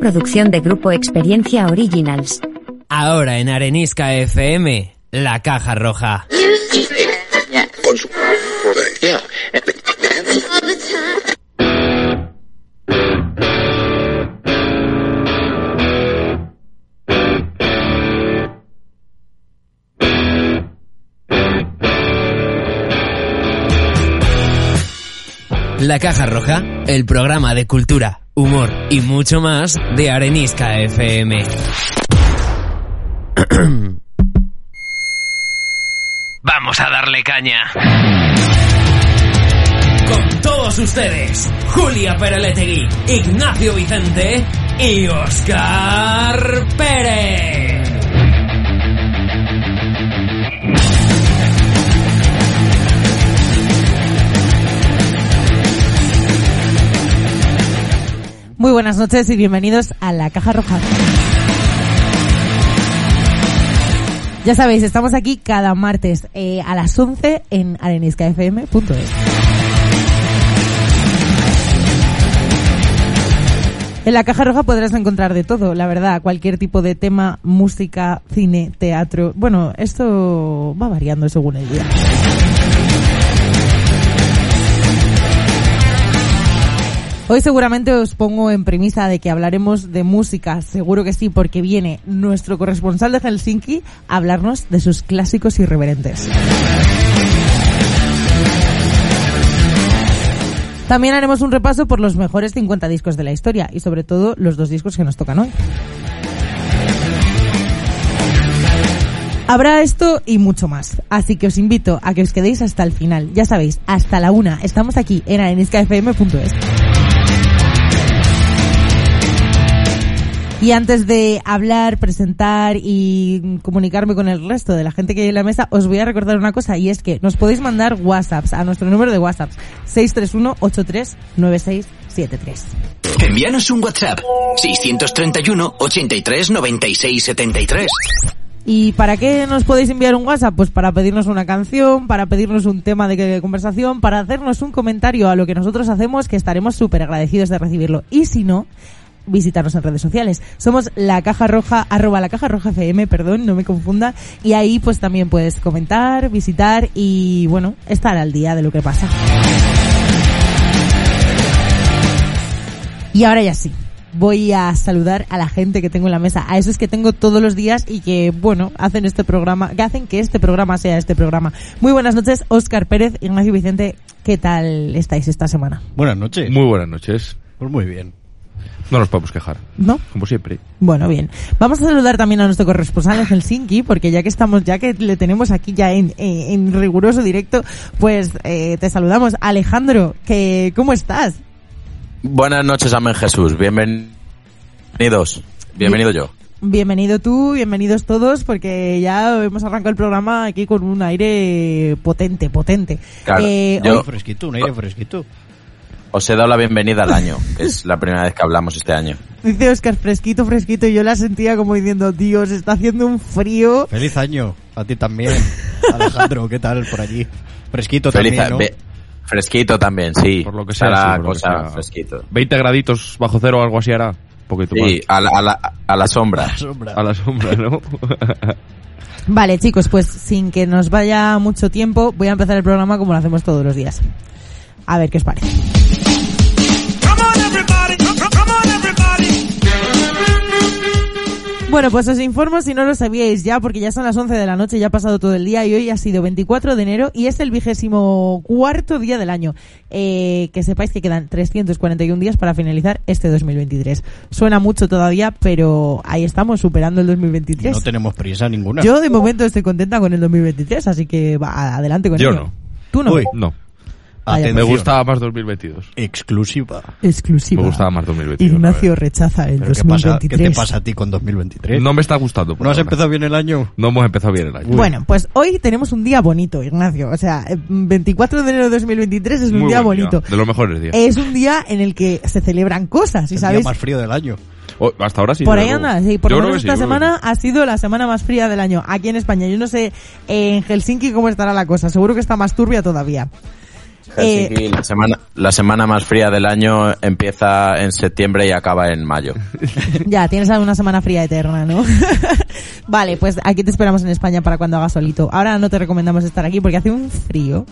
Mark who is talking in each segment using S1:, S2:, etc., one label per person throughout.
S1: producción de Grupo Experiencia Originals.
S2: Ahora en Arenisca FM, La Caja Roja. La Caja Roja, el programa de cultura, humor y mucho más de Arenisca FM. Vamos a darle caña. Con todos ustedes, Julia Pereletegui, Ignacio Vicente y Oscar Pérez.
S3: Muy buenas noches y bienvenidos a la Caja Roja. Ya sabéis, estamos aquí cada martes eh, a las 11 en areniscafm.es. En la caja roja podrás encontrar de todo, la verdad, cualquier tipo de tema, música, cine, teatro. Bueno, esto va variando según el día. Hoy seguramente os pongo en premisa de que hablaremos de música, seguro que sí, porque viene nuestro corresponsal de Helsinki a hablarnos de sus clásicos irreverentes. También haremos un repaso por los mejores 50 discos de la historia y sobre todo los dos discos que nos tocan hoy. Habrá esto y mucho más, así que os invito a que os quedéis hasta el final. Ya sabéis, hasta la una estamos aquí en areniscafm.es. Y antes de hablar, presentar y comunicarme con el resto de la gente que hay en la mesa, os voy a recordar una cosa y es que nos podéis mandar WhatsApps a nuestro número de WhatsApp 631-839673.
S4: Envíanos un WhatsApp 631 83 96 73.
S3: ¿Y para qué nos podéis enviar un WhatsApp? Pues para pedirnos una canción, para pedirnos un tema de conversación, para hacernos un comentario a lo que nosotros hacemos, que estaremos súper agradecidos de recibirlo. Y si no, visitarnos en redes sociales. Somos la caja roja, arroba la caja roja FM, perdón, no me confunda. Y ahí pues también puedes comentar, visitar y bueno, estar al día de lo que pasa. Y ahora ya sí. Voy a saludar a la gente que tengo en la mesa, a esos que tengo todos los días y que, bueno, hacen este programa, que hacen que este programa sea este programa. Muy buenas noches, Óscar Pérez, Ignacio Vicente, ¿qué tal estáis esta semana?
S5: Buenas noches.
S6: Muy buenas noches.
S5: Pues muy bien.
S6: No nos podemos quejar.
S3: ¿No?
S6: Como siempre.
S3: Bueno, bien. Vamos a saludar también a nuestro corresponsal en Helsinki, porque ya que estamos, ya que le tenemos aquí ya en, en, en riguroso directo, pues eh, te saludamos. Alejandro, que, ¿cómo estás?
S7: Buenas noches, Amén Jesús. Bienvenidos. Bienvenido yo.
S3: Bienvenido tú, bienvenidos todos, porque ya hemos arrancado el programa aquí con un aire potente, potente.
S7: Claro,
S3: Eh,
S7: yo-
S3: hoy-
S5: Fresquito, un aire fresquito.
S7: Os he dado la bienvenida al año, que es la primera vez que hablamos este año.
S3: dice Oscar, fresquito, fresquito, y yo la sentía como diciendo, Dios, está haciendo un frío.
S5: Feliz año. A ti también. Alejandro, ¿qué tal por allí? Fresquito
S7: Feliz
S5: también, ¿no?
S7: Fresquito también, sí.
S6: Por lo que sea, sí, que
S7: fresquito.
S6: 20 graditos bajo cero o algo así hará. Un poquito
S7: Sí, a la, a la, a la sombra.
S5: La sombra.
S6: más. A la sombra, ¿no?
S3: Vale, chicos, pues sin que nos vaya mucho tiempo, voy a empezar el programa como lo hacemos todos los días. A ver qué os parece. Bueno, pues os informo si no lo sabíais ya, porque ya son las 11 de la noche, ya ha pasado todo el día y hoy ha sido 24 de enero y es el vigésimo cuarto día del año. Eh, que sepáis que quedan 341 días para finalizar este 2023. Suena mucho todavía, pero ahí estamos, superando el 2023.
S5: No tenemos prisa ninguna.
S3: Yo de momento estoy contenta con el 2023, así que va adelante con
S6: Yo
S3: ello.
S6: no.
S3: Tú no.
S5: Uy.
S6: No.
S3: Vaya,
S6: Me
S5: Atención.
S6: gustaba más 2022.
S5: Exclusiva.
S3: Exclusiva.
S6: Me gustaba más 2022.
S3: Ignacio rechaza el
S5: ¿Pero qué, pasa,
S3: 2023.
S5: ¿Qué te pasa a ti con 2023?
S6: No me está gustando.
S5: ¿No has
S6: ahora.
S5: empezado bien el año?
S6: No hemos empezado bien el año.
S3: Bueno, pues hoy tenemos un día bonito, Ignacio. O sea, eh, 24 de enero de 2023 es un
S6: Muy
S3: día
S6: buen
S3: bonito.
S6: De los mejores días.
S3: Es un día en el que se celebran cosas, y
S5: el
S3: sabéis,
S5: día más frío del año.
S6: Oh, hasta ahora sí.
S3: por ahí
S6: luego.
S3: anda, sí, por lo menos esta
S6: sí,
S3: semana ha sido la semana más fría del año aquí en España. Yo no sé eh, en Helsinki cómo estará la cosa, seguro que está más turbia todavía. Eh,
S7: la semana, la semana más fría del año empieza en septiembre y acaba en mayo.
S3: Ya, tienes una semana fría eterna, ¿no? vale, pues aquí te esperamos en España para cuando haga solito. Ahora no te recomendamos estar aquí porque hace un frío.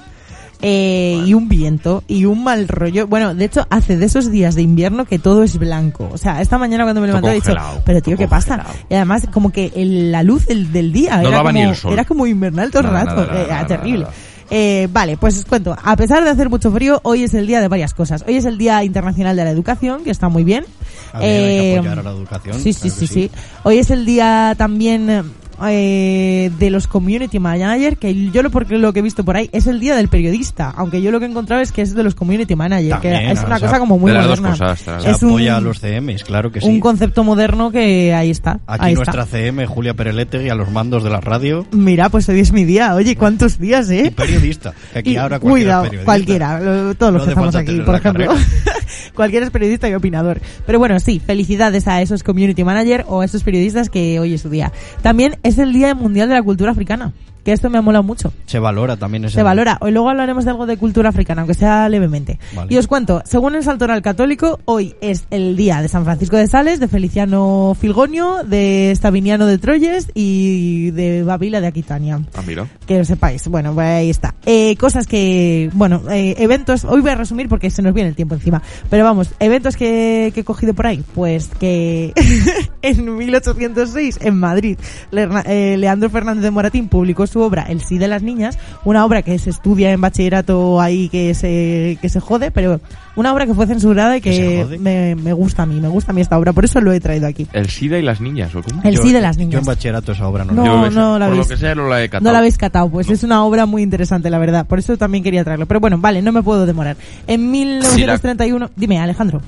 S3: eh, y un viento y un mal rollo. Bueno, de hecho, hace de esos días de invierno que todo es blanco. O sea, esta mañana cuando me levanté he dicho, pero tío, ¿qué pasa? Y además, como que el- la luz del, del día
S6: No
S3: era, como,
S6: ni el sol.
S3: era como invernal todo el rato.
S6: nada, nada,
S3: Eh,
S6: nada,
S3: terrible.
S6: nada.
S3: Eh, vale, pues os cuento. A pesar de hacer mucho frío, hoy es el día de varias cosas. Hoy es el Día Internacional de la Educación, que está muy bien.
S5: A ver, hay que
S3: Eh,
S5: apoyar a la educación.
S3: Sí, sí,
S5: claro
S3: sí, sí. Hoy es el día también eh, de los community manager, que yo lo, porque lo que he visto por ahí es el día del periodista, aunque yo lo que he encontrado es que es de los community manager,
S5: También,
S3: que es
S5: o
S3: una
S5: sea,
S3: cosa como muy
S6: de las dos
S3: moderna.
S6: cosas, de las
S5: Se
S3: es
S5: apoya
S3: un,
S5: a los CMs, claro que sí.
S3: un concepto moderno que ahí está.
S5: Aquí
S3: ahí
S5: nuestra
S3: está.
S5: CM, Julia Pereletegui, a los mandos de la radio
S3: Mira, pues hoy es mi día. Oye, ¿cuántos días,
S5: y
S3: eh?
S5: periodista. Que aquí
S3: Y
S5: ahora cualquiera
S3: cuidado,
S5: periodista.
S3: cualquiera, todos los
S5: No
S3: que estamos aquí, por ejemplo. cualquiera es periodista y opinador. Pero bueno, sí, felicidades a esos community manager o a esos periodistas que hoy es su día. También es el Día Mundial de la Cultura Africana, que esto me ha molado mucho.
S5: Se valora también ese
S3: Se valora. Hoy luego hablaremos de algo de cultura africana, aunque sea levemente.
S5: Vale.
S3: Y os cuento, según el Saltoral Católico, hoy es el día de San Francisco de Sales, de Feliciano Filgonio, de Stabiniano de Troyes y de Babila de Aquitania
S6: Ah, mira.
S3: Que lo sepáis. Bueno, pues ahí está. Eh, cosas que, bueno, eh, eventos, hoy voy a resumir porque se nos viene el tiempo encima, pero vamos, eventos que, que he cogido por ahí, pues que en 1806 en Madrid eh, Leandro Fernández de Moratín publicó su obra El sí de las niñas, una obra que se estudia en bachillerato ahí que se, que se jode, pero una obra que fue censurada y
S5: ¿Que
S3: me, me gusta a mí, me gusta a mí esta obra, por eso lo he traído aquí.
S6: El SIDA y las niñas, ¿o cómo?
S3: El
S5: Yo-
S3: sí de las
S5: Yo
S3: niñas.
S5: en bachillerato esa obra no,
S3: No,
S5: la
S6: Yo,
S5: vi.
S3: no la
S6: Por lo que sea, no la he catado.
S3: No la habéis catado, pues es una obra muy interesante, la verdad. Por eso también quería traerlo. Pero bueno, vale, no me puedo demorar. En 1931... Dime, Alejandro.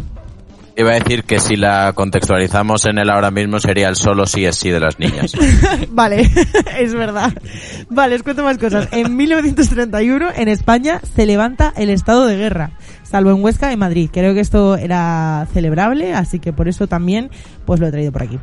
S7: Iba a decir que si la contextualizamos en el ahora mismo sería el solo sí es sí de las niñas.
S3: vale, es verdad. Vale, os cuento más cosas. En 1931, en España, se levanta el estado de guerra. Salvo en Huesca y Madrid. Creo que esto era celebrable, así que por eso también, pues lo he traído por aquí.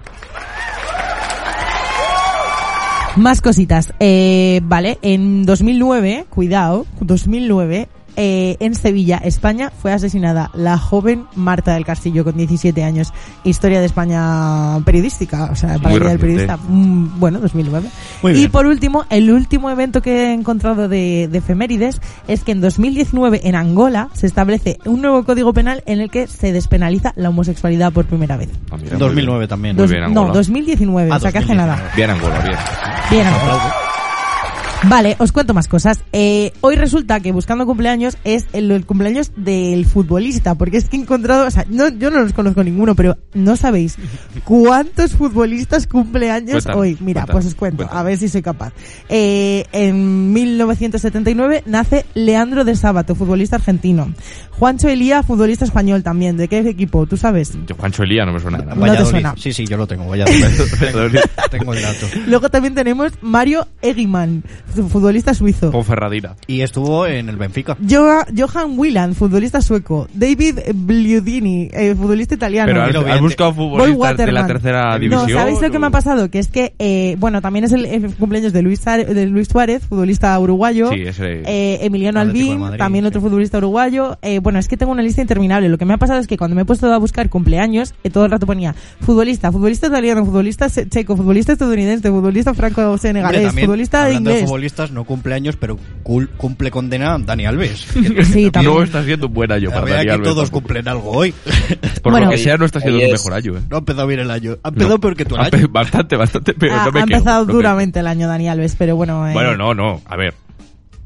S3: Más cositas. Eh, vale, en 2009, cuidado, 2009, eh, en Sevilla, España, fue asesinada la joven Marta del Castillo con 17 años. Historia de España periodística, o sea, para del periodista. Mm, bueno, 2009.
S5: Muy
S3: y
S5: bien.
S3: por último, el último evento que he encontrado de, de efemérides es que en 2019 en Angola se establece un nuevo código penal en el que se despenaliza la homosexualidad por primera vez.
S6: Ah, mira,
S5: En
S6: muy
S5: 2009
S6: bien.
S5: también.
S6: Muy
S3: Dos-
S6: bien,
S3: no,
S6: Angola.
S3: 2019,
S5: Ah,
S3: o sea que hace
S5: 2019.
S3: nada.
S6: Bien, Angola, bien.
S3: Bien, Angola. Vale, os cuento más cosas. Eh, hoy resulta que buscando cumpleaños es el, el cumpleaños del futbolista, porque es que he encontrado, o sea, no, yo no los conozco ninguno, pero no sabéis cuántos futbolistas cumpleaños
S6: Cuéntanos,
S3: hoy. Mira,
S6: cuéntanos,
S3: pues os cuento,
S6: cuéntanos.
S3: a ver si soy capaz. Eh, en 1979 nace Leandro de Sábato, futbolista argentino. Juancho Elía, futbolista español también. ¿De qué equipo? ¿Tú sabes?
S6: Yo, Juancho Elía no me suena de nada.
S3: No te
S5: Valladolid.
S3: suena.
S5: Sí, sí, yo lo tengo. Valladolid.
S6: Valladolid.
S5: tengo el dato.
S3: Luego también tenemos Mario Egiman, futbolista suizo.
S6: Ponferradina.
S5: Y estuvo en el Benfica.
S3: Jo- Johan Wieland, futbolista sueco. David Bliudini, eh, futbolista italiano.
S6: Pero has, has buscado futbolistas de la
S3: Waterman.
S6: tercera división.
S3: No, ¿sabéis lo que me ha pasado? Que es que, eh, bueno, también es el, el cumpleaños de Luis, Suárez- de Luis Suárez, futbolista uruguayo.
S6: Sí, ese.
S3: Eh, Emiliano
S5: Atlético de
S3: Albín,
S5: Madrid,
S3: también
S5: sí.
S3: otro futbolista uruguayo. Eh, bueno, es que tengo una lista interminable. Lo que me ha pasado es que cuando me he puesto a buscar cumpleaños, eh, todo el rato ponía futbolista, futbolista italiano, futbolista se- checo, futbolista estadounidense, futbolista
S5: Hombre,
S3: franco-senegalés,
S5: también,
S3: futbolista
S5: hablando de
S3: inglés.
S5: Futbolistas, no cumpleaños, pero cul- cumple condena Dani Alves.
S3: Sí, también.
S6: no está siendo un buen año para Dani
S5: que
S6: Alves
S5: todos
S6: tampoco.
S5: cumplen algo hoy.
S6: Por
S3: Bueno.
S6: lo que sea, no está siendo
S7: es.
S6: mejor año, ¿eh?
S5: No ha empezado bien el año. Ha empezado
S6: No.
S5: peor que tu año.
S6: Bastante, bastante, pero
S3: ha,
S6: no me
S3: ha empezado
S6: no me
S3: duramente el año Dani Alves, pero bueno. eh.
S6: Bueno, no, no. A ver.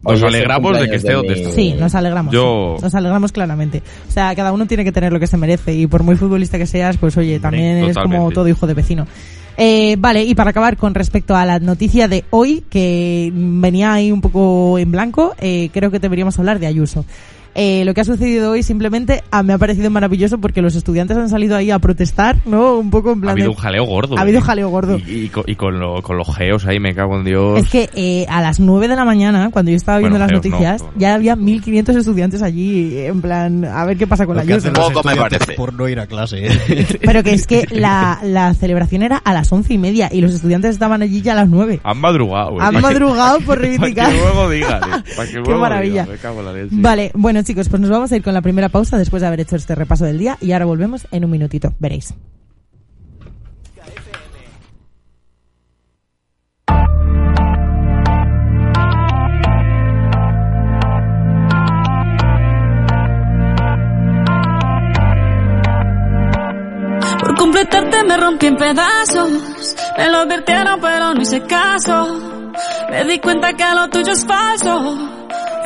S6: Nos alegramos de que esté
S7: de
S6: donde está.
S3: Sí, nos alegramos.
S6: Yo-
S3: Nos alegramos claramente. O sea, cada uno tiene que tener lo que se merece y por muy futbolista que seas, pues oye, también eres como todo hijo de vecino. Eh, vale, y para acabar con respecto a la noticia de hoy, que venía ahí un poco en blanco, eh, creo que deberíamos hablar de Ayuso. Eh, lo que ha sucedido hoy simplemente ah, me ha parecido maravilloso porque los estudiantes han salido ahí a protestar, ¿no? Un poco en
S6: Ha
S3: plan
S6: habido
S3: de-
S6: un jaleo gordo.
S3: Ha habido
S6: ¿eh?
S3: jaleo gordo.
S6: Y, y con, y con lo- con los geos ahí, me cago en Dios.
S3: Es que eh, a las 9 de la mañana, cuando yo estaba viendo
S6: Bueno,
S3: las noticias,
S6: no.
S3: ya había 1.500 estudiantes allí, en plan, a ver qué pasa con
S5: Lo
S3: la
S5: que hacen los
S7: Poco me parece.
S5: por no ir a clase. ¿eh?
S3: Pero que es que la, la celebración era a las once y media y los estudiantes estaban allí ya a las 9.
S6: Han madrugado. ¿eh?
S3: Han madrugado por
S6: Para
S3: reivindicar.
S6: que luego digan. Pa' que luego
S3: maravilla.
S6: digan, me cago en la leche.
S3: Vale, bueno, Bueno, chicos, pues nos vamos a ir con la primera pausa después de haber hecho este repaso del día y ahora volvemos en un minutito. Veréis.
S8: Por completarte me rompí en pedazos. Me lo advirtieron pero no hice caso. Me di cuenta que lo tuyo es falso.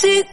S8: Te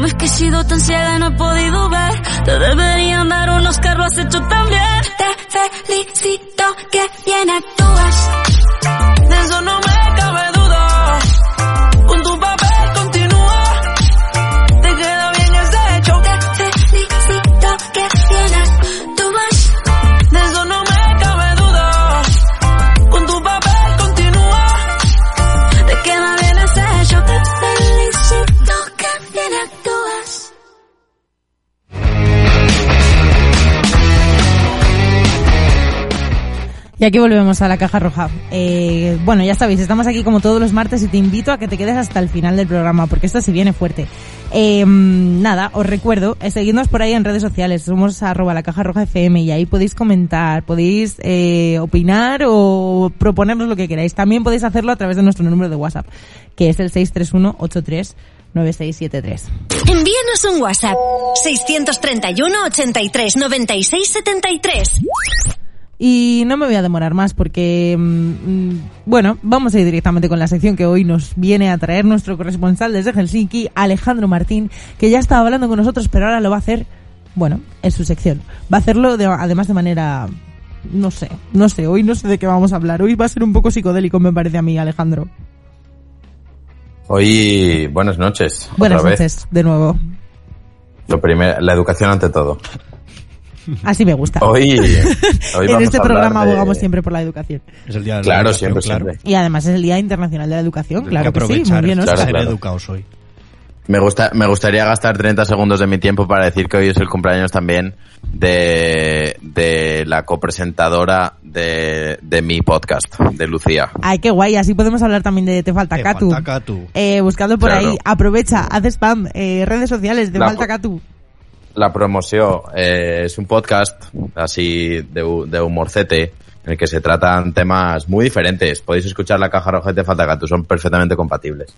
S8: cómo es que he sido tan ciega y no he podido ver. Te deberían dar unos carros has hecho también. Te felicito que bien actúas.
S3: Y aquí volvemos a la caja roja. Eh, bueno, ya sabéis, estamos aquí como todos los martes y te invito a que te quedes hasta el final del programa porque esto se viene fuerte. Eh, nada, os recuerdo, eh, seguidnos por ahí en redes sociales, somos arroba la caja roja FM y ahí podéis comentar, podéis eh, opinar o proponernos lo que queráis. También podéis hacerlo a través de nuestro número de WhatsApp, que es el 631 83 9673.
S1: Envíanos un WhatsApp 631 83 96 73.
S3: Y no me voy a demorar más porque, mm, mm, bueno, vamos a ir directamente con la sección que hoy nos viene a traer nuestro corresponsal desde Helsinki, Alejandro Martín, que ya estaba hablando con nosotros, pero ahora lo va a hacer, bueno, en su sección. Va a hacerlo de- además de manera, no sé, no sé, hoy no sé de qué vamos a hablar. Hoy va a ser un poco psicodélico, me parece a mí, Alejandro.
S7: Hoy, buenas noches.
S3: Buenas
S7: otra vez.
S3: noches, de nuevo.
S7: Lo primero, la educación ante todo.
S3: Así me gusta.
S7: Hoy, hoy
S3: en este programa
S7: de-
S3: abogamos siempre por la educación.
S5: Es el día de la
S7: Claro,
S5: educación,
S7: siempre,
S5: claro.
S7: siempre.
S3: Y además es el Día Internacional de la Educación,
S5: Hay
S3: claro que sí, muy bien,
S7: Claro,
S5: ser
S7: claro.
S5: educados hoy.
S7: Me gusta, me gustaría gastar 30 segundos de mi tiempo para decir que hoy es el cumpleaños también de, de la copresentadora de, de mi podcast, de Lucía.
S3: Ay, qué guay, así podemos hablar también de Te Falta
S5: Te
S3: Catu.
S5: falta Catu.
S3: Eh, buscadlo por
S7: Claro.
S3: ahí, aprovecha, haz spam, eh, redes sociales, Te
S7: La
S3: Falta
S7: po-
S3: Catu.
S7: La promoción eh, es un podcast así de, de humorcete en el que se tratan temas muy diferentes. Podéis escuchar la caja roja y te son perfectamente compatibles.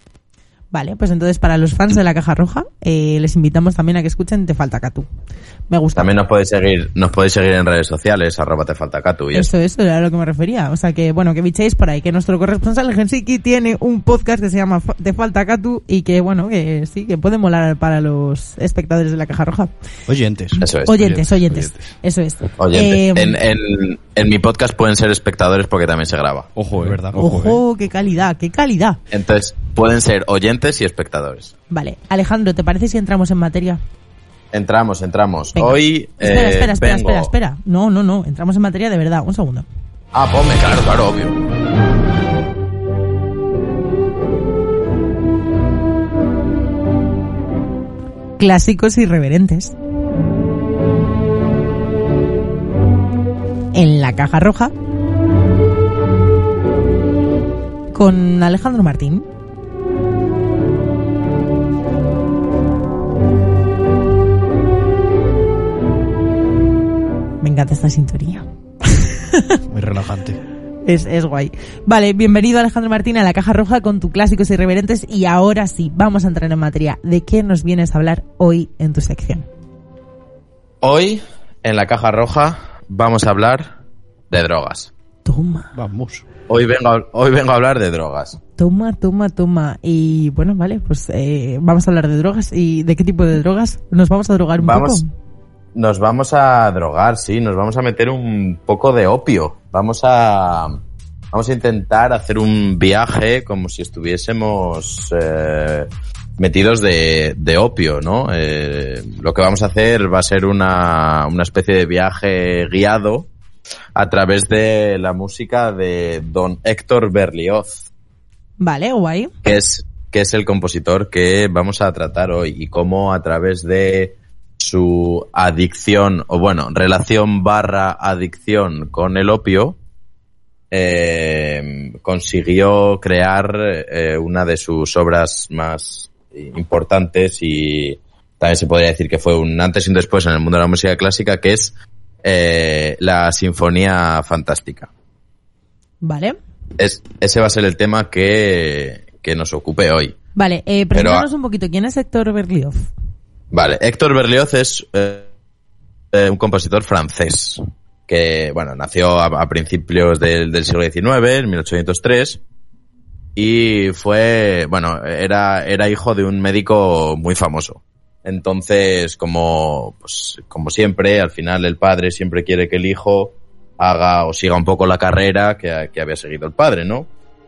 S3: Vale, pues entonces para los fans de la Caja Roja, eh, les invitamos también a que escuchen Te Falta Catu. Me gusta.
S7: También nos podéis seguir, nos podéis seguir en redes sociales, arroba te falta catu y eso.
S3: Eso, eso era a lo que me refería. O sea que, bueno, que bichéis por ahí, que nuestro corresponsal en Helsinki tiene un podcast que se llama Te Falta Catu y que, bueno, que sí, que puede molar para los espectadores de la Caja Roja.
S5: Oyentes.
S7: Eso es.
S3: Oyentes, oyentes.
S5: oyentes.
S3: Eso es.
S7: Oyentes.
S3: Eh,
S7: en, en, en mi podcast pueden ser espectadores porque también se graba.
S6: Ojo,
S5: Es
S6: eh.
S5: verdad.
S6: Ojo, eh.
S3: Ojo, qué calidad, qué calidad.
S7: Entonces, pueden ser oyentes y espectadores.
S3: Vale, Alejandro, ¿te parece si entramos en materia?
S7: Entramos, entramos.
S3: Venga.
S7: Hoy.
S3: Espera,
S7: eh,
S3: espera, espera,
S7: vengo-
S3: espera, espera. No, no, no, entramos en materia de verdad. Un segundo.
S7: Ah, ponme, claro, claro, obvio.
S3: Clásicos irreverentes. En la caja roja. Con Alejandro Martín. Me encanta esta sintonía.
S5: Muy relajante.
S3: Es, es guay. Vale, bienvenido Alejandro Martín a la Caja Roja con tu clásicos irreverentes y ahora sí, vamos a entrar en materia. ¿De qué nos vienes a hablar hoy en tu sección?
S7: Hoy, en la caja roja, vamos a hablar de drogas.
S3: Toma,
S5: Vamos.
S7: Hoy vengo a, hoy vengo a hablar de drogas.
S3: toma, toma, toma. Y bueno, vale, pues eh, vamos a hablar de drogas. ¿Y de qué tipo de drogas? ¿Nos vamos a drogar un
S7: Vamos,
S3: poco?
S7: Nos vamos a drogar, sí, nos vamos a meter un poco de opio. Vamos a, vamos a intentar hacer un viaje como si estuviésemos eh, metidos de, de opio, ¿no? Eh, lo que vamos a hacer va a ser una, una especie de viaje guiado a través de la música de don Héctor Berlioz
S3: Vale, guay.
S7: que es, que es el compositor que vamos a tratar hoy y cómo a través de su adicción, o bueno, relación barra adicción con el opio, eh, consiguió crear eh, una de sus obras más importantes y también se podría decir que fue un antes y un después en el mundo de la música clásica, que es eh, la Sinfonía Fantástica.
S3: Vale.
S7: Es, ese va a ser el tema que, que nos ocupe hoy.
S3: Vale, eh, preséntanos un poquito. ¿Quién es Héctor Berlioz?
S7: Vale, Héctor Berlioz es eh, eh, un compositor francés que, bueno, nació a, principios del, del siglo XIX, en 1803, y fue, bueno, era, era hijo de un médico muy famoso. Entonces, como, pues, como siempre, al final el padre siempre quiere que el hijo haga o siga un poco la carrera que, que había seguido el padre, ¿no?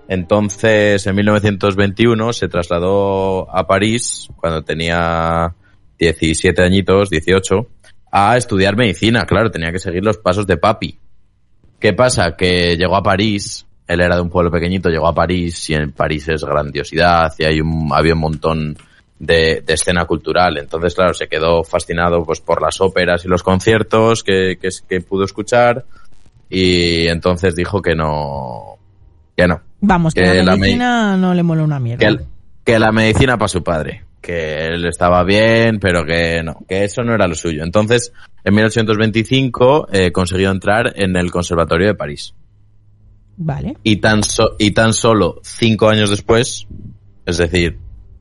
S7: Entonces, en 1921 se trasladó a París, cuando tenía 17 añitos, 18, a estudiar medicina. Claro, tenía que seguir los pasos de papi. ¿Qué pasa? Que llegó a París, él era de un pueblo pequeñito, llegó a París y en París es grandiosidad y hay un, había un montón de, de escena cultural. Entonces, claro, se quedó fascinado pues por las óperas y los conciertos que, que, que pudo escuchar y entonces dijo que no, que no,
S3: Vamos, que,
S7: Que
S3: la
S7: la me-
S3: medicina no le mola una mierda.
S7: que, el- que la medicina para su padre, que él estaba bien, pero que no, que eso no era lo suyo. Entonces, en 1825 eh, consiguió entrar en el Conservatorio de París.
S3: Vale.
S7: Y tan, so- y tan solo cinco años después, es decir,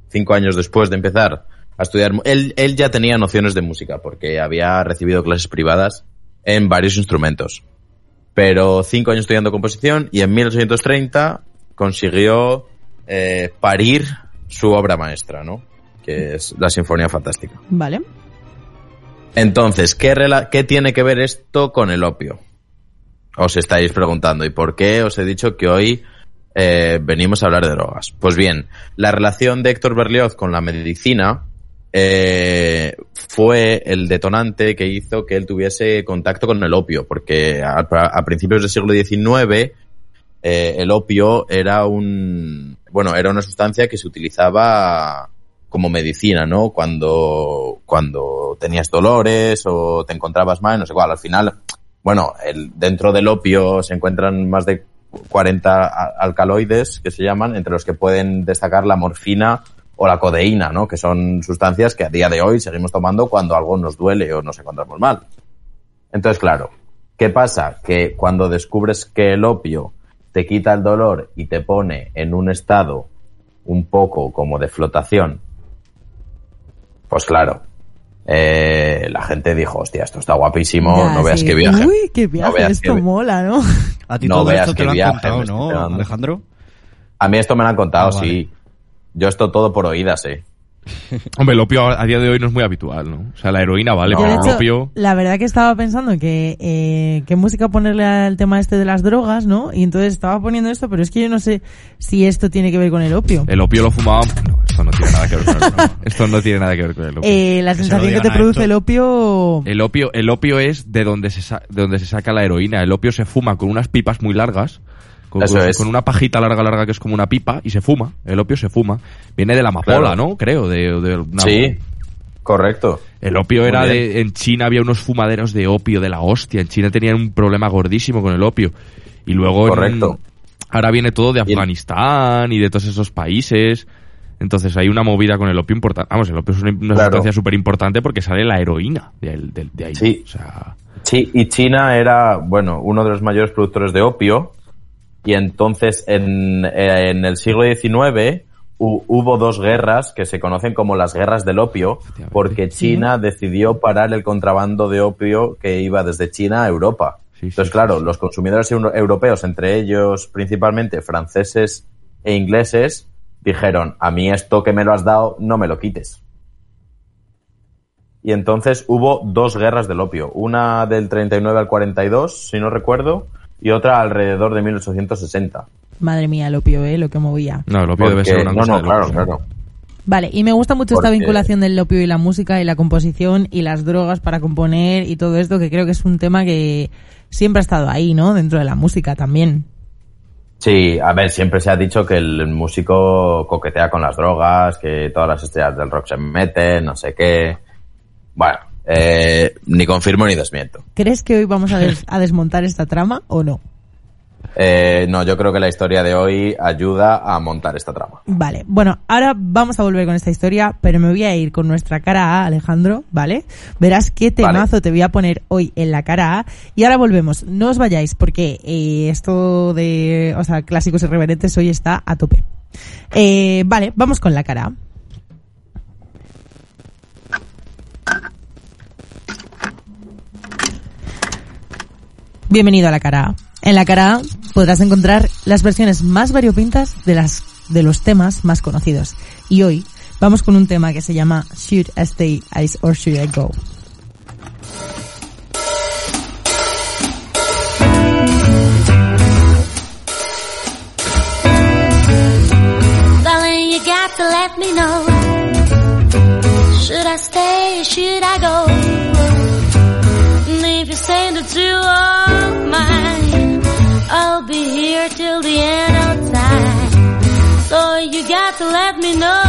S7: cinco años después de empezar a estudiar, él, él ya tenía nociones de música, porque había recibido clases privadas en varios instrumentos. Pero cinco años estudiando composición y en 1830 consiguió eh, parir su obra maestra, ¿no? Que es la Sinfonía Fantástica.
S3: Vale.
S7: Entonces, ¿qué, rela- ¿qué tiene que ver esto con el opio? Os estáis preguntando. ¿Y por qué os he dicho que hoy eh, venimos a hablar de drogas? Pues bien, la relación de Héctor Berlioz con la medicina eh, fue el detonante que hizo que él tuviese contacto con el opio, porque a, a principios del siglo XIX eh, el opio era un bueno era una sustancia que se utilizaba como medicina, ¿no? Cuando cuando tenías dolores o te encontrabas mal, no sé cuál. Al final, bueno, el, dentro del opio se encuentran más de 40 a- alcaloides que se llaman, entre los que pueden destacar la morfina o la codeína, ¿no? Que son sustancias que a día de hoy seguimos tomando cuando algo nos duele o nos encontramos mal. Entonces, claro, ¿qué pasa? Que cuando descubres que el opio te quita el dolor y te pone en un estado un poco como de flotación, pues claro, eh, la gente dijo, hostia, esto está guapísimo,
S3: Ya,
S7: no veas
S3: sí.
S7: qué viaje.
S3: Uy, qué viaje,
S7: veas
S3: esto mola, ¿no?
S5: A ti
S7: No
S5: todo
S7: veas
S5: esto te lo han
S7: viaje
S5: contado, ¿no. Alejandro?
S7: A mí esto me lo han contado,
S5: Ah, vale.
S7: sí. Yo esto todo por oídas, eh.
S6: Hombre, el opio a día de hoy no es muy habitual, ¿no? O sea, la heroína vale,
S7: No.
S6: Pero el opio...
S3: la verdad que estaba pensando que eh, qué música ponerle al tema este de las drogas, ¿no? Y entonces estaba poniendo esto, pero es que yo no sé si esto tiene que ver con el opio.
S6: El opio lo fumaban... No, esto no tiene nada que ver con el opio. Esto no tiene nada que ver con el opio.
S3: Eh, la
S5: Que
S3: sensación que te produce
S5: Héctor.
S3: el opio...
S6: El opio, el opio es de donde se de donde se saca la heroína. El opio se fuma con unas pipas muy largas, con,
S7: Eso
S6: con-
S7: es.
S6: con una pajita larga, larga que es como una pipa y se fuma. El opio se fuma. Viene de la amapola,
S7: Claro.
S6: ¿no? Creo. De, de una-
S7: Sí, correcto.
S6: El opio era de, en China había unos fumaderos de opio de la hostia. En China tenían un problema gordísimo con el opio. Y luego en-
S7: Correcto.
S6: ahora viene todo de Afganistán y de todos esos países. Entonces hay una movida con el opio importante. Vamos, el opio es una, una
S7: Claro.
S6: sustancia súper importante porque sale la heroína de, de- de ahí.
S7: Sí.
S6: O sea,
S7: Sí, y China era, bueno, uno de los mayores productores de opio. Y entonces en, eh, en el siglo XIX hu- hubo dos guerras que se conocen como las guerras del opio, porque China decidió parar el contrabando de opio que iba desde China a Europa. Entonces, claro, los consumidores euro- europeos, entre ellos principalmente franceses e ingleses, dijeron, a mí esto que me lo has dado, no me lo quites. Y entonces hubo dos guerras del opio, una del 39 al 42, si no recuerdo, y otra alrededor de 1860.
S3: Madre mía, el opio, ¿eh? Lo que movía.
S6: no, el opio debe
S7: Porque-
S6: ser una
S7: no,
S6: cosa
S7: no,
S6: de
S7: claro,
S6: ¿no?
S7: claro.
S3: Vale, y me gusta mucho esta vinculación del opio y la música y la composición y las drogas para componer y todo esto, que creo que es un tema que siempre ha estado ahí, ¿no? Dentro de la música también.
S7: Sí, a ver, siempre se ha dicho que el músico coquetea con las drogas, que todas las estrellas del rock se meten, no sé qué. Bueno, eh, ni confirmo ni desmiento.
S3: ¿Crees que hoy vamos a, des- a desmontar esta trama o no?
S7: Eh, no, yo creo que la historia de hoy ayuda a montar esta trama.
S3: Vale, bueno, ahora vamos a volver con esta historia, pero me voy a ir con nuestra cara A, Alejandro, ¿vale? Verás qué temazo te voy a poner hoy en la cara A. Y ahora volvemos, no os vayáis, porque eh, esto de, o sea, clásicos irreverentes hoy está a tope. Eh, vale, vamos con la cara A. Bienvenido a la cara. En la cara podrás encontrar las versiones más variopintas de las de los temas más conocidos. Y hoy vamos con un tema que se llama Should I Stay Ice or Should I Go?
S9: Let me know. Should I stay? Should I go? If you say that you are mine, I'll be here till the end of time. So you got to let me know.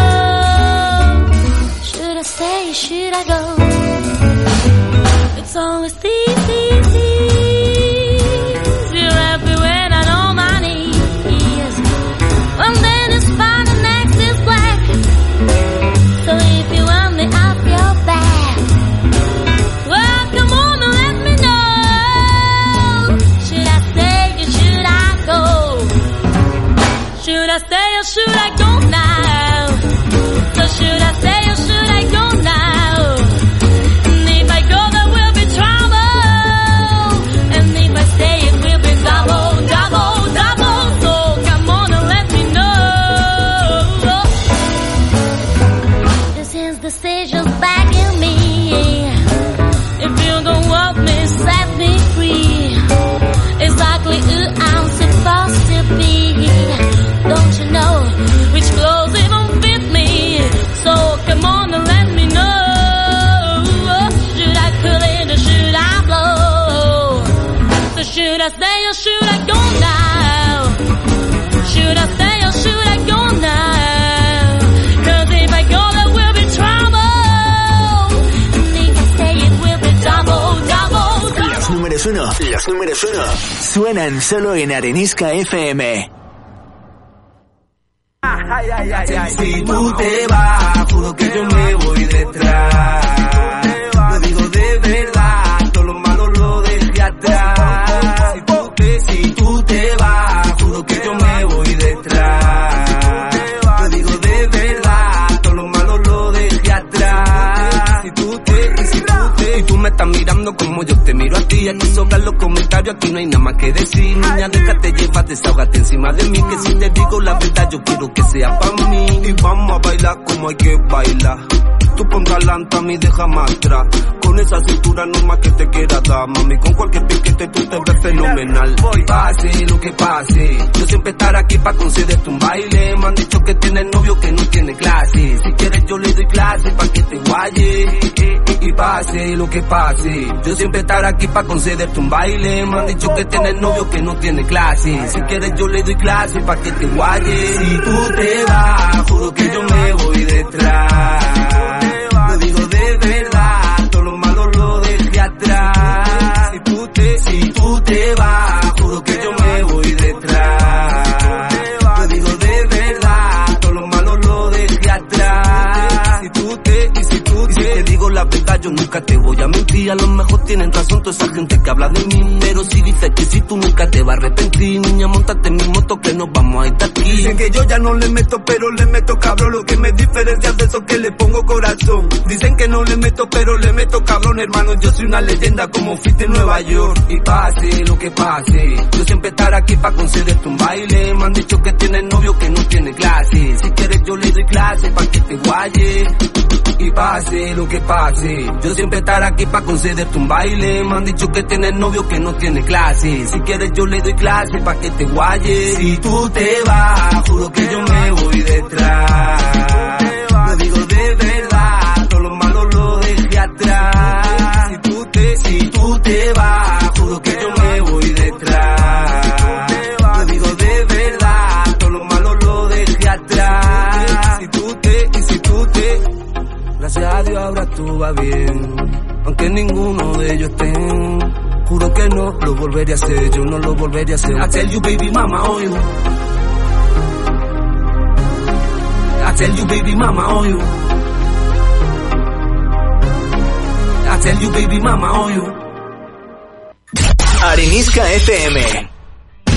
S9: Should I stay? Should I go? It's always these, Should I
S10: números uno, los números uno, suenan solo en Arenisca FM.
S11: Si tú te vas, aquí, aquí sobran los comentarios, aquí no hay nada más que decir. Niña, déjate llevar, desahógate encima de mí, que si te digo la verdad, yo quiero que sea para mí. Y vamos a bailar como hay que bailar. Tú pon talanta, mí deja más atrás. Con esa cintura no más que te quiera dar, mami. Con cualquier piquete tú te ves fenomenal. Pase lo que pase, yo siempre estaré aquí para concederte un baile. Me han dicho que tienes novio que no tiene clase. Si quieres yo le doy clase para que te guaye. Y pase lo que pase, yo siempre estaré aquí para concederte un baile. Me han dicho que tienes novio que no tiene clase. Si quieres yo le doy clase para que te guaye. Si tú te vas, juro que yo me voy detrás. Si tú te, vas, juro que yo me yo nunca te voy a mentir. A lo mejor tienen razón toda esa gente que habla de mí. Pero si dices que si tú nunca te vas a arrepentir, niña, montate en mi moto que nos vamos a ir de aquí. Dicen que yo ya no le meto, pero le meto cabrón. Lo que me diferencia de eso que le pongo corazón. Dicen que no le meto, pero le meto cabrón, hermano. Yo soy una leyenda como fuiste en Nueva York. Y pase lo que pase, yo siempre estaré aquí para concederte un baile. Me han dicho que tienes novio que no tiene clase. Si quieres yo le doy clase para que te guaye. Y pase lo que pase, yo siempre estaré aquí para concederte un baile. Me han dicho que tienes novio que no tiene clase. Si quieres yo le doy clase para que te guaye. Si tú te vas, juro que yo me voy detrás. Lo digo de verdad, todo lo malo lo dejé atrás. Si tú te, si tú te vas, gracias a Dios ahora tú va bien. Aunque ninguno de ellos estén. Juro que no lo volveré a hacer, yo no lo volveré a hacer. I tell you baby mama oil. I tell you baby mama oil. I tell you baby mama oil.
S10: Arenisca FM.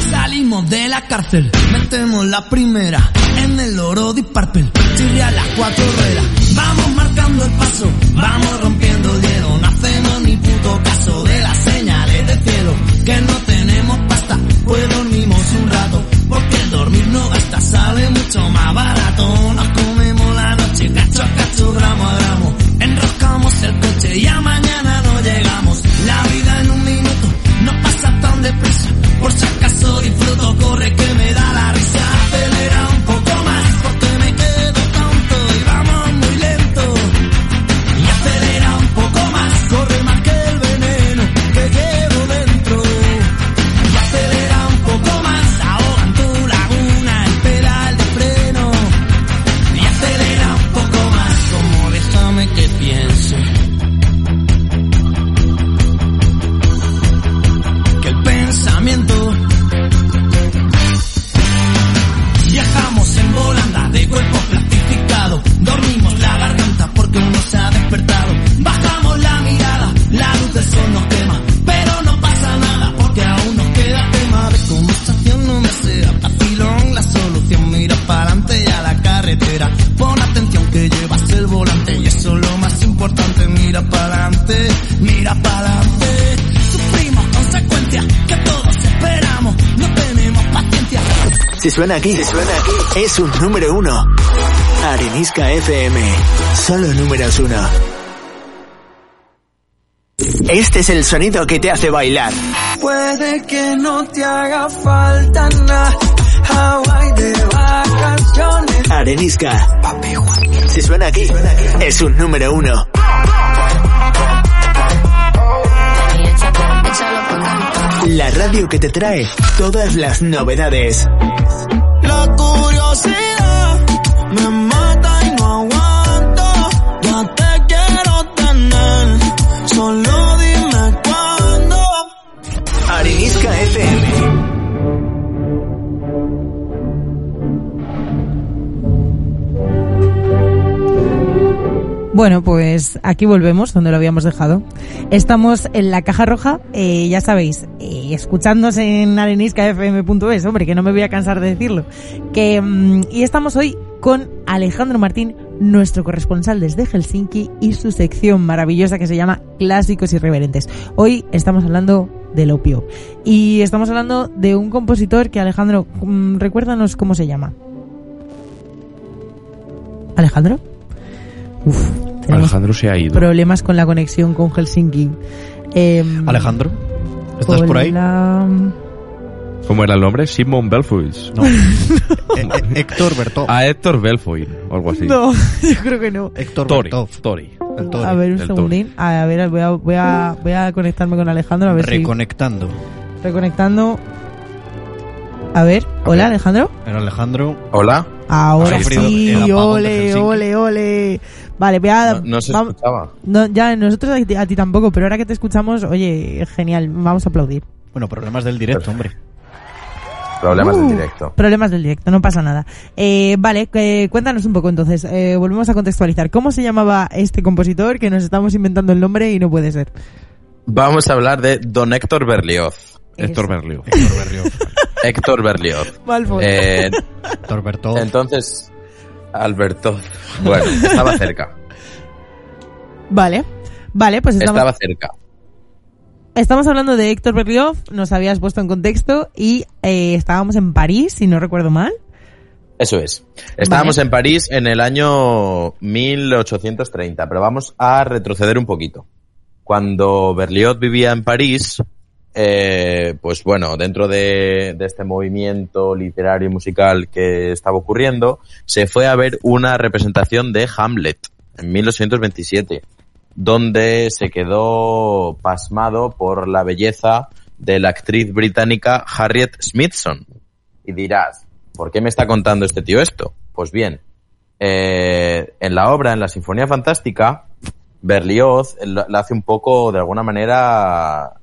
S12: Salimos de la cárcel, metemos la primera en el oro de Parpel. Chile a las cuatro ruedas, vamos marcando el paso, vamos rompiendo el hielo. No hacemos ni puto caso de las señales del cielo, que no tenemos pasta, pues dormimos un rato, porque el dormir no gasta, sale mucho más barato. Nos comemos la noche, cacho a cacho, gramo a gramo, enroscamos el coche y a mañana no llegamos. La vida en un minuto no pasa tan deprisa, por si acaso disfruto, corre que me
S10: suena aquí, si suena aquí, es un número uno. Arenisca FM. Solo números uno. Este es el sonido que te hace bailar.
S8: Puede que no te haga falta nada. Hawaii de vacaciones.
S10: Arenisca. Si suena aquí, es un número uno. La radio que te trae todas las novedades.
S8: La curiosidad me mata y no aguanto. Ya te quiero tener. Solo dime cuándo.
S10: Arenisca FM.
S3: Bueno, pues aquí volvemos donde lo habíamos dejado. Estamos en la caja roja, eh, ya sabéis, eh, escuchándonos en areniscafm.es, hombre, que no me voy a cansar de decirlo. Que, mm, y estamos hoy con Alejandro Martín nuestro corresponsal desde Helsinki y su sección maravillosa que se llama Clásicos Irreverentes. Hoy estamos hablando del opio y estamos hablando de un compositor que Alejandro, mm, recuérdanos cómo se llama. Alejandro? Uf,
S6: Alejandro se ha ido.
S3: problemas con la conexión con Helsinki. Em,
S5: Alejandro, ¿estás por ahí?
S6: ¿Cómo era el nombre? Simon Belfoy.
S5: No. Eh, eh, Héctor Bertov.
S6: A Héctor Belfoy, o algo así.
S3: No, yo creo que no.
S5: Héctor
S6: Tori.
S5: Bertov.
S6: Tori.
S5: El Tori.
S3: A ver, un
S6: el
S3: segundín. A ver, voy a, voy a, voy a conectarme con Alejandro a ver
S5: Reconectando.
S3: si... Reconectando. A ver, hola Alejandro.
S5: Era Alejandro.
S7: Hola.
S3: Ahora sí, ole, ole, ole. Vale, voy a...
S7: No, no se
S3: vam-
S7: escuchaba.
S3: no, ya, nosotros a ti, a ti tampoco, pero ahora que te escuchamos, oye, genial, vamos a aplaudir.
S5: Bueno, problemas del directo, hombre.
S7: Problemas
S3: Uh,
S7: del directo.
S3: Problemas del directo, no pasa nada. Eh, vale, eh, cuéntanos un poco entonces, eh, volvemos a contextualizar. ¿Cómo se llamaba este compositor que nos estamos inventando el nombre y no puede ser?
S7: Vamos a hablar de Don Héctor Berlioz.
S6: Héctor Berlioz.
S5: Héctor Berlioz.
S7: Héctor Berlioz. Eh,
S5: Héctor Bertov.
S7: entonces, Alberto. Bueno, estaba cerca.
S3: Vale, vale, pues estamos,
S7: Estaba cerca.
S3: estamos hablando de Héctor Berlioz, nos habías puesto en contexto y eh, estábamos en París, si no recuerdo mal.
S7: Eso es. Estábamos
S3: Vale.
S7: en París en el año 1830, pero vamos a retroceder un poquito. Cuando Berlioz vivía en París, eh, pues bueno, dentro de, este movimiento literario y musical que estaba ocurriendo, se fue a ver una representación de Hamlet en 1827, donde se quedó pasmado por la belleza de la actriz británica Harriet Smithson. Y dirás, ¿por qué me está contando este tío esto? Pues bien, eh, en la obra, en la Sinfonía Fantástica, Berlioz la hace un poco, de alguna manera,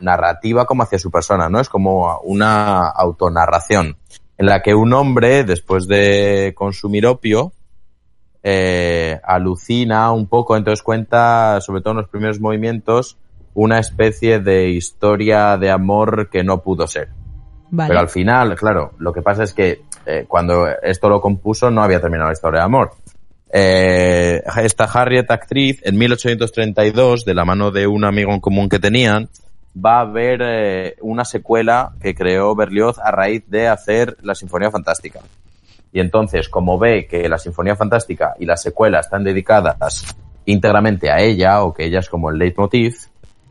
S7: narrativa como hacia su persona, ¿no? Es como una autonarración en la que un hombre, después de consumir opio, eh, alucina un poco, entonces cuenta, sobre todo en los primeros movimientos, una especie de historia de amor que no pudo ser.
S3: Vale.
S7: Pero al final, claro, lo que pasa es que eh, cuando esto lo compuso no había terminado la historia de amor. Eh, esta Harriet actriz, en 1832, de la mano de un amigo en común que tenían, va a ver eh, una secuela que creó Berlioz a raíz de hacer la Sinfonía Fantástica. Y entonces, como ve que la Sinfonía Fantástica y la secuela están dedicadas íntegramente a ella, o que ella es como el leitmotiv,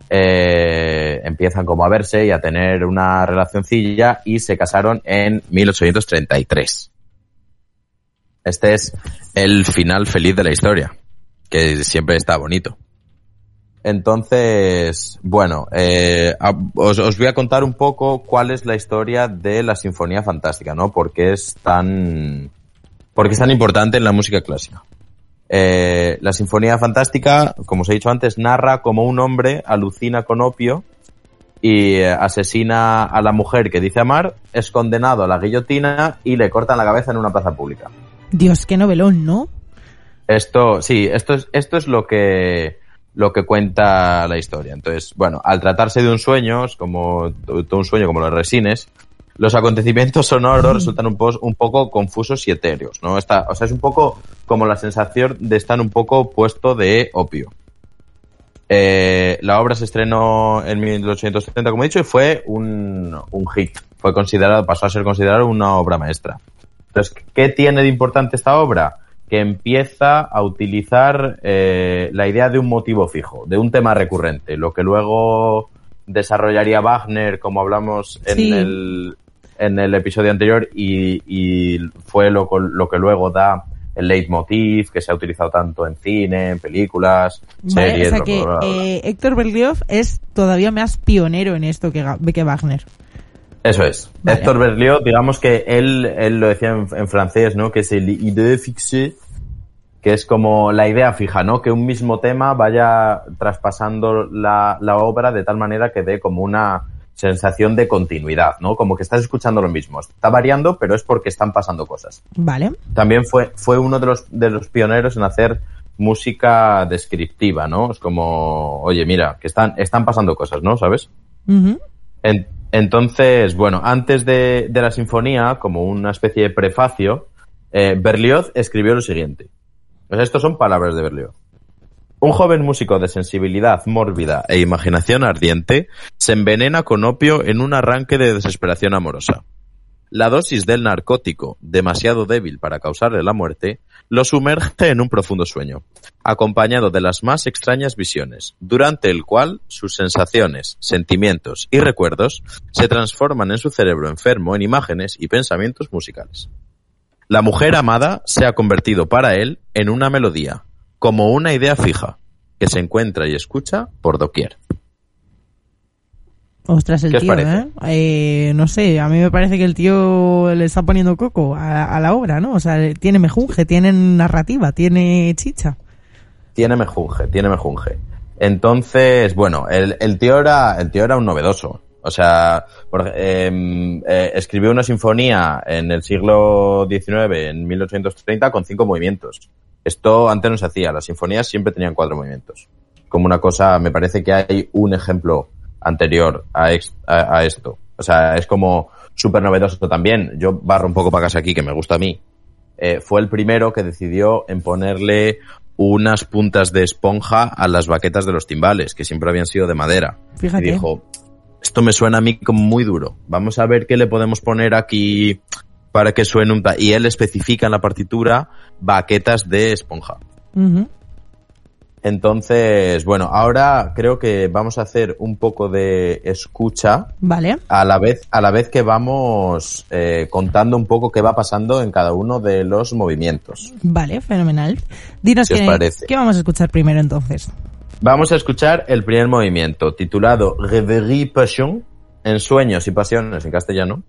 S7: eh, empiezan como a verse y a tener una relacioncilla y se casaron en 1833. Este es el final feliz de la historia, que siempre está bonito. Entonces, bueno, eh, os, voy a contar un poco cuál es la historia de la Sinfonía Fantástica, ¿no? ¿Por qué es tan, por qué es tan importante en la música clásica? Eh, la Sinfonía Fantástica, como os he dicho antes, narra como un hombre alucina con opio y eh, asesina a la mujer que dice amar, es condenado a la guillotina y le cortan la cabeza en una plaza pública.
S3: Dios, qué novelón, ¿no?
S7: Esto, sí, esto es, esto es lo que, lo que cuenta la historia. Entonces, bueno, al tratarse de un sueño, como todo un sueño como los resines, los acontecimientos sonoros resultan un, po- un poco confusos y etéreos, ¿no? Está, o sea, es un poco como la sensación de estar un poco puesto de opio. Eh, la obra se estrenó en 1870, como he dicho, y fue un, un hit. Fue considerado, pasó a ser considerado una obra maestra. Entonces, ¿qué tiene de importante esta obra? Que empieza a utilizar eh, la idea de un motivo fijo, de un tema recurrente, lo que luego desarrollaría Wagner, como hablamos en,
S3: Sí.
S7: el, en el episodio anterior, y, y fue lo, lo que luego da el leitmotiv que se ha utilizado tanto en cine, en películas,
S3: Vale,
S7: series,
S3: o sea que
S7: bla, bla, bla.
S3: eh, Héctor Berlioz es todavía más pionero en esto que, que Wagner.
S7: Eso es.
S3: Vale.
S7: Héctor Berlioz, digamos que él, él lo decía en, en francés, ¿no? Que es el idée fixée, que es como la idea fija, ¿no? Que un mismo tema vaya traspasando la, la obra de tal manera que dé como una sensación de continuidad, ¿no? Como que estás escuchando lo mismo. Está variando, pero es porque están pasando cosas.
S3: Vale.
S7: También fue, fue uno de los, de los pioneros en hacer música descriptiva, ¿no? Es como, oye, mira, que están, están pasando cosas, ¿no? ¿Sabes? En- entonces, bueno, antes de, la sinfonía, como una especie de prefacio, Eh, Berlioz escribió lo siguiente. Sea, estos son palabras de Berlioz. Un joven músico de sensibilidad mórbida e imaginación ardiente se envenena con opio en un arranque de desesperación amorosa. La dosis del narcótico, demasiado débil para causarle la muerte, lo sumerge en un profundo sueño, acompañado de las más extrañas visiones, durante el cual sus sensaciones, sentimientos y recuerdos se transforman en su cerebro enfermo en imágenes y pensamientos musicales. La mujer amada se ha convertido para él en una melodía, como una idea fija, que se encuentra y escucha por doquier.
S3: Ostras, el
S7: ¿Qué os
S3: tío,
S7: parece?
S3: ¿eh? Eh, No sé, a mí me parece que el tío le está poniendo coco a, a la obra, ¿no? O sea, tiene mejunje, tiene narrativa, tiene chicha.
S7: Tiene mejunje, tiene mejunje. Entonces, bueno, el, el tío era, el tío era un novedoso. O sea, por em, eh, escribió una sinfonía en el siglo XIX, en 1830, con cinco movimientos. Esto antes no se hacía. Las sinfonías siempre tenían cuatro movimientos. Como una cosa, me parece que hay un ejemplo anterior a, ex- a- a esto. O sea, es como súper novedoso también. Yo barro un poco para casa aquí, que me gusta a mí. Eh, fue el primero que decidió en ponerle unas puntas de esponja a las baquetas de los timbales, que siempre habían sido de madera.
S3: Fíjate.
S7: Y dijo, esto me suena a mí como muy duro. Vamos a ver qué le podemos poner aquí para que suene un... ta-". Y él especifica en la partitura baquetas de esponja. Entonces, bueno, ahora creo que vamos a hacer un poco de escucha
S3: Vale.
S7: a la vez, a la vez que vamos eh, contando un poco qué va pasando en cada uno de los movimientos.
S3: Vale, fenomenal. Dinos
S7: ¿Qué os parece?
S3: qué vamos a escuchar primero entonces.
S7: Vamos a escuchar el primer movimiento, titulado Rêverie Passion, en sueños y pasiones en castellano,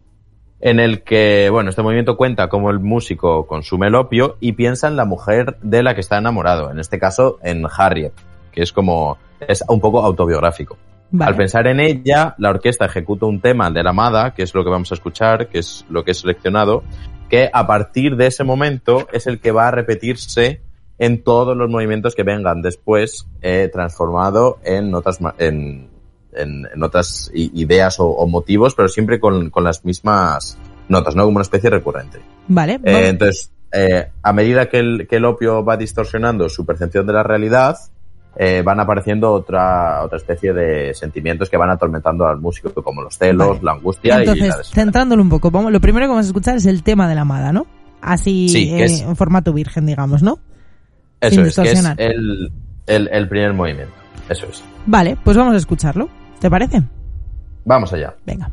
S7: en el que, bueno, este movimiento cuenta cómo el músico consume el opio y piensa en la mujer de la que está enamorado, en este caso en Harriet, que es como, es un poco autobiográfico.
S3: Vale.
S7: Al pensar en ella, la orquesta ejecuta un tema de la amada, que es lo que vamos a escuchar, que es lo que he seleccionado, que a partir de ese momento es el que va a repetirse en todos los movimientos que vengan después, eh, transformado en otras, ma- en, en, en otras ideas o, o motivos, pero siempre con, con las mismas notas, ¿no? Como una especie recurrente.
S3: Vale.
S7: Eh, entonces, eh, a medida que el, que el opio va distorsionando su percepción de la realidad, eh, van apareciendo otra, otra especie de sentimientos que van atormentando al músico, como los celos,
S3: Vale.
S7: la angustia y la
S3: Entonces, centrándolo un poco, vamos, lo primero que vamos a escuchar es el tema de la amada, ¿no? Así,
S7: Sí, que
S3: eh,
S7: es-
S3: en formato virgen, digamos, ¿no?
S7: Eso
S3: sin
S7: es, que es el, el primer movimiento. Eso es.
S3: Vale, pues vamos a escucharlo. ¿Te parece?
S7: Vamos allá.
S3: Venga.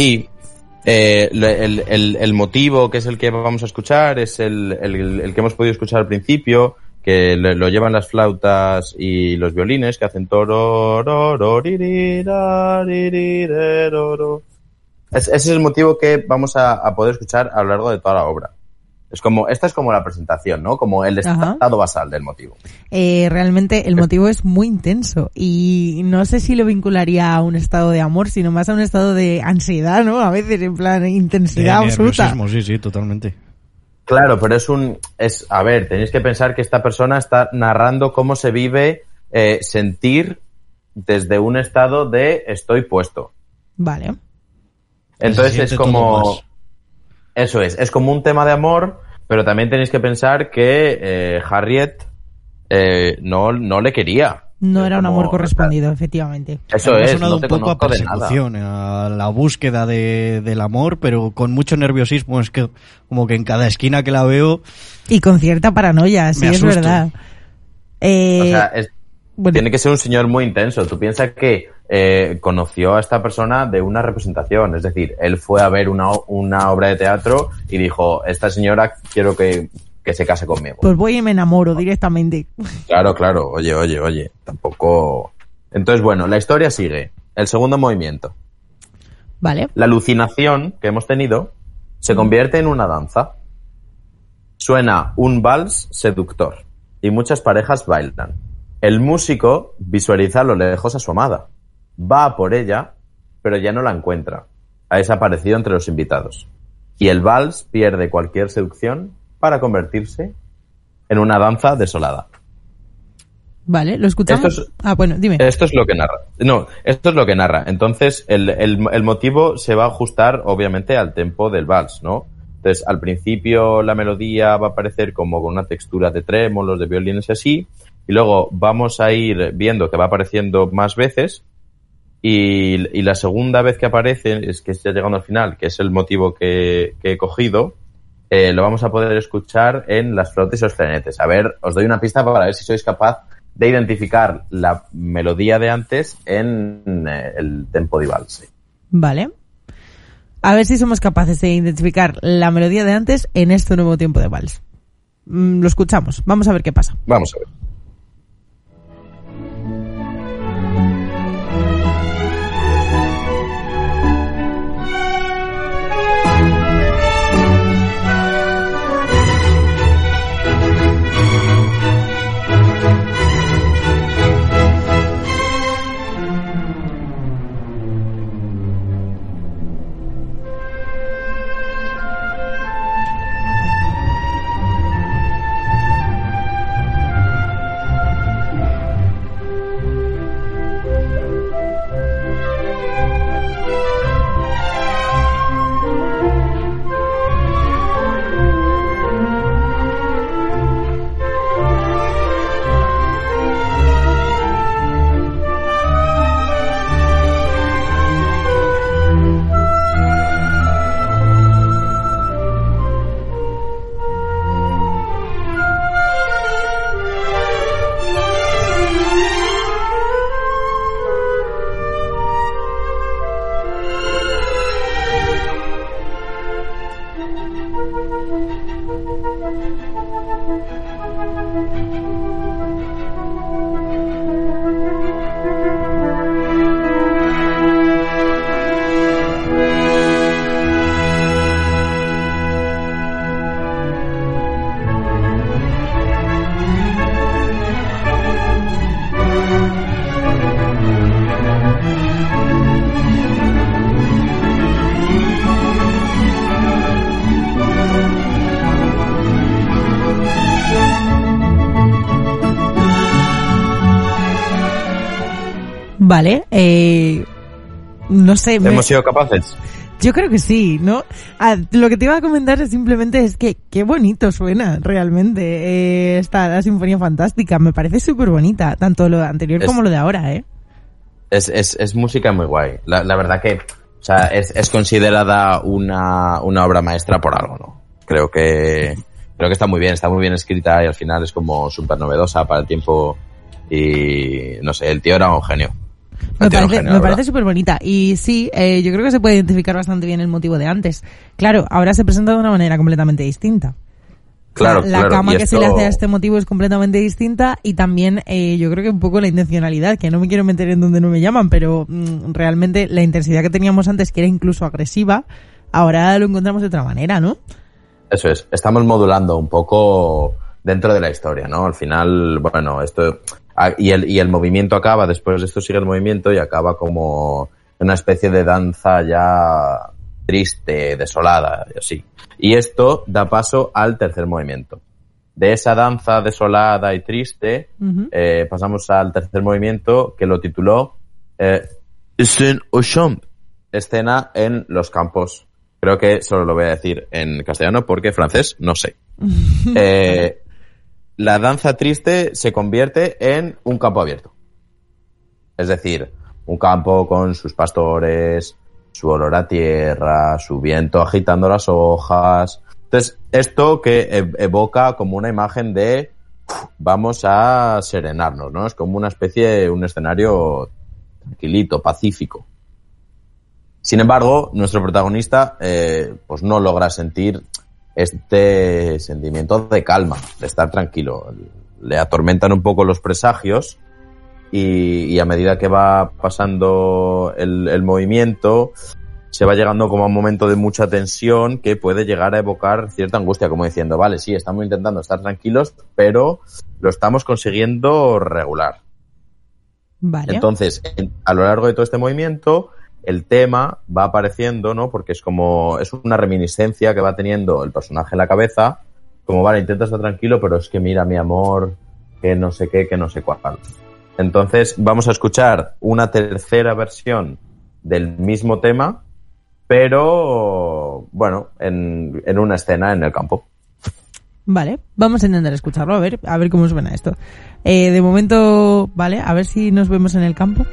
S7: Aquí. eh, el, motivo que es el que vamos a escuchar es el, que hemos podido escuchar al principio, que lo llevan las flautas y los violines que hacen toro, ese es el motivo que vamos a poder escuchar a lo largo de toda la obra. Es como, esta es como la presentación, ¿no? Como el
S3: Ajá.
S7: estado basal del motivo.
S3: Eh, realmente el motivo es muy intenso y no sé si lo vincularía a un estado de amor, sino más a un estado de ansiedad, ¿no? A veces en plan intensidad
S5: De
S3: absoluta.
S5: sí, sí, totalmente.
S7: Claro, pero es un, es, a ver, tenéis que pensar que esta persona está narrando cómo se vive eh, sentir desde un estado de estoy puesto.
S3: Vale.
S7: Entonces es como,
S5: más.
S7: Eso es, es como un tema de amor, pero también tenéis que pensar que eh, Harriet eh, no, no le quería.
S3: No era un amor correspondido, efectivamente.
S7: Eso
S5: Me ha
S7: es,
S5: sonado
S7: no te
S5: un poco a persecución, a la búsqueda de, del amor, pero con mucho nerviosismo. Es que como que en cada esquina que la veo,
S3: Y con cierta paranoia, sí, es verdad. Eh,
S7: O sea, es-
S3: bueno.
S7: tiene que ser un señor muy intenso. Tú piensas que eh, conoció a esta persona de una representación, es decir, él fue a ver una, una obra de teatro y dijo, esta señora quiero que, que se case conmigo.
S3: Pues voy y me enamoro directamente.
S7: Claro, claro, oye, oye, oye, tampoco... Entonces, bueno, la historia sigue. El segundo movimiento.
S3: Vale.
S7: La alucinación que hemos tenido se convierte en una danza. Suena un vals seductor y muchas parejas bailan. El músico visualiza a lo lejos a su amada. Va a por ella, pero ya no la encuentra. Ha desaparecido entre los invitados. Y el vals pierde cualquier seducción para convertirse en una danza desolada.
S3: Vale, ¿lo escuchamos?
S7: Esto es-
S3: Ah, bueno, dime.
S7: Esto es lo que narra. No, esto es lo que narra. Entonces, el, el- el motivo se va a ajustar, obviamente, al tempo del vals, ¿no? Entonces, al principio la melodía va a aparecer como con una textura de trémolos, de violines y así. Y luego vamos a ir viendo que va apareciendo más veces. Y, y la segunda vez que aparece, es que está llegando al final, que es el motivo que, que he cogido, eh, lo vamos a poder escuchar en las flautas y los clarinetes. A ver, os doy una pista para ver si sois capaz de identificar la melodía de antes en eh, el tempo di valse.
S3: Vale. A ver si somos capaces de identificar la melodía de antes en este nuevo tiempo de vals. Mm, lo escuchamos. Vamos a ver qué pasa.
S7: Vamos a ver.
S3: Me-
S7: ¿Hemos sido capaces?
S3: Yo creo que sí, ¿no? Ah, lo que te iba a comentar es simplemente es que qué bonito suena realmente eh, esta la sinfonía fantástica. Me parece súper bonita, tanto lo anterior
S7: Es-
S3: como lo de ahora, ¿eh?
S7: Es, es, es música muy guay. La, la verdad que, o sea, es, es considerada una, una obra maestra por algo, ¿no? Creo que, creo que está muy bien, está muy bien escrita y al final es como súper novedosa para el tiempo y, no sé, el tío era un genio.
S3: Me parece, me parece súper bonita. Y sí, eh, yo creo que se puede identificar bastante bien el motivo de antes. Claro, ahora se presenta de una manera completamente distinta.
S7: Claro,
S3: la la
S7: claro,
S3: cama que se le hace a este motivo es completamente distinta y también eh, yo creo que un poco la intencionalidad, que no me quiero meter en donde no me llaman, pero mm, realmente la intensidad que teníamos antes, que era incluso agresiva, ahora lo encontramos de otra manera, ¿no?
S7: Eso es, estamos modulando un poco dentro de la historia, ¿no? Al final, bueno, esto... ah, Y el, y el movimiento acaba, después de esto sigue el movimiento y acaba como una especie de danza ya triste, desolada, y así. Y esto da paso al tercer movimiento. De esa danza desolada y triste,
S3: Ujú.
S7: eh, pasamos al tercer movimiento que lo tituló eh, Scène au champ, escena en los campos. Creo que solo lo voy a decir en castellano porque francés no sé. Eh, la danza triste se convierte en un campo abierto. Es decir, un campo con sus pastores, su olor a tierra, su viento agitando las hojas. Entonces, esto que e- evoca como una imagen de vamos a serenarnos, ¿no? Es como una especie, un escenario tranquilito, pacífico. Sin embargo, nuestro protagonista eh, pues no logra sentir este sentimiento de calma, de estar tranquilo. Le atormentan un poco los presagios y, y a medida que va pasando el, el movimiento, se va llegando como a un momento de mucha tensión que puede llegar a evocar cierta angustia, como diciendo, vale, sí, estamos intentando estar tranquilos, pero lo estamos consiguiendo regular.
S3: Vale.
S7: Entonces, en- a lo largo de todo este movimiento, el tema va apareciendo, ¿no? Porque es como, es una reminiscencia que va teniendo el personaje en la cabeza, como, vale, intenta estar tranquilo, pero es que mira, mi amor, que no sé qué, que no sé cuál. Entonces, vamos a escuchar una tercera versión del mismo tema, pero, bueno, en, en una escena en el campo.
S3: Vale, vamos a intentar escucharlo, a ver, a ver cómo suena esto. Eh, de momento, vale, a ver si nos vemos en el campo.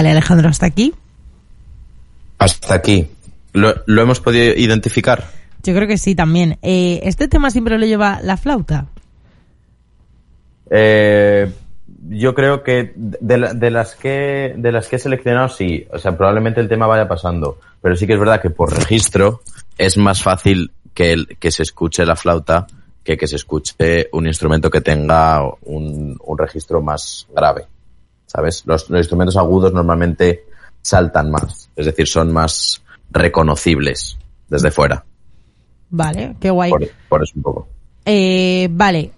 S3: Vale, Alejandro, hasta aquí.
S7: Hasta aquí. ¿Lo, lo hemos podido identificar?
S3: Yo creo que sí también. Eh, este tema siempre lo lleva la flauta.
S7: Eh, yo creo que de, la- de las que de las que he seleccionado sí, o sea, probablemente el tema vaya pasando, pero sí que es verdad que por registro es más fácil que el- que se escuche la flauta que que se escuche un instrumento que tenga un, un registro más grave, ¿sabes? Los, los instrumentos agudos normalmente saltan más, es decir, son más reconocibles desde fuera,
S3: Vale, qué guay.
S7: por, por eso un poco.
S3: Eh, vale,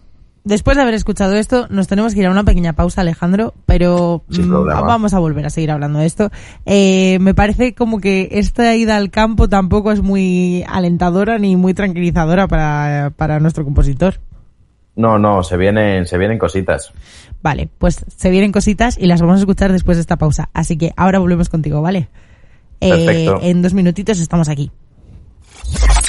S3: después de haber escuchado esto, nos tenemos que ir a una pequeña pausa, Alejandro, pero mm, vamos a volver a seguir hablando de esto. Eh, me parece como que esta ida al campo tampoco es muy alentadora ni muy tranquilizadora para, para nuestro compositor.
S7: No, no, se vienen, se vienen cositas.
S3: Vale, pues se vienen cositas y las vamos a escuchar después de esta pausa. Así que ahora volvemos contigo, ¿vale? Eh,
S7: Perfecto.
S3: en dos minutitos estamos aquí.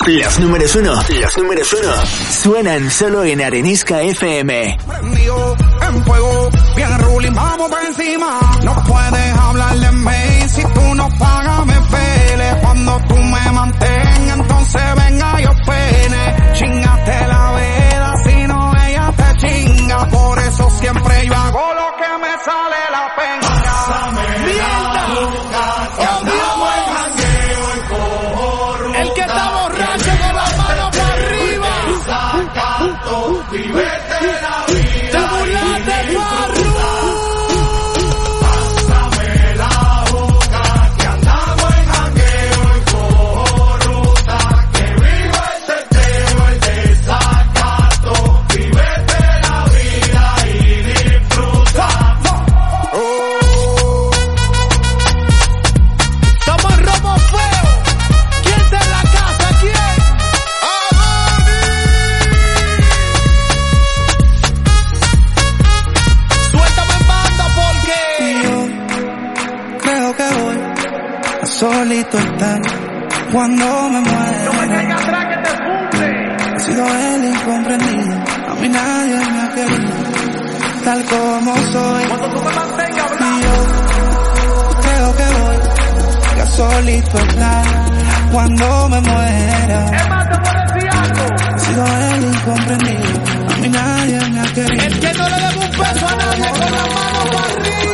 S10: Los números uno, los números uno, suenan solo en Arenisca FM.
S13: Prendido en fuego, bien ruling, vamos por encima. No puedes hablar de mí si tú no pagas, me pele. Cuando tú me mantengas, entonces venga yo pene. Chingate la veda,
S14: cuando me muera.
S13: no me tengas atrás que te funde.
S14: He sido el incomprendido, a mí nadie me ha querido, tal como soy.
S13: Cuando tú me mantengas
S14: Y yo creo que voy a solito estar cuando me muera.
S13: Es más, te puedo decir algo.
S14: He sido el incomprendido, a mí nadie me ha querido.
S13: El que no le debe un peso a nadie con la mano para arriba.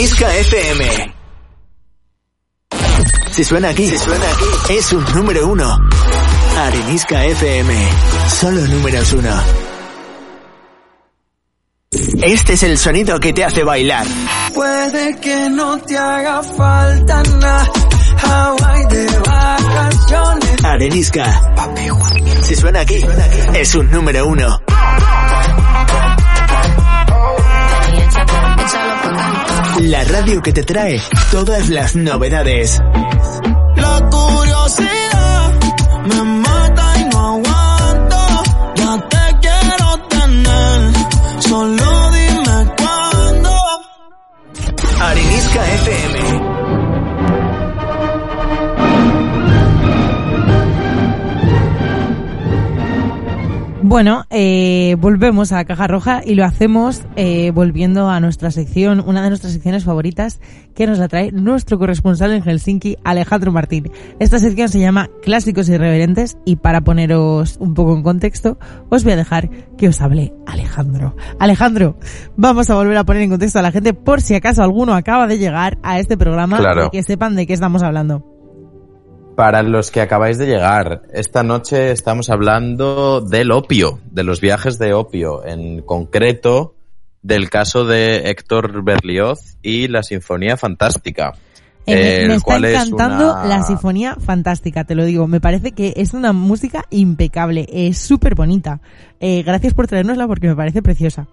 S10: Arenisca FM. Si suena aquí, si suena aquí, es un número uno. Arenisca FM. Solo números uno. Este es el sonido que te hace bailar.
S14: Puede que no te haga falta nada. Hawaii de vacaciones.
S10: Arenisca. Si suena aquí, es un número uno. La radio que te trae todas las novedades.
S14: La curiosidad me mata y no aguanto. Ya te quiero tener. Solo dime cuándo.
S10: Arenisca FM.
S3: Bueno, eh, volvemos a la caja roja y lo hacemos eh, volviendo a nuestra sección, una de nuestras secciones favoritas, que nos la trae nuestro corresponsal en Helsinki, Alejandro Martín. Esta sección se llama Clásicos Irreverentes y para poneros un poco en contexto, os voy a dejar que os hable Alejandro. Alejandro, vamos a volver a poner en contexto a la gente por si acaso alguno acaba de llegar a este programa
S7: Claro.
S3: y que sepan de qué estamos hablando.
S7: Para los que acabáis de llegar, esta noche estamos hablando del opio, de los viajes de opio, en concreto del caso de Héctor Berlioz y la Sinfonía Fantástica.
S3: Eh, me- está
S7: cual es
S3: encantando
S7: una-
S3: la sinfonía fantástica, te lo digo. Me parece que es una música impecable, es súper bonita. Eh, gracias por traernosla porque me parece preciosa.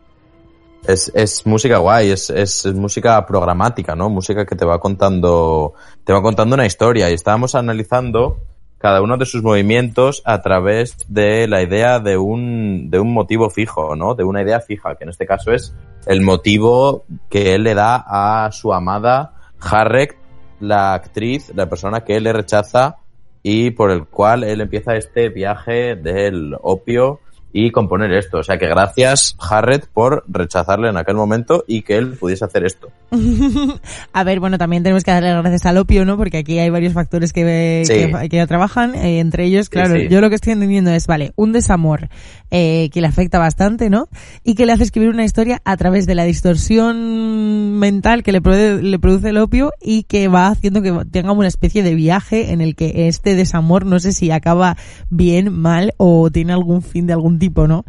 S7: Es, es música guay, es, es, música programática, ¿no? Música que te va contando, te va contando una historia. Y estábamos analizando cada uno de sus movimientos a través de la idea de un, de un motivo fijo, ¿no? De una idea fija, que en este caso es el motivo que él le da a su amada Harriet, la actriz, la persona que él le rechaza y por el cual él empieza este viaje del opio y componer esto. O sea que gracias, Harriet, por rechazarle en aquel momento y que él pudiese hacer esto.
S3: A ver, bueno, también tenemos que darle las gracias al opio, ¿no? Porque aquí hay varios factores que,
S7: Sí.
S3: que, que ya trabajan. eh, entre ellos, claro,
S7: sí.
S3: yo lo que estoy entendiendo es, vale, un desamor eh, que le afecta bastante, ¿no? Y que le hace escribir una historia a través de la distorsión mental que le, produ- le produce el opio y que va haciendo que tenga una especie de viaje en el que este desamor, no sé si acaba bien, mal o tiene algún fin de algún tipo, ¿no?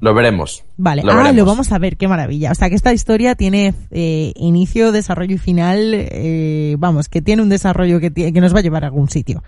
S7: Lo veremos.
S3: Vale,
S7: Lo
S3: ah,
S7: veremos.
S3: lo vamos a ver, qué maravilla. O sea, que esta historia tiene eh, inicio, desarrollo y final, eh, vamos, que tiene un desarrollo que, que nos va a llevar a algún sitio.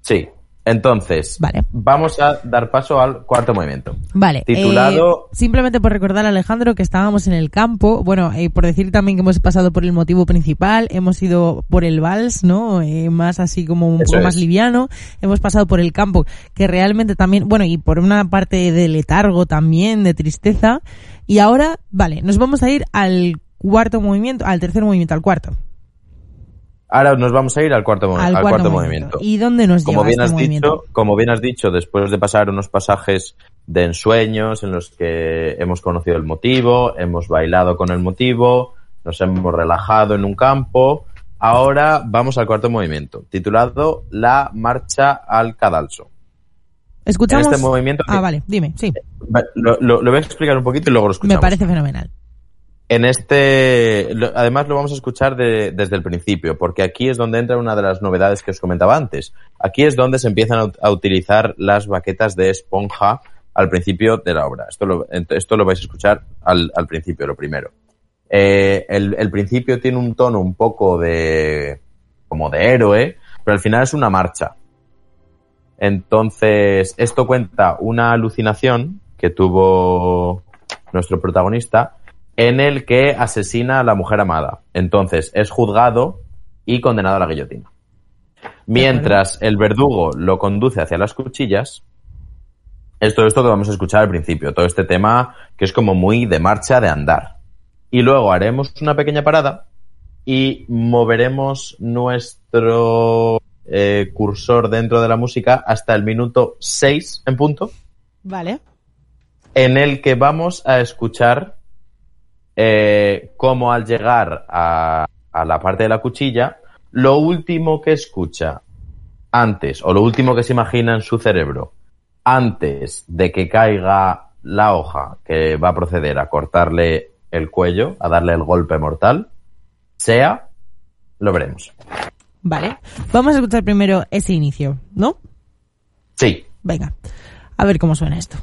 S7: Sí. Entonces,
S3: Vale.
S7: vamos a dar paso al cuarto movimiento.
S3: Vale.
S7: Titulado-
S3: eh, simplemente por recordar, Alejandro, que estábamos en el campo. Bueno, eh, por decir también que hemos pasado por el motivo principal, hemos ido por el vals, ¿no? Eh, más así como un
S7: Eso
S3: poco más liviano. Hemos pasado por el campo, que realmente también, bueno, y por una parte de letargo también, de tristeza. Y ahora, vale, nos vamos a ir al cuarto movimiento, al tercer movimiento, al cuarto.
S7: Ahora nos vamos a ir al cuarto,
S3: Al
S7: al
S3: cuarto
S7: cuarto
S3: movimiento.
S7: movimiento.
S3: ¿Y dónde nos
S7: como
S3: lleva
S7: bien
S3: este
S7: has
S3: movimiento?
S7: dicho, como bien has dicho, después de pasar unos pasajes de ensueños en los que hemos conocido el motivo, hemos bailado con el motivo, nos hemos relajado en un campo, ahora vamos al cuarto movimiento, titulado La marcha al cadalso.
S3: Escuchamos.
S7: En este movimiento-
S3: Ah, vale, dime, sí.
S7: Va- Lo, lo- lo voy a explicar un poquito y luego lo
S3: Me
S7: escuchamos.
S3: parece fenomenal.
S7: En este, además lo vamos a escuchar de- desde el principio, porque aquí es donde entra una de las novedades que os comentaba antes. Aquí es donde se empiezan a, ut- a utilizar las baquetas de esponja al principio de la obra. Esto lo, esto lo vais a escuchar al, al principio, lo primero. Eh, el principio tiene un tono un poco de, como de héroe, pero al final es una marcha. Entonces, esto cuenta una alucinación que tuvo nuestro protagonista en el que asesina a la mujer amada. Entonces, es juzgado y condenado a la guillotina. Mientras el verdugo lo conduce hacia las cuchillas, es todo esto que vamos a escuchar al principio, todo este tema que es como muy de marcha, de andar. Y luego haremos una pequeña parada y moveremos nuestro eh, cursor dentro de la música hasta el minuto 6 en punto,
S3: Vale.
S7: en el que vamos a escuchar eh, cómo al llegar a, a la parte de la cuchilla, lo último que escucha antes, o lo último que se imagina en su cerebro, antes de que caiga la hoja que va a proceder a cortarle el cuello, a darle el golpe mortal, sea, lo veremos.
S3: Vale. Vamos a escuchar primero ese inicio, ¿no?
S7: Sí.
S3: Venga. A ver cómo suena esto.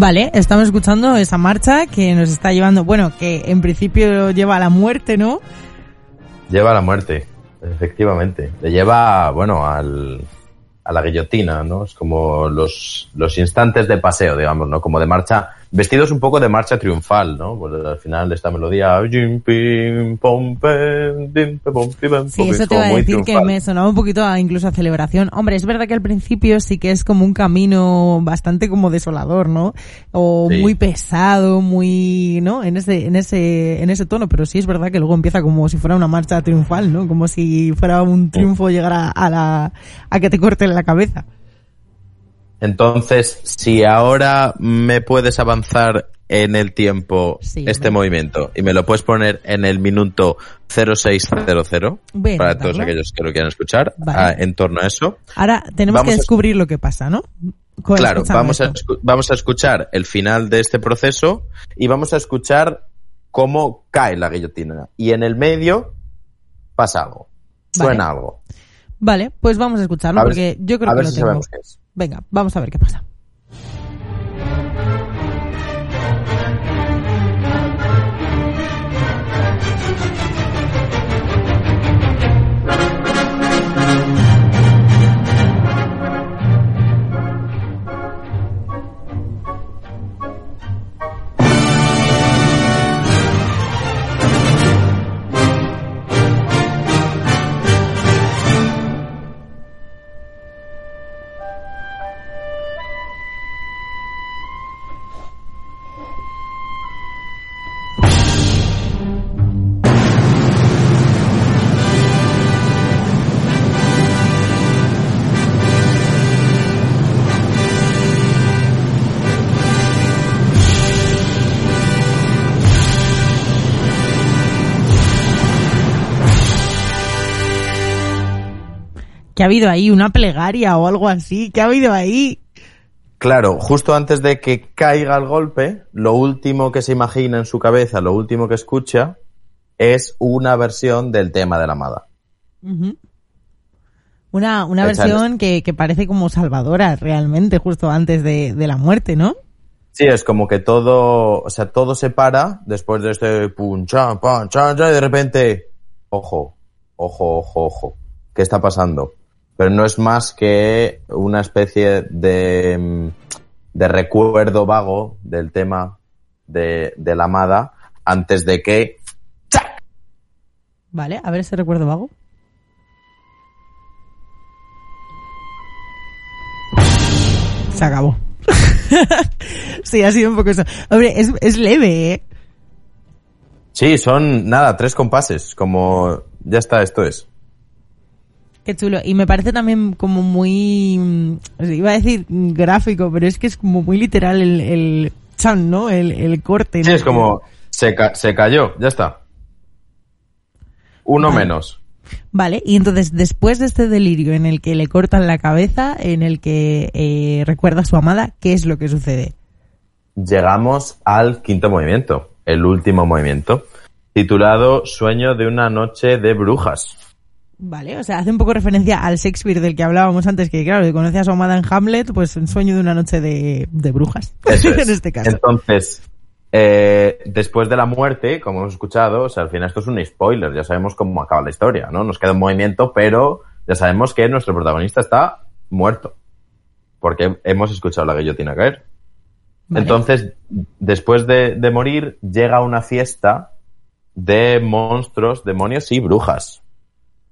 S3: Vale, estamos escuchando esa marcha que nos está llevando, bueno, que en principio lleva a la muerte, ¿no?
S7: Lleva a la muerte, efectivamente. Le lleva, bueno, al, a la guillotina, ¿no? Es como los, los instantes de paseo, digamos, ¿no? Como de marcha, vestidos un poco de marcha triunfal, ¿no? Pues al final de esta melodía,
S3: Sí, eso
S7: es
S3: te iba a decir que
S7: triunfal.
S3: me sonaba un poquito a, incluso a celebración. Hombre, es verdad que al principio sí que es como un camino bastante como desolador, ¿no? O
S7: Sí.
S3: muy pesado, muy, ¿no? En ese, en ese, en ese tono, pero sí es verdad que luego empieza como si fuera una marcha triunfal, ¿no? Como si fuera un triunfo llegar a, a la, a que te corten la cabeza.
S7: Entonces, si ahora me puedes avanzar en el tiempo
S3: Sí,
S7: este movimiento y me lo puedes poner en el minuto 0600
S3: Voy a
S7: para todos aquellos que lo quieran escuchar
S3: Vale.
S7: ah, en torno a eso.
S3: Ahora tenemos
S7: Vamos
S3: que
S7: a-
S3: descubrir lo que pasa, ¿no? Con-
S7: Claro, vamos a,
S3: esto.
S7: vamos a escuchar el final de este proceso y vamos a escuchar cómo cae la guillotina. Y en el medio pasa algo, suena algo.
S3: Vale, pues vamos a escucharlo
S7: A
S3: porque
S7: si-
S3: yo creo
S7: a
S3: que
S7: ver
S3: lo
S7: si
S3: tengo. Venga, vamos a ver qué pasa. ¿Qué ha habido ahí? ¿Una plegaria o algo así? ¿Qué ha habido ahí?
S7: Claro, justo antes de que caiga el golpe, lo último que se imagina en su cabeza, lo último que escucha, es una versión del tema de la amada.
S3: Una, una versión que, que parece como salvadora realmente, justo antes de, de la muerte, ¿no?
S7: Sí, es como que todo, o sea, todo se para después de este pum, chan, pam, chan, chan, y de repente, ojo, ojo, ojo, ojo, ¿qué está pasando? Pero no es más que una especie de, mm, de recuerdo vago del tema de, de la amada antes de que
S3: Vale, a ver ese recuerdo vago. Se acabó. sí, ha sido un poco eso. Hombre, es, es leve, ¿eh?
S7: Sí, son nada, tres compases, como ya está, esto es.
S3: Qué chulo. Y me parece también como muy... mm, Iba a decir gráfico, pero es que es como muy literal el, el chan, ¿no? El, el corte.
S7: Sí,
S3: ¿no?
S7: es como se, ca- se cayó, ya está. Uno
S3: Vale.
S7: menos.
S3: Vale, y entonces después de este delirio en el que le cortan la cabeza, en el que eh, recuerda a su amada, ¿qué es lo que sucede?
S7: Llegamos al quinto movimiento, el último movimiento, titulado Sueño de una noche de brujas.
S3: Vale, o sea, hace un poco referencia al Shakespeare del que hablábamos antes, que claro, que conoce a su amada en Hamlet, pues en sueño de una noche de, de brujas.
S7: Eso es.
S3: en este caso.
S7: Entonces, eh, después de la muerte, como hemos escuchado, o sea, al final esto es un spoiler, ya sabemos cómo acaba la historia, ¿no? Nos queda un movimiento, pero ya sabemos que nuestro protagonista está muerto. Porque hemos escuchado la guillotina caer.
S3: Vale.
S7: Entonces, después de, de morir, llega una fiesta de monstruos, demonios y brujas.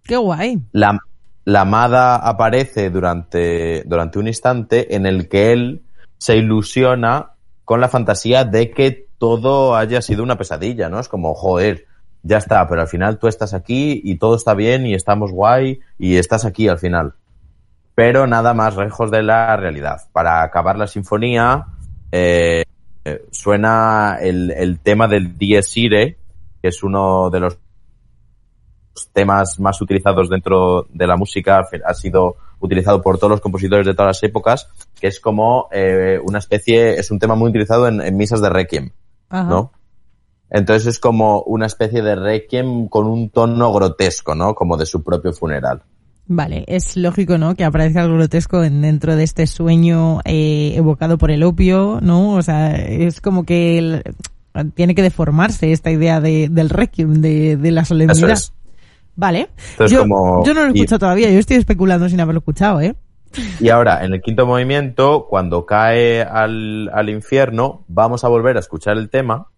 S3: Qué guay.
S7: La, la amada aparece durante, durante un instante en el que él se ilusiona con la fantasía de que todo haya sido una pesadilla, ¿no? Es como, joder, ya está, pero al final tú estás aquí y todo está bien y estamos guay y estás aquí al final. Pero nada más lejos de la realidad. Para acabar la sinfonía, eh, eh, suena el, el tema del Dies Irae, que es uno de los temas más utilizados dentro de la música, ha sido utilizado por todos los compositores de todas las épocas, que es como eh, una especie, es un tema muy utilizado en, en misas de requiem,
S3: Ajá.
S7: ¿no? Entonces es como una especie de requiem con un tono grotesco, ¿no? Como de su propio funeral.
S3: Vale, es lógico, ¿no? Que aparezca algo grotesco en- dentro de este sueño eh, evocado por el opio, ¿no? O sea, es como que el- tiene que deformarse esta idea de, del requiem, de, de la solemnidad.
S7: Eso es.
S3: Vale.
S7: Entonces,
S3: yo,
S7: como-
S3: yo no lo he
S7: y-
S3: escuchado todavía, yo estoy especulando sin haberlo escuchado, ¿eh?
S7: Y ahora, en el quinto movimiento, cuando cae al, al infierno, vamos a volver a escuchar el tema,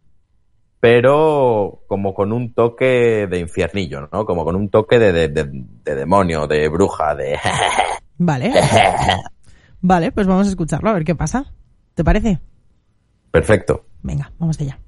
S7: pero como con un toque de infiernillo, ¿no? Como con un toque de, de, de- de demonio, de bruja, de...
S3: Vale. Vale, pues vamos a escucharlo a ver qué pasa. ¿Te parece?
S7: Perfecto.
S3: Venga, vamos allá.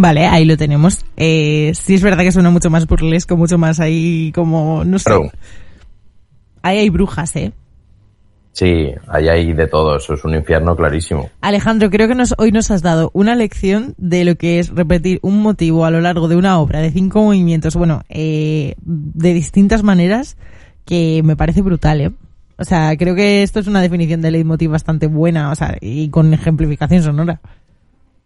S3: Vale, ahí lo tenemos. Eh, sí es verdad que suena mucho más burlesco, mucho más ahí como, no sé. Ahí hay brujas, ¿eh?
S7: Sí, ahí hay de todo, eso es un infierno clarísimo.
S3: Alejandro, creo que nos, hoy nos has dado una lección de lo que es repetir un motivo a lo largo de una obra de cinco movimientos, bueno, eh, de distintas maneras, que me parece brutal, ¿eh? O sea, creo que esto es una definición de leitmotiv bastante buena, o sea, y con ejemplificación sonora.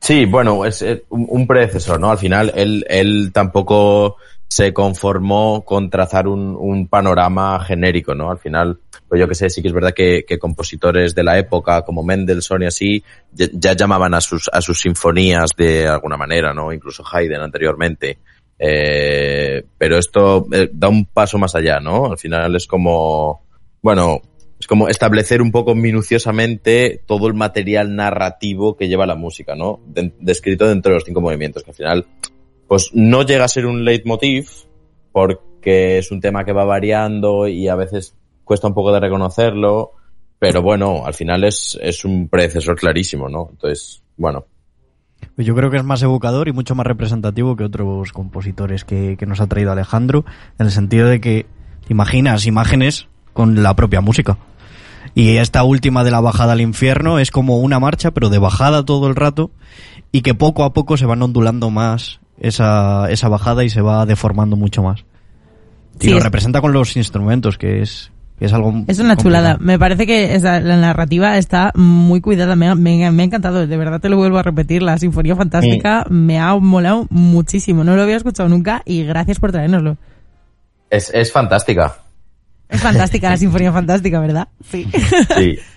S7: Sí, bueno, es eh, un, predecesor, ¿no? Al final, él, él tampoco se conformó con trazar un, un panorama genérico, ¿no? Al final, pues yo que sé, sí que es verdad que, que compositores de la época, como Mendelssohn y así, ya, ya llamaban a sus, a sus sinfonías de alguna manera, ¿no? Incluso Haydn anteriormente. Eh, pero esto eh, da un paso más allá, ¿no? Al final es como, bueno, es como establecer un poco minuciosamente todo el material narrativo que lleva la música, ¿no? De- descrito dentro de los cinco movimientos, que al final, pues no llega a ser un leitmotiv, porque es un tema que va variando y a veces cuesta un poco de reconocerlo, pero bueno, al final es, es un predecesor clarísimo, ¿no? Entonces, bueno,
S5: Yo creo que es más evocador y mucho más representativo que otros compositores que, que nos ha traído Alejandro, en el sentido de que imaginas imágenes con la propia música. Y esta última de la bajada al infierno es como una marcha, pero de bajada todo el rato, y que poco a poco se van ondulando más esa, esa bajada y se va deformando mucho más. Y
S3: Sí,
S5: lo
S3: es-
S5: representa con los instrumentos, que es, que es algo.
S3: Es una
S5: complicado.
S3: chulada. Me parece que esa- la narrativa está muy cuidada. Me ha, me ha- me ha encantado. De verdad te lo vuelvo a repetir. La Sinfonía Fantástica me ha molado muchísimo. No lo había escuchado nunca y gracias por traérnoslo.
S7: es, es fantástica.
S3: Es fantástica la Sinfonía Fantástica, ¿verdad? Sí.
S7: Sí.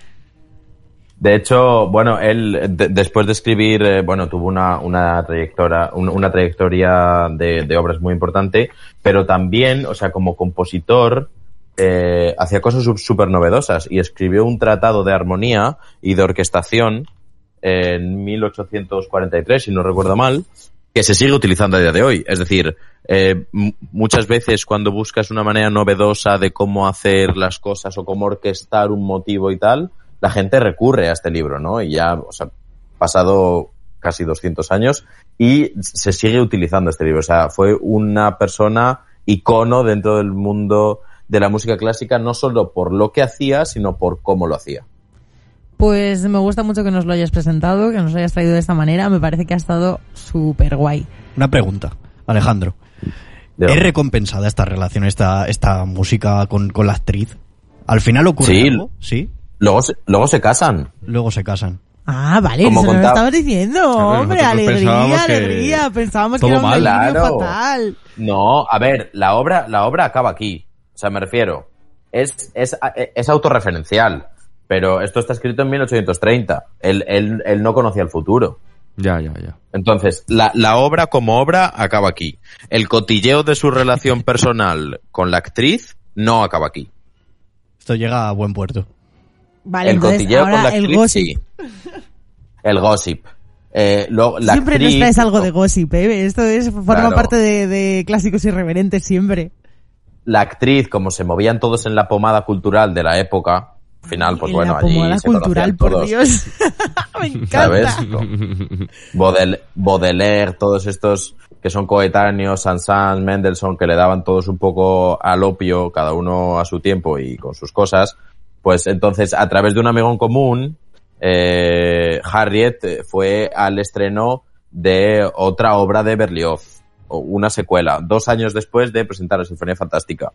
S7: De hecho, bueno, él de- después de escribir, eh, bueno, tuvo una, una trayectoria, un- una trayectoria de, de obras muy importante, pero también, o sea, como compositor, eh, hacía cosas súper novedosas y escribió un tratado de armonía y de orquestación en 1843, si no recuerdo mal, que se sigue utilizando a día de hoy. Es decir, eh, muchas veces cuando buscas una manera novedosa de cómo hacer las cosas o cómo orquestar un motivo y tal, la gente recurre a este libro, ¿no? Y ya, o sea, pasado casi 200 años y se sigue utilizando este libro. O sea, fue una persona icono dentro del mundo de la música clásica, no solo por lo que hacía, sino por cómo lo hacía.
S3: Pues me gusta mucho que nos lo hayas presentado, que nos lo hayas traído de esta manera. Me parece que ha estado súper guay.
S5: Una pregunta, Alejandro. ¿Es recompensada esta relación, esta, esta música con, con la actriz? ¿Al final ocurre
S7: Sí.
S5: algo? Sí.
S7: Luego se, luego se casan.
S5: Luego se casan.
S3: Ah, vale,
S7: Como
S3: eso no lo estabas diciendo,
S7: Claro,
S3: hombre, alegría,
S7: pensábamos que
S3: alegría. Pensábamos que era un
S7: mal. Claro.
S3: fatal.
S7: No, a ver, la obra, la obra acaba aquí. O sea, me refiero, es, es, es autorreferencial, pero esto está escrito en 1830. Él, él, él no conocía el futuro.
S6: Ya, ya, ya.
S7: Entonces, la, la obra como obra acaba aquí. El cotilleo de su relación personal con la actriz no acaba aquí.
S5: Esto llega a buen puerto.
S3: Vale,
S7: el
S3: entonces
S7: cotilleo con la
S3: el
S7: actriz
S3: gossip.
S7: sí. El gossip. Eh, lo- la
S3: siempre nos
S7: actriz-
S3: traes algo de gossip, ¿eh? Esto es, forma
S7: Claro.
S3: parte de, de clásicos irreverentes siempre.
S7: la actriz, como se movían todos en la pomada cultural de la época, final, pues
S3: En
S7: bueno, allí se
S3: cultural, por
S7: todos,
S3: Dios. Me encanta.
S7: ¿sabes? Baudel- Baudelaire, todos estos que son coetáneos, Saint-Saëns, Mendelssohn, que le daban todos un poco al opio, cada uno a su tiempo y con sus cosas, pues entonces, a través de un amigo en común, eh, Harriet eh, fue al estreno de otra obra de Berlioz, una secuela, dos años después de presentar la Sinfonía Fantástica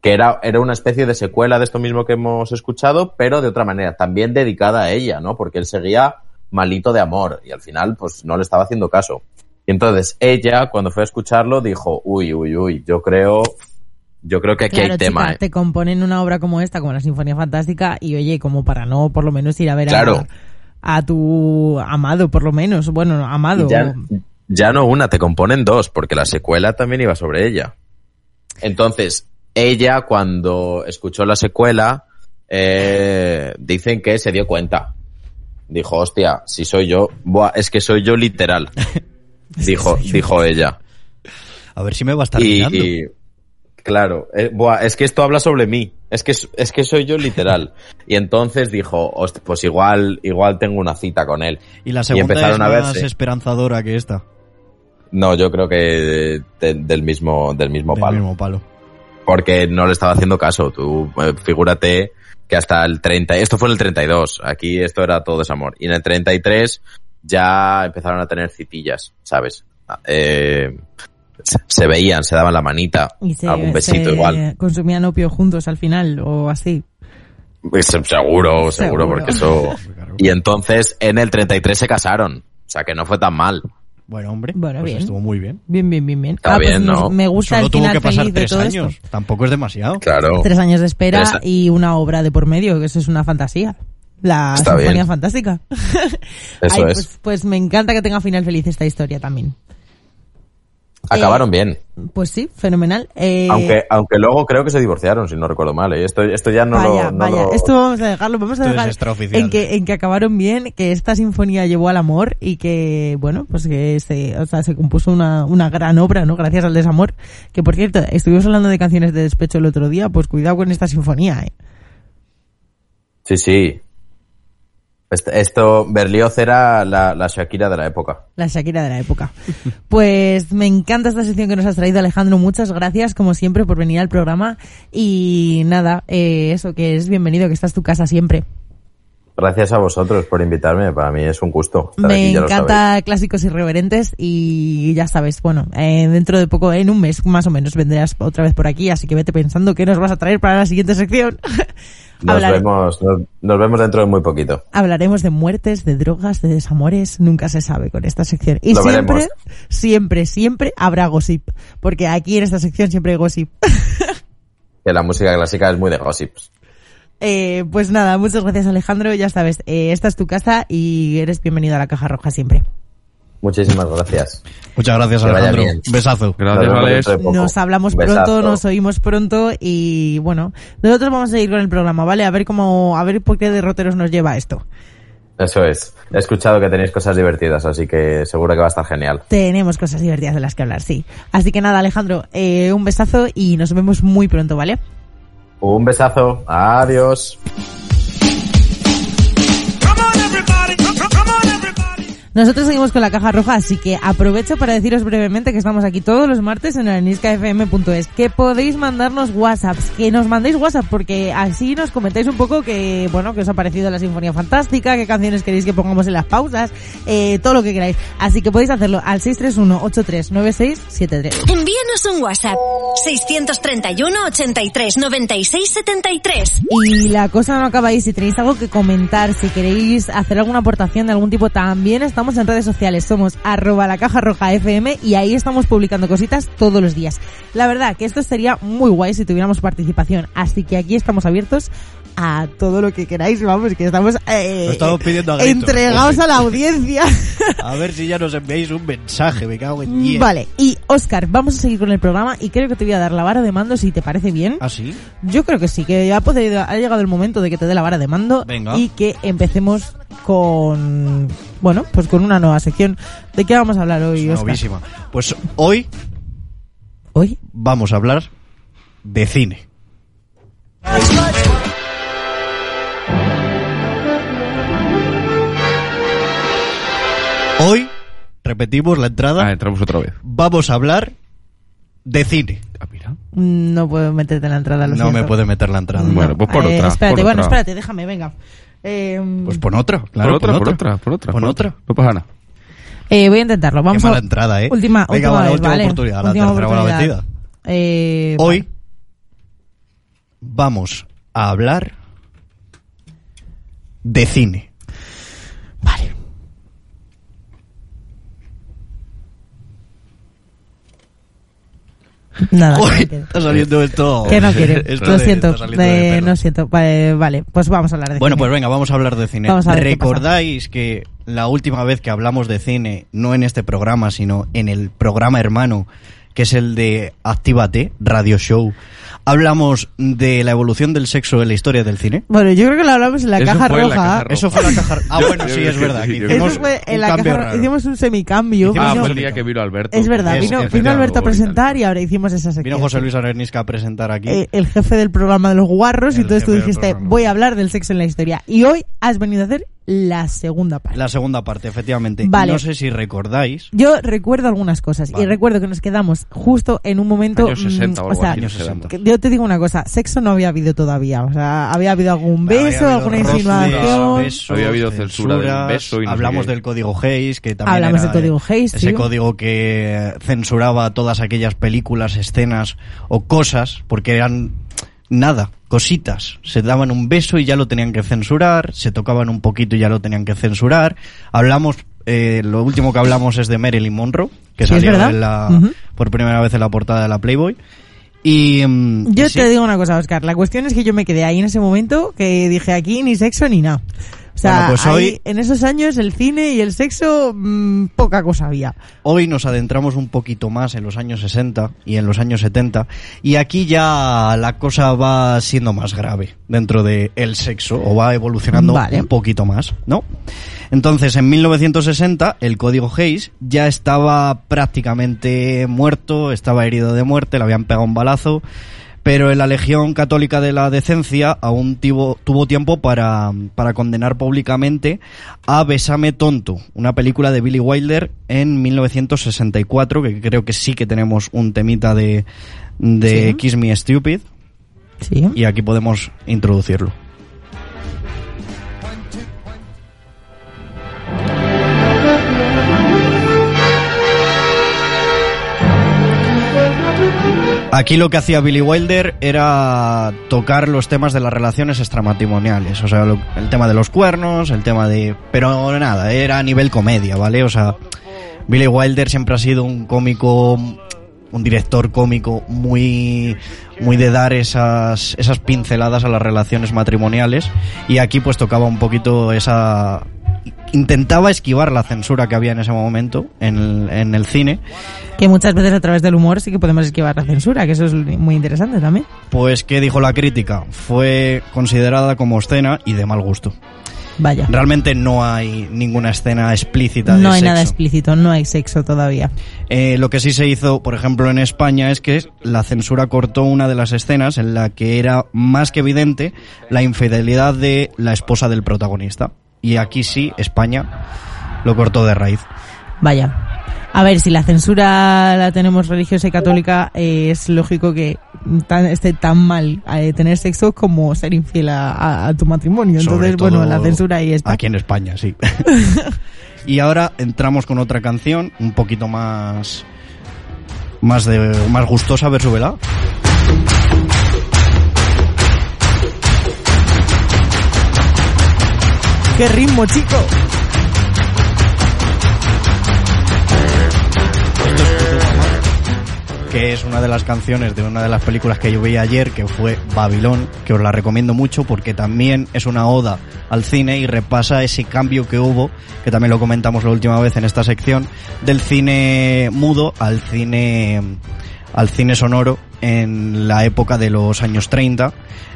S7: que era, era una especie de secuela de esto mismo que hemos escuchado, pero de otra manera, también dedicada a ella, ¿no? Porque él seguía malito de amor y al final, pues no le estaba haciendo caso. Y entonces ella, cuando fue a escucharlo, dijo, uy, uy, uy, yo creo, yo creo que aquí
S3: Claro,
S7: hay tema,
S3: chica,
S7: ¿eh?
S3: te componen una obra como esta, como la Sinfonía Fantástica, y oye, como para no por lo menos ir a ver a-
S7: Claro.
S3: a, tu amado, por lo menos. Bueno, amado.
S7: Ya no una, te componen dos, porque la secuela también iba sobre ella. Entonces, ella cuando escuchó la secuela, eh, dicen que se dio cuenta. Dijo, hostia, si soy yo, buah, es que soy yo literal. dijo, dijo ella.
S5: A ver si me va a estar
S7: Y,
S5: mirando.
S7: y, claro, eh, buah, es que esto habla sobre mí. Es que, es que soy yo literal. Y entonces dijo, "Host- pues igual, igual tengo una cita con él.
S5: Y la segunda es
S7: empezaron a
S5: más esperanzadora que esta.
S7: No, yo creo que de- del mismo, del mismo
S5: Del
S7: palo.
S5: mismo palo.
S7: Porque no le estaba haciendo caso. Tú, eh, figúrate que hasta el 30, esto fue en el 32, aquí esto era todo desamor. Y en el 33 ya empezaron a tener citillas, ¿sabes? Eh, se, veían, se daban la manita,
S3: Y se,
S7: algún besito
S3: se
S7: igual.
S3: consumían opio juntos al final, o así.
S7: Pues, seguro, seguro,
S3: Seguro.
S7: porque eso... Y entonces en el 33 se casaron. O sea que no fue tan mal.
S5: Bueno, hombre,
S3: Bueno,
S5: pues
S3: bien.
S5: estuvo muy bien.
S3: Bien, bien, bien, bien.
S7: Está
S3: Ah, pues
S7: bien,
S3: me-
S7: ¿no?
S3: me gusta
S5: Solo
S3: el
S5: tuvo
S3: final
S5: que pasar
S3: feliz de
S5: tres
S3: todo
S5: años.
S3: esto.
S5: Tampoco es demasiado.
S7: Claro.
S3: Tres años de espera y una obra de por medio, que eso es una fantasía. La
S7: Está
S3: Sinfonía
S7: bien.
S3: Fantástica.
S7: Eso
S3: Ay,
S7: es.
S3: Pues, pues me encanta que tenga final feliz esta historia también.
S7: Acabaron bien.
S3: Pues sí, fenomenal. Eh,
S7: Aunque, aunque luego creo que se divorciaron, si no recuerdo mal. ¿eh? Esto, esto ya no
S3: vaya,
S7: lo... no
S3: vaya.
S7: lo-
S3: Esto vamos a dejarlo, vamos a
S5: Esto es
S3: dejar
S5: extraoficial.
S3: en que, en que acabaron bien, que esta sinfonía llevó al amor y que, bueno, pues que se, o sea, se compuso una, una gran obra, ¿no? Gracias al desamor. Que por cierto, estuvimos hablando de canciones de despecho el otro día, pues cuidado con esta sinfonía, ¿eh?
S7: Sí, sí. Esto, Berlioz era la, la Shakira de la época.
S3: La Shakira de la época. Pues me encanta esta sección que nos has traído, Alejandro. Muchas gracias, como siempre, por venir al programa. Y nada, eh, eso, que es bienvenido, que esta es tu casa siempre.
S7: Gracias a vosotros por invitarme. Para mí es un gusto. estar
S3: Me
S7: aquí, ya lo
S3: encanta clásicos irreverentes y ya sabes, bueno, eh, dentro de poco, en un mes más o menos, vendrás otra vez por aquí, así que vete pensando qué nos vas a traer para la siguiente sección.
S7: Nos vemos, nos, nos vemos dentro de muy poquito.
S3: Hablaremos de muertes, de drogas, de desamores, nunca se sabe con esta sección. Y
S7: Lo
S3: siempre,
S7: veremos.
S3: siempre, siempre habrá gossip, porque aquí en esta sección siempre hay gossip.
S7: Que la música clásica es muy de gossips.
S3: Eh, pues nada, muchas gracias Alejandro, ya sabes, eh, esta es tu casa y eres bienvenido a la Caja Roja siempre.
S7: Muchísimas gracias.
S5: Muchas gracias,
S7: Que
S5: Alejandro. Besazo.
S6: Gracias, Alex.
S3: Nos hablamos pronto, nos oímos pronto y bueno, nosotros vamos a seguir con el programa, ¿vale? A ver cómo, a ver por qué derroteros nos lleva esto.
S7: Eso es. He escuchado que tenéis cosas divertidas, así que seguro que va a estar genial.
S3: Tenemos cosas divertidas de las que hablar, sí. Así que nada, Alejandro, eh, un besazo y nos vemos muy pronto, ¿vale?
S7: Un besazo. Adiós.
S3: Nosotros seguimos con la caja roja, así que aprovecho para deciros brevemente que estamos aquí todos los martes en areniscafm.es, que podéis mandarnos WhatsApps, que nos mandéis WhatsApp, porque así nos comentáis un poco que, bueno, que os ha parecido la Sinfonía Fantástica, qué canciones queréis que pongamos en las pausas, eh, todo lo que queráis. Así que podéis hacerlo al 631-839673.
S1: Envíanos un WhatsApp. 631 83 96 73.
S3: Y la cosa no acaba ahí. Si tenéis algo que comentar, si queréis hacer alguna aportación de algún tipo, también estamos en redes sociales. Somos arroba la caja roja FM y ahí estamos publicando cositas todos los días. La verdad que esto sería muy guay si tuviéramos participación. Así que aquí estamos abiertos a todo lo que queráis. Vamos, que estamos, eh,
S5: Lo estamos pidiendo a gritos,
S3: entregados a la audiencia.
S5: A ver si ya nos enviáis un mensaje, me cago en 10.
S3: Vale, y Oscar, vamos a seguir con el programa y creo que te voy a dar la vara de mando si te parece bien.
S5: ¿Ah, sí?
S3: Yo creo que sí, que ya ha, podido- ha llegado el momento de que te dé la vara de mando
S5: Venga.
S3: y que empecemos con, bueno, pues con una nueva sección. ¿De qué vamos a hablar hoy, Oscar?
S5: Novísima. Pues hoy...
S3: ¿Hoy?
S5: Vamos a hablar de cine. Repetimos la entrada,
S6: Ah, entramos otra vez.
S5: vamos a hablar de cine.
S3: No puedo meterte en la entrada, lo
S5: No
S3: siento.
S5: me puede meter la entrada.
S6: Bueno, pues por
S3: Eh,
S6: otra.
S3: Espérate,
S6: por
S3: bueno,
S6: otra.
S3: espérate, déjame, venga. Eh,
S5: Pues pon otra, claro.
S6: por otra,
S5: pon
S6: por otra, por otra.
S5: Pon
S6: por
S5: otra.
S6: No pasa nada.
S3: eh, voy a intentarlo. Vamos
S5: Qué mala
S3: a...
S5: entrada, ¿eh?
S3: Última,
S5: Venga,
S3: última
S5: va, la
S3: vez,
S5: última
S3: ¿vale?
S5: oportunidad, la
S3: Última
S5: tercera
S3: oportunidad. Eh,
S5: Hoy vamos a hablar de cine.
S3: Vale. Nada.
S5: Uy,
S3: no
S5: está saliendo esto.
S3: Que no quiere.
S5: esto
S3: Lo
S5: de-
S3: siento.
S5: de
S3: eh, no siento. Vale, vale, pues vamos a hablar de
S5: Bueno,
S3: cine.
S5: pues venga, vamos a hablar de cine.
S3: Vamos a ver.
S5: ¿Recordáis que la última vez que hablamos de cine, no en este programa, sino en el programa hermano, que es el de Actívate, Radio Show, hablamos de la evolución del sexo en la historia del cine?
S3: Bueno, yo creo que lo hablamos en la,
S6: Eso
S3: caja,
S6: fue en la
S3: roja.
S6: caja roja.
S5: Eso fue la caja. Ah,
S6: Yo-
S5: bueno, sí, es verdad.
S3: Eso
S5: hicimos
S3: fue en
S5: un
S3: la
S5: cambio
S3: caja roja.
S5: raro.
S3: Hicimos un semicambio.
S6: Ah,
S3: Vino-
S6: fue el día que vino Alberto.
S3: es verdad,
S5: Es-
S3: vino,
S5: es
S3: vino Alberto a presentar y ahora hicimos esa sección.
S5: Vino José Luis Arenisca a presentar aquí.
S3: Eh, el jefe del programa de los guarros y entonces tú dijiste voy a hablar del sexo en la historia y hoy has venido a hacer la segunda parte.
S5: La segunda parte, efectivamente.
S3: Vale.
S5: No sé si recordáis.
S3: Yo recuerdo algunas cosas y recuerdo que nos quedamos justo en un momento.
S6: Años 60 o
S3: mm, sea,
S5: años
S6: nos quedamos.
S5: 60.
S3: que yo te digo una cosa, sexo no había habido todavía. O sea, había habido algún beso,
S5: habido
S3: alguna
S5: roces,
S3: insinuación.
S5: besos,
S6: Había habido censura del beso y no
S5: hablamos del código Hayes, que también
S3: Hablamos
S5: era,
S3: del código Hayes,
S5: ese
S3: sí.
S5: código que censuraba todas aquellas películas, escenas o cosas, porque eran nada, cositas. Se daban un beso y ya lo tenían que censurar, se tocaban un poquito y ya lo tenían que censurar. Hablamos, eh, lo último que hablamos es de Marilyn Monroe, que
S3: Sí,
S5: salió en la- por primera vez en la portada de la Playboy. Y, mm,
S3: Yo
S5: y sí,
S3: te digo una cosa, Oscar. La cuestión es que yo me quedé ahí en ese momento que dije aquí ni sexo ni nada. O sea,
S5: Bueno, pues
S3: ahí,
S5: hoy-
S3: en esos años el cine y el sexo mm, poca cosa había.
S5: Hoy nos adentramos un poquito más en los años 60 y en los años 70 y aquí ya la cosa va siendo más grave dentro del el sexo o va evolucionando
S3: Vale.
S5: un poquito más, ¿no? Entonces, en 1960 el código Hayes ya estaba prácticamente muerto, estaba herido de muerte, le habían pegado un balazo, pero en la Legión Católica de la Decencia aún tuvo, tuvo tiempo para, para condenar públicamente a Besame Tonto, una película de Billy Wilder en 1964, que creo que sí que tenemos un temita de, de
S3: Sí.
S5: Kiss Me Stupid,
S3: Sí.
S5: y aquí podemos introducirlo. Aquí lo que hacía Billy Wilder era tocar los temas de las relaciones extramatrimoniales, o sea, el tema de los cuernos, el tema de... Pero nada, era a nivel comedia, ¿vale? O sea, Billy Wilder siempre ha sido un cómico, un director cómico muy, muy de dar esas, esas pinceladas a las relaciones matrimoniales y aquí pues tocaba un poquito esa... Intentaba esquivar la censura que había en ese momento en el, en el cine
S3: Que muchas veces a través del humor sí que podemos esquivar la censura, que eso es muy interesante también.
S5: Pues, ¿qué dijo la crítica? Fue considerada como escena y de mal gusto.
S3: Vaya.
S5: Realmente no hay ninguna escena explícita de
S3: No hay
S5: sexo.
S3: nada explícito, no hay sexo todavía.
S5: Eh, lo que sí se hizo, por ejemplo, en España es que la censura cortó una de las escenas en la que era más que evidente la infidelidad de la esposa del protagonista. Y aquí sí, España lo cortó de raíz.
S3: Vaya. A ver, si la censura la tenemos religiosa y católica, eh, es lógico que tan- esté tan mal eh, tener sexo como ser infiel a, a- a tu matrimonio.
S5: Sobre
S3: Entonces, bueno, la censura ahí está.
S5: Aquí en España, sí. y ahora entramos con otra canción un poquito más más de más gustosa, a ver, súbela.
S3: ¡Qué ritmo, chico!
S5: que es una de las canciones de una de las películas que yo vi ayer, que fue Babilón, que os la recomiendo mucho porque también es una oda al cine y repasa ese cambio que hubo, que también lo comentamos la última vez en esta sección, del cine mudo al cine al cine sonoro en la época de los años 30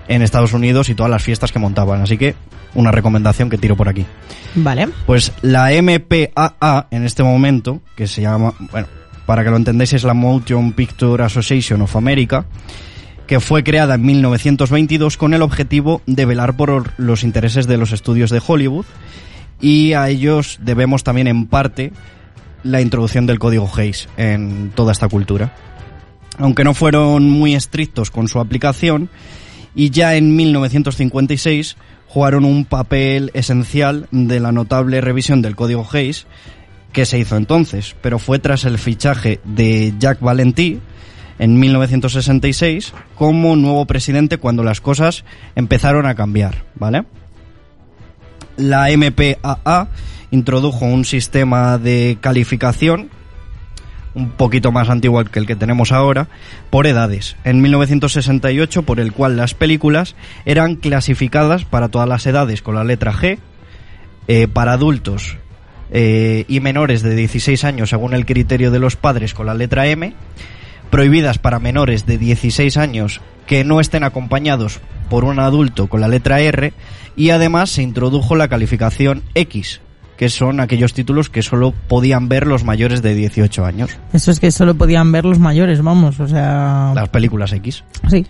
S5: en Estados Unidos y todas las fiestas que montaban. Así que una recomendación que tiro por aquí.
S3: Vale.
S5: Pues la MPAA en este momento, que se llama, bueno, para que lo entendáis es la Motion Picture Association of America, que fue creada en 1922 con el objetivo de velar por los intereses de los estudios de Hollywood y a ellos debemos también en parte la introducción del código Hayes en toda esta cultura. Aunque no fueron muy estrictos con su aplicación y ya en 1956 jugaron un papel esencial de la notable revisión del código Hayes que se hizo entonces, pero fue tras el fichaje de Jack Valentí en 1966 como nuevo presidente cuando las cosas empezaron a cambiar, ¿vale? La MPAA introdujo un sistema de calificación un poquito más antiguo que el que tenemos ahora, por edades. En 1968, por el cual las películas eran clasificadas para todas las edades con la letra G, eh, para adultos eh, y menores de 16 años según el criterio de los padres con la letra M, prohibidas para menores de 16 años que no estén acompañados por un adulto con la letra R y además se introdujo la calificación X, que son aquellos títulos que solo podían ver los mayores de 18 años.
S3: Eso es que solo podían ver los mayores, vamos, o sea...
S5: Las películas X.
S3: Sí.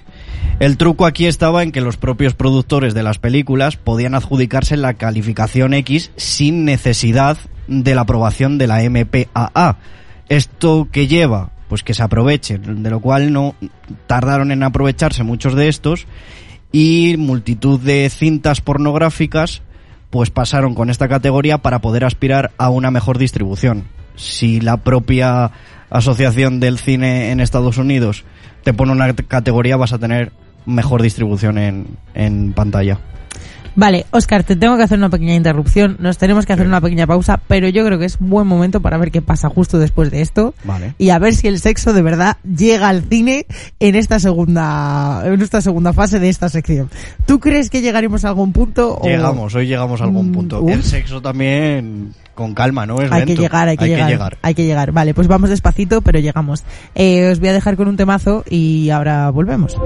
S5: El truco aquí estaba en que los propios productores de las películas podían adjudicarse la calificación X sin necesidad de la aprobación de la MPAA. ¿Esto que lleva? Pues que se aprovechen, de lo cual no tardaron en aprovecharse muchos de estos y multitud de cintas pornográficas pues pasaron con esta categoría para poder aspirar a una mejor distribución. Si la propia Asociación del Cine en Estados Unidos te pone una categoría vas a tener mejor distribución en, en pantalla.
S3: Vale, Oscar, te tengo que hacer una pequeña interrupción. Nos tenemos que hacer una pequeña pausa, pero yo creo que es buen momento para ver qué pasa justo después de esto.
S5: Vale.
S3: Y a ver si el sexo de verdad llega al cine en esta segunda, en esta segunda fase de esta sección. ¿Tú crees que llegaremos a algún punto? o-
S5: Llegamos, hoy llegamos a algún
S3: Mm,
S5: punto.
S3: uf.
S5: El sexo también con calma, ¿no? Es
S3: Hay que llegar, hay que, llegar, Hay que llegar. Vale, pues vamos despacito, pero llegamos. Eh, os voy a dejar con un temazo y ahora volvemos.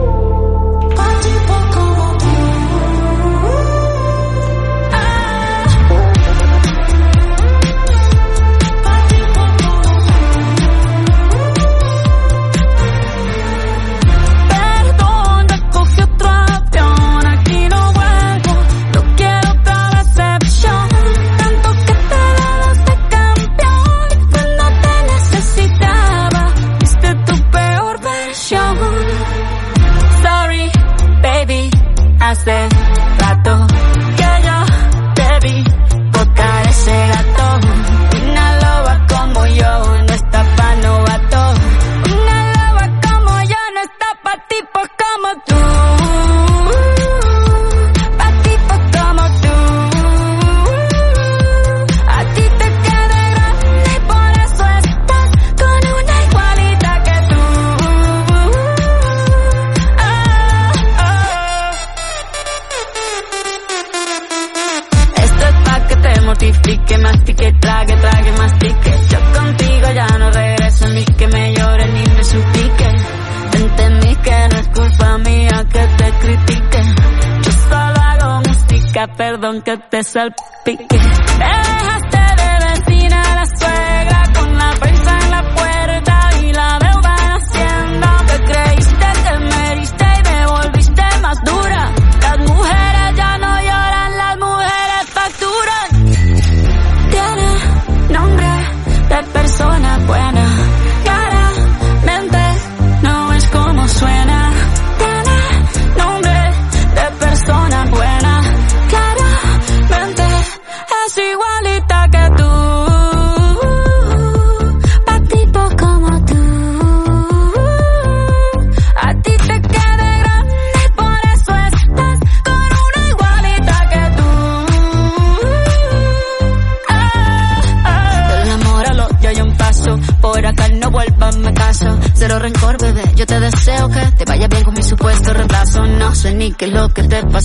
S8: Que te salpique.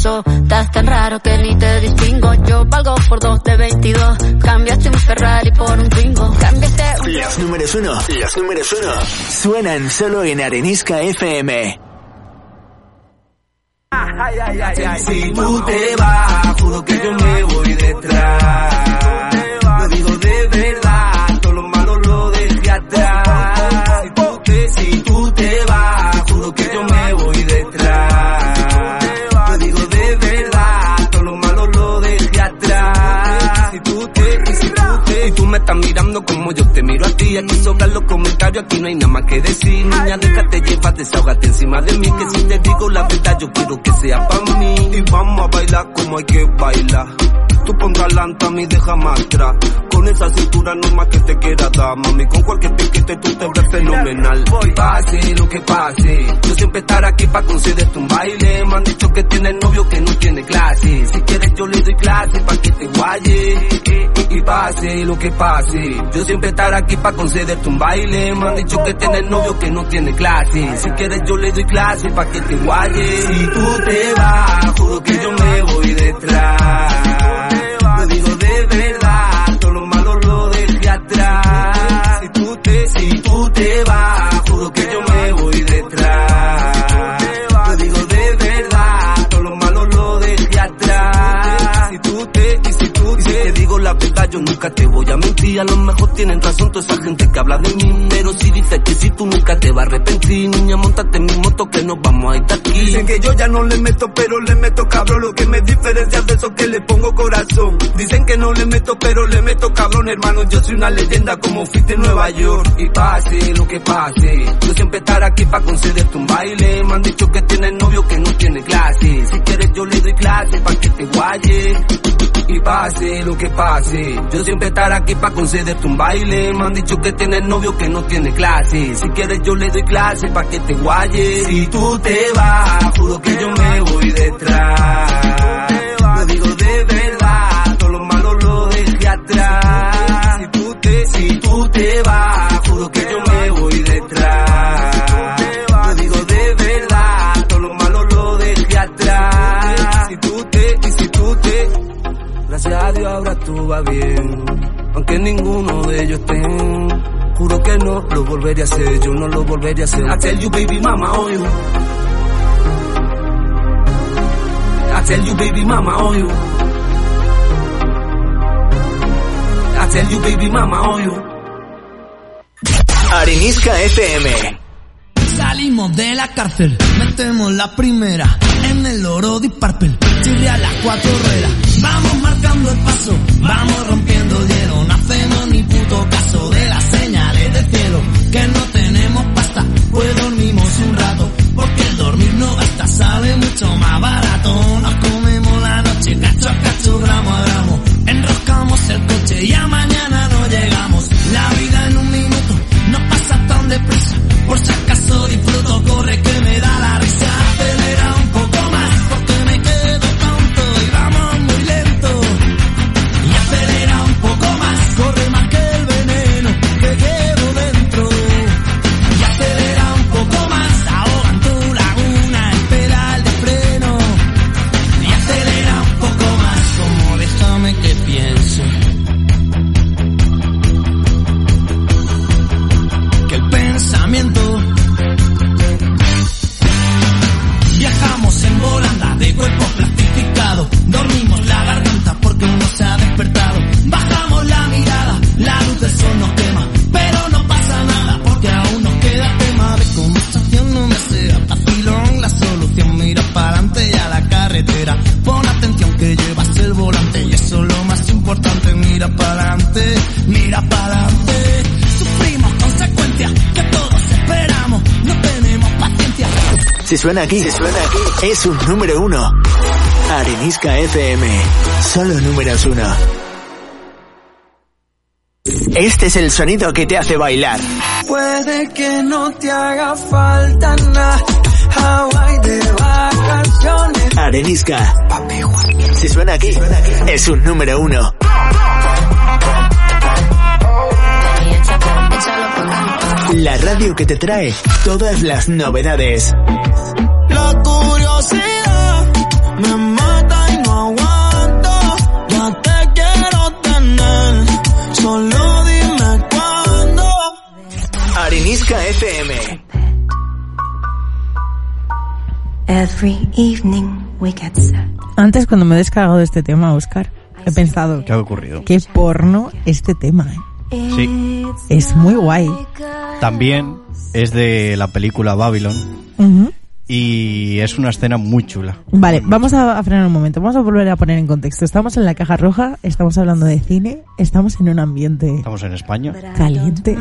S15: Pasó. Estás tan raro que ni te distingo. Yo valgo por dos de 22. Cambiaste un Ferrari por un Twingo. Cambiaste un...
S10: Los números uno, los números uno, suenan solo en Arenisca FM.
S11: Si tú te vas, juro que yo yo quiero que sea para mí. Y vamos a bailar como hay que bailar. Tú pon talanta, mí déjame atrás. Esa cintura no más que te quiera dar, mami. Con cualquier piquete tú te ves fenomenal. Pase lo que pase, yo siempre estaré aquí para concederte un baile. Me han dicho que tienes novio que no tiene clase. Si quieres yo le doy clase para que te guaye. Y, y pase lo que pase, yo siempre estaré aquí para concederte un baile. Me han dicho que tienes novio que no tiene clase. Si quieres yo le doy clase para que te guaye. Si tú te vas, juro que yo me voy detrás. Te vas, juro que yo me yo nunca te voy a mentir. A lo mejor tienen razón toda esa gente que habla de mí. Pero si dices que si tú nunca te vas a arrepentir, niña, montate en mi moto que nos vamos a ir de aquí. Dicen que yo ya no le meto, pero le meto cabrón. Lo que me diferencia de eso que le pongo corazón. Dicen que no le meto, pero le meto cabrón, hermano. Yo soy una leyenda como fuiste en Nueva York. Y pase lo que pase, yo siempre estaré aquí para concederte un baile. Me han dicho que tienes novio que no tiene clase. Si quieres yo le doy clase para que te guaye. Y pase lo que pase, yo siempre estaré aquí para concederte un baile. Me han dicho que tienes novio que no tiene clase. Si quieres yo le doy clase para que te guaye. Si tú te vas, juro que yo me voy detrás. Volvería a hacer, yo no lo volvería a hacer. I tell you baby mama, oh you. I tell you baby mama, oh you. I tell you baby mama, oh you.
S10: Arenisca FM.
S12: Salimos de la cárcel, metemos la primera en el oro de Purple, chirria las cuatro ruedas. Vamos marcando el paso, vamos rompiendo el hielo, no hacemos ni puto caso de las señales del cielo. Que no tenemos pasta, pues dormimos un rato, porque el dormir no basta, sale mucho más barato. Nos comemos la noche, cacho a cacho, gramo a gramo, enroscamos el coche y Si
S10: suena aquí, si suena aquí, es un número uno. Arenisca FM, solo números uno. Este es el sonido que te hace bailar.
S14: Puede que no te haga falta nada. Hawaii de vacaciones.
S10: Arenisca. Si suena aquí, es un número uno. La radio que te trae todas las novedades.
S14: La curiosidad me mata y no aguanto. Ya te quiero tener, solo dime cuándo.
S10: Arenisca FM.
S16: Every evening we get set.
S3: Antes, cuando me he descargado este tema, Oscar, he pensado
S5: ¿Qué ha ocurrido?
S3: qué porno este tema. ¿eh?
S5: Sí.
S3: Es muy guay.
S5: También es de la película Babylon y es una escena muy chula.
S3: Vale, vamos a, a frenar un momento. Vamos a volver a poner en contexto. Estamos en la caja roja, estamos hablando de cine, estamos en un ambiente
S5: Estamos en España.
S3: caliente.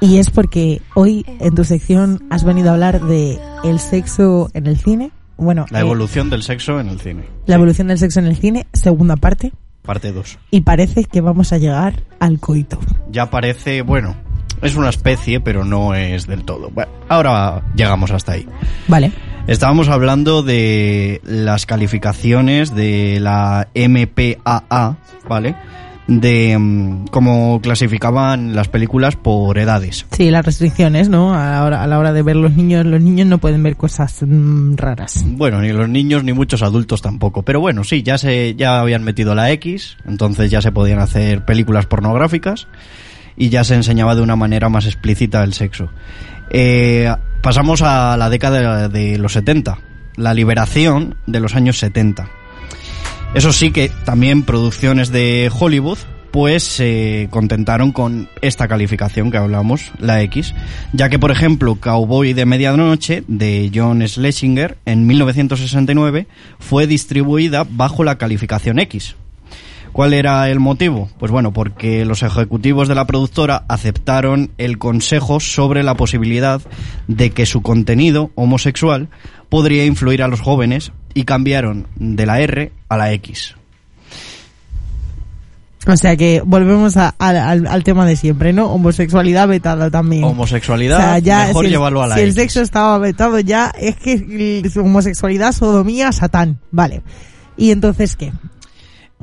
S3: Y es porque hoy en tu sección has venido a hablar de el sexo en el cine. Bueno,
S5: La
S3: eh,
S5: evolución del sexo en el cine.
S3: la evolución del sexo en el cine, segunda parte.
S5: Parte 2.
S3: Y parece que vamos a llegar al coito.
S5: Ya parece, bueno, es una especie, pero no es del todo. Bueno, ahora llegamos hasta ahí.
S3: Vale.
S5: Estábamos hablando de las calificaciones de la MPAA, ¿vale? De mm, cómo clasificaban las películas por edades.
S3: Sí, las restricciones, ¿no? A la hora, a la hora de ver los niños, los niños no pueden ver cosas mm, raras.
S5: Bueno, ni los niños ni muchos adultos tampoco. Pero bueno, sí, ya se, ya habían metido la X, entonces ya se podían hacer películas pornográficas y ya se enseñaba de una manera más explícita el sexo. Eh, pasamos a la década de, los 70, la liberación de los años 70. Eso sí que también producciones de Hollywood pues se contentaron con esta calificación que hablamos, la X, ya que por ejemplo Cowboy de Medianoche de John Schlesinger en 1969 fue distribuida bajo la calificación X. ¿Cuál era el motivo? Pues bueno, porque los ejecutivos de la productora aceptaron el consejo sobre la posibilidad de que su contenido homosexual podría influir a los jóvenes y cambiaron de la R a la X.
S3: O sea que volvemos a- a- al, al tema de siempre, ¿no? Homosexualidad vetada también.
S5: Homosexualidad,
S3: O sea, ya
S5: mejor
S3: si
S5: llevarlo a la
S3: Si el sexo estaba vetado ya, es que homosexualidad, sodomía, satán. Vale. ¿Y entonces qué?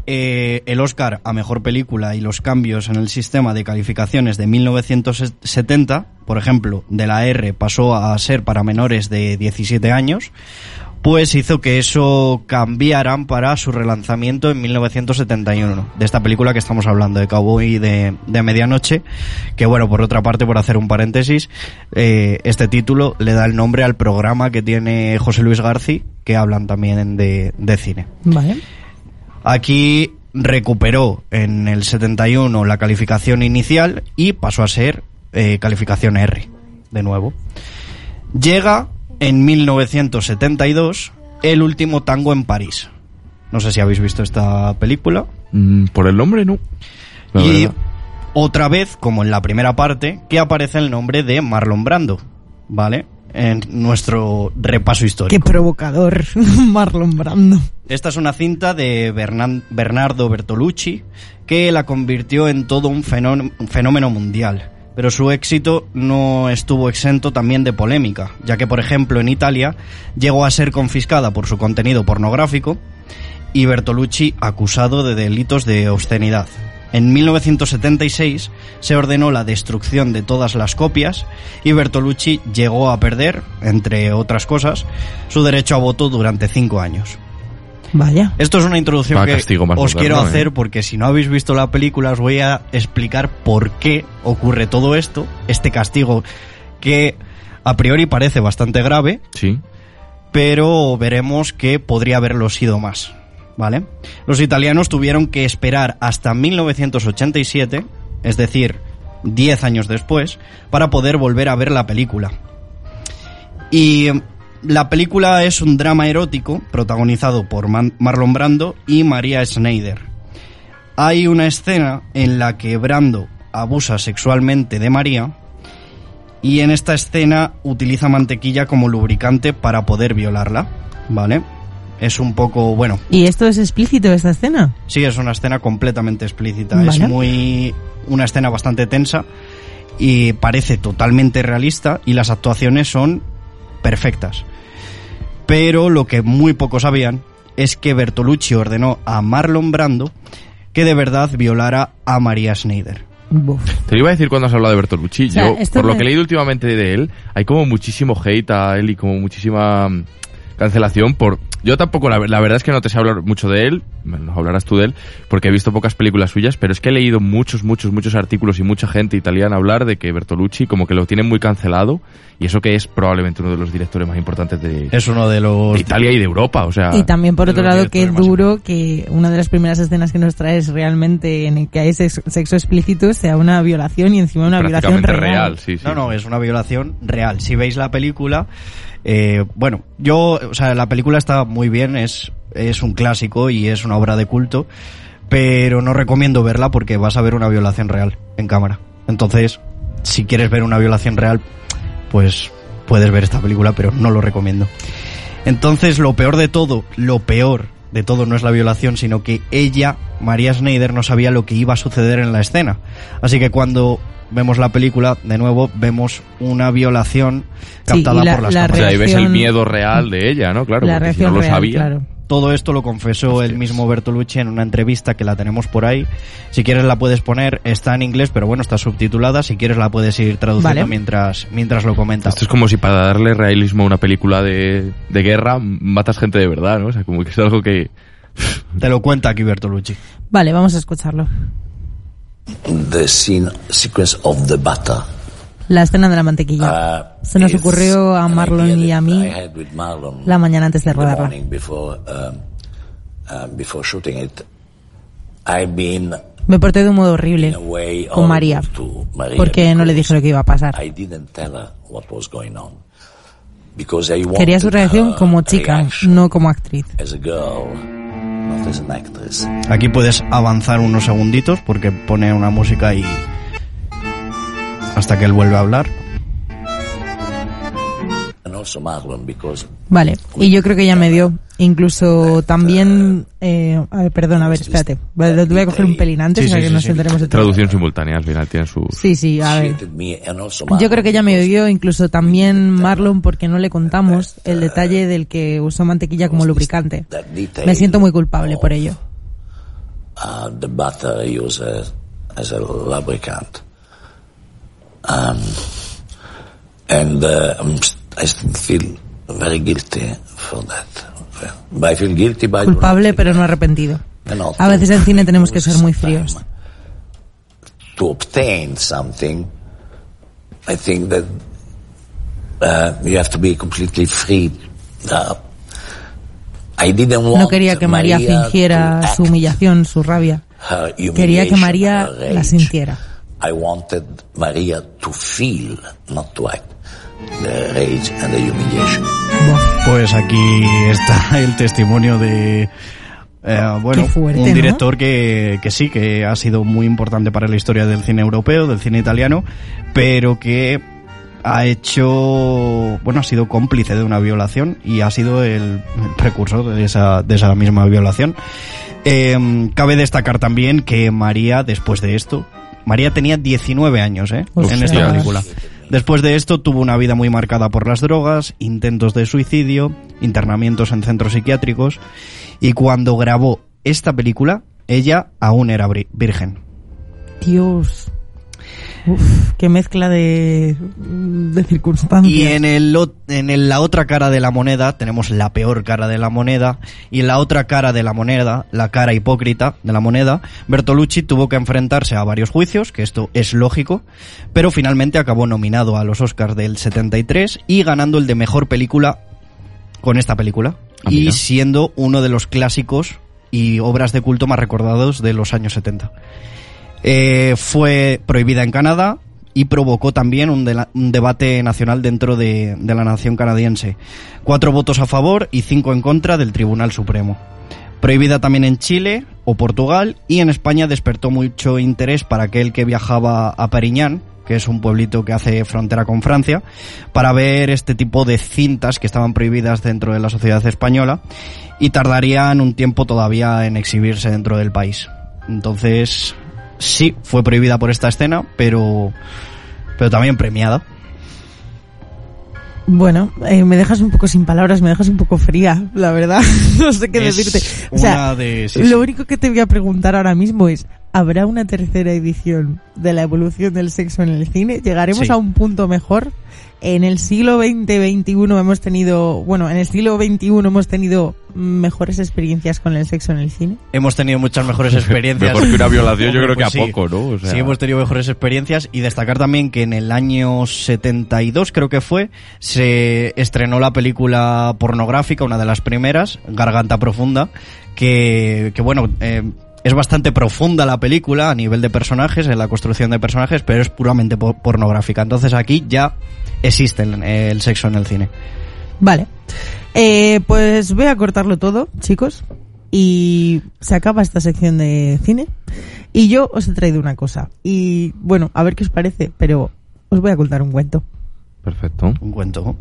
S5: Eh, el Oscar a Mejor Película y los cambios en el sistema de calificaciones de 1970, por ejemplo, de la R pasó a ser para menores de 17 años, pues hizo que eso cambiaran para su relanzamiento en 1971, de esta película que estamos hablando, de Cowboy de, de Medianoche, que bueno, por otra parte, por hacer un paréntesis, eh, este título le da el nombre al programa que tiene José Luis García, que hablan también de, de cine.
S3: Vale.
S5: Aquí recuperó en el 71 la calificación inicial y pasó a ser eh, calificación R, de nuevo. Llega en 1972 El último tango en París. No sé si habéis visto esta película.
S6: Mm, por el nombre, no. La
S5: y
S6: verdad.
S5: otra vez, como en la primera parte, que aparece el nombre de Marlon Brando, ¿vale? En nuestro repaso histórico.
S3: Qué provocador, Marlon Brando.
S5: Esta es una cinta de Bernan- Bernardo Bertolucci que la convirtió en todo un fenómeno mundial. Pero su éxito no estuvo exento también de polémica, ya que por ejemplo en Italia llegó a ser confiscada por su contenido pornográfico y Bertolucci acusado de delitos de obscenidad. En 1976 se ordenó la destrucción de todas las copias y Bertolucci llegó a perder, entre otras cosas, su derecho a voto durante cinco años.
S3: Vaya.
S5: Esto es una introducción
S6: Va,
S5: que os
S6: moderno,
S5: quiero
S6: ¿eh?
S5: hacer porque si no habéis visto la película os voy a explicar por qué ocurre todo esto, este castigo que a priori parece bastante grave,
S6: Sí.
S5: pero veremos que podría haberlo sido más, ¿vale? Los italianos tuvieron que esperar hasta 1987, es decir, 10 años después, para poder volver a ver la película. Y la película es un drama erótico protagonizado por Marlon Brando y María Schneider. Hay una escena en la que Brando abusa sexualmente de María y en esta escena utiliza mantequilla como lubricante para poder violarla, ¿vale? Es un poco, bueno,
S3: ¿Y esto es explícito, esta escena?
S5: Sí, es una escena completamente explícita. Es muy. una escena bastante tensa y parece totalmente realista y las actuaciones son perfectas. Pero lo que muy pocos sabían es que Bertolucci ordenó a Marlon Brando que de verdad violara a María Schneider.
S6: Te lo iba a decir cuando has hablado de Bertolucci.
S3: O sea,
S6: Yo, por lo que he leído últimamente de él, hay como muchísimo hate a él y como muchísima mm, cancelación por... Yo tampoco, la, la verdad es que no te sé hablar mucho de él, nos hablarás tú de él, porque he visto pocas películas suyas, pero es que he leído muchos, muchos, muchos artículos y mucha gente italiana hablar de que Bertolucci como que lo tienen muy cancelado y eso que es probablemente uno de los directores más importantes de,
S5: Es uno de los...
S6: de Italia y de Europa, o sea...
S3: Y también, por otro lado,
S6: directores más
S3: duro que una de las primeras escenas que nos traes realmente en el que hay sex- sexo explícito sea una violación y encima una violación real.
S6: real, sí, sí.
S5: No, no, es una violación real. Si veis la película, eh, bueno, yo, o sea, la película está muy bien, es, es un clásico y es una obra de culto, pero no recomiendo verla porque vas a ver una violación real en cámara. Entonces, si quieres ver una violación real, pues puedes ver esta película, pero no lo recomiendo. Entonces, lo peor de todo, lo peor de todo no es la violación, sino que ella, María Schneider, no sabía lo que iba a suceder en la escena. Así que cuando vemos la película, de nuevo, vemos una violación
S3: Sí,
S5: captada
S3: y la-
S5: por las
S3: la
S6: O
S5: cámaras.
S6: sea, ahí ves el
S3: reacción-
S6: miedo real de ella, ¿no? Claro,
S3: la
S6: porque si no
S3: reacción
S6: lo
S3: real,
S6: sabía...
S3: claro.
S5: Todo esto lo confesó el mismo Bertolucci en una entrevista que la tenemos por ahí. Si quieres la puedes poner, está en inglés, pero bueno, está subtitulada. Si quieres la puedes ir traduciendo
S3: Vale.
S5: mientras, mientras lo comenta.
S6: Esto es como si para darle realismo a una película de, de guerra matas gente de verdad, ¿no? O sea, como que es algo que...
S5: Te lo cuenta aquí Bertolucci.
S3: Vale, vamos a escucharlo.
S17: The scene sequence of the butter.
S3: La escena de la mantequilla.
S17: Uh,
S3: Se nos ocurrió a Marlon y a mí la mañana antes de rodarla.
S17: before, um, uh, before shooting it. I've been
S3: Me porté de un modo horrible con María, porque no le dije lo que iba a pasar.
S17: I didn't tell her what was going on because I
S3: Quería su reacción como chica, no como actriz.
S5: Aquí puedes avanzar unos segunditos porque pone una música y hasta que él vuelve a hablar.
S3: Vale, y yo creo que ya me dio. Incluso también... Eh, a ver, perdón, a ver, espérate. Vale, voy a coger un pelín antes
S6: Sí,
S3: para
S6: sí,
S3: que
S6: sí,
S3: nos
S6: sí.
S3: enteremos de todo.
S6: Traducción simultánea, al final tiene sus...
S3: Sí, sí, a ver. Yo creo que ya me dio incluso también Marlon porque no le contamos el detalle del que usó mantequilla como lubricante. Me siento muy culpable por ello.
S17: uh, the butter used as, as a lubricant. Um, and uh, st- I still feel very guilty for that. But I feel guilty by
S3: Culpable pero no arrepentido.
S17: No,
S3: A veces en cine tenemos que ser muy fríos.
S17: to obtain something. I think that uh, you have to be completely free. Uh, I didn't want
S3: No quería que María fingiera su humillación, su rabia. Quería que María la sintiera.
S17: I wanted Maria to feel, not to act, the rage and the humiliation.
S5: Pues aquí está el testimonio de eh, bueno,
S3: fuerte,
S5: un
S3: ¿no?
S5: director que, que sí, que ha sido muy importante para la historia del cine europeo, del cine italiano, pero que ha hecho, bueno, ha sido cómplice de una violación y ha sido el, precursor de esa, de esa misma violación. Eh, cabe destacar también que María, después de esto, María tenía 19 años, ¿eh? En esta película. Después de esto tuvo una vida muy marcada por las drogas, intentos de suicidio, internamientos en centros psiquiátricos y cuando grabó esta película, ella aún era virgen.
S3: Dios. Uf, qué mezcla de, de circunstancias.
S5: Y en, el, en el- la otra cara de la moneda tenemos la peor cara de la moneda y en la otra cara de la moneda, la cara hipócrita de la moneda, Bertolucci tuvo que enfrentarse a varios juicios, que esto es lógico, pero finalmente acabó nominado a los Oscars del 73 y ganando el de mejor película con esta película
S6: Ah,
S5: y siendo uno de los clásicos y obras de culto más recordados de los años 70. Eh, fue prohibida en Canadá y provocó también un, dela- un debate nacional dentro de, de la nación canadiense. Cuatro votos a favor y cinco en contra del Tribunal Supremo. Prohibida también en Chile o Portugal y en España despertó mucho interés para aquel que viajaba a Periñán, que es un pueblito que hace frontera con Francia, para ver este tipo de cintas que estaban prohibidas dentro de la sociedad española y tardarían un tiempo todavía en exhibirse dentro del país. Entonces, sí, fue prohibida por esta escena, pero, pero también premiada.
S3: Bueno, eh, me dejas un poco sin palabras, me dejas un poco fría, la verdad. no sé qué
S5: Es
S3: decirte. O sea,
S5: una de- sí,
S3: lo único que te voy a preguntar ahora mismo es, ¿Habrá una tercera edición de la evolución del sexo en el cine? ¿Llegaremos
S5: Sí.
S3: a un punto mejor? En el siglo XX-XXI hemos tenido, bueno, en el siglo XXI hemos tenido mejores experiencias con el sexo en el cine.
S5: Hemos tenido muchas mejores experiencias.
S6: Mejor que una violación, yo creo que a
S5: sí.
S6: poco, ¿no? O sea-
S5: Sí, hemos tenido mejores experiencias y destacar también que en el año 72, creo que fue, se estrenó la película pornográfica, una de las primeras, Garganta Profunda, que, que bueno, eh, es bastante profunda la película a nivel de personajes, en la construcción de personajes, pero es puramente po- pornográfica. Entonces aquí ya existe el, el sexo en el cine.
S3: Vale. Eh, pues voy a cortarlo todo, chicos. Y se acaba esta sección de cine. Y yo os he traído una cosa. Y bueno, a ver qué os parece, pero os voy a contar un cuento.
S6: Perfecto.
S5: Un cuento.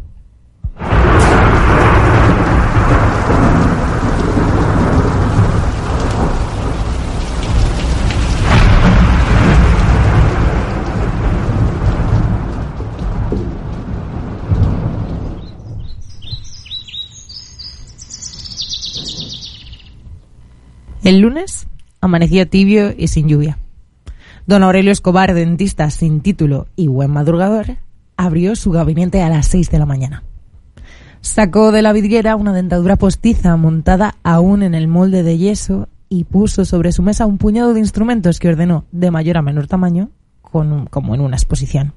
S3: El lunes amaneció tibio y sin lluvia. Don Aurelio Escobar, dentista sin título y buen madrugador, abrió su gabinete a las 6 de la mañana. Sacó de la vidriera una dentadura postiza montada aún en el molde de yeso y puso sobre su mesa un puñado de instrumentos que ordenó de mayor a menor tamaño, con un- como en una exposición.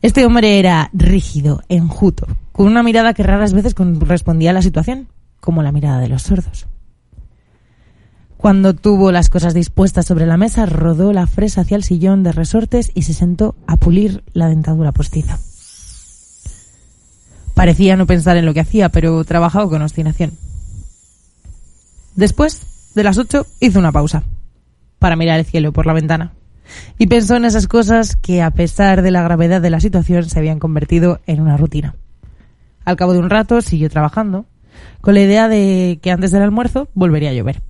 S3: Este hombre era rígido, enjuto, con una mirada que raras veces correspondía a la situación, como la mirada de los sordos. Cuando tuvo las cosas dispuestas sobre la mesa, rodó la fresa hacia el sillón de resortes y se sentó a pulir la dentadura postiza. Parecía no pensar en lo que hacía, pero trabajaba con obstinación. Después de las ocho hizo una pausa para mirar el cielo por la ventana y pensó en esas cosas que, a pesar de la gravedad de la situación, se habían convertido en una rutina. Al cabo de un rato siguió trabajando, con la idea de que antes del almuerzo volvería a llover.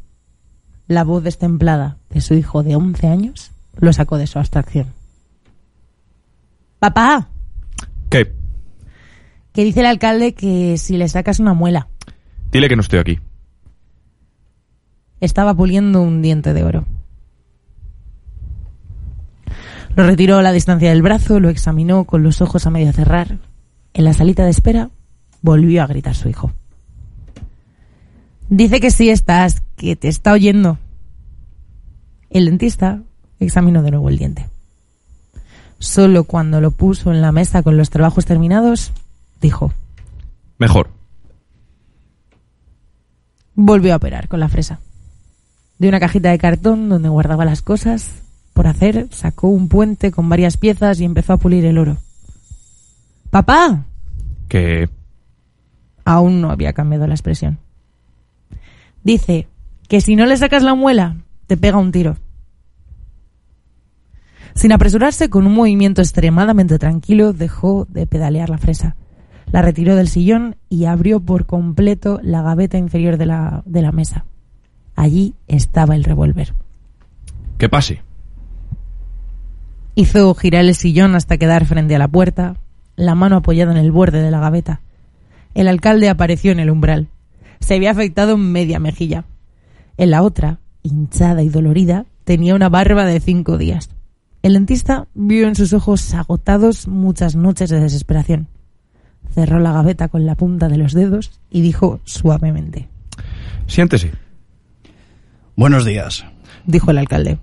S3: La voz destemplada de su hijo de 11 años lo sacó de su abstracción. Papá,
S6: ¿Qué?
S3: que dice el alcalde que si le sacas una muela,
S6: Dile que no estoy aquí.
S3: estaba puliendo un diente de oro. Lo retiró a la distancia del brazo, lo examinó con los ojos a medio cerrar. En la salita de espera volvió a gritar su hijo. Dice que sí estás, que te está oyendo. El dentista examinó de nuevo el diente. Solo cuando lo puso en la mesa con los trabajos terminados, dijo,
S6: Mejor.
S3: volvió a operar con la fresa. De una cajita de cartón donde guardaba las cosas por hacer, sacó un puente con varias piezas y empezó a pulir el oro. ¡Papá!
S6: Que...
S3: Aún no había cambiado la expresión. Dice que si no le sacas la muela, te pega un tiro. Sin apresurarse, con un movimiento extremadamente tranquilo, dejó de pedalear la fresa. La retiró del sillón y abrió por completo la gaveta inferior de la, de la mesa. Allí estaba el revólver.
S6: Que pase.
S3: Hizo girar el sillón hasta quedar frente a la puerta, la mano apoyada en el borde de la gaveta. El alcalde apareció en el umbral. Se había afectado media mejilla. En la otra, hinchada y dolorida, tenía una barba de cinco días. El dentista vio en sus ojos agotados muchas noches de desesperación. Cerró la gaveta con la punta de los dedos y dijo suavemente,
S6: Siéntese.
S5: Buenos días.
S3: dijo el alcalde.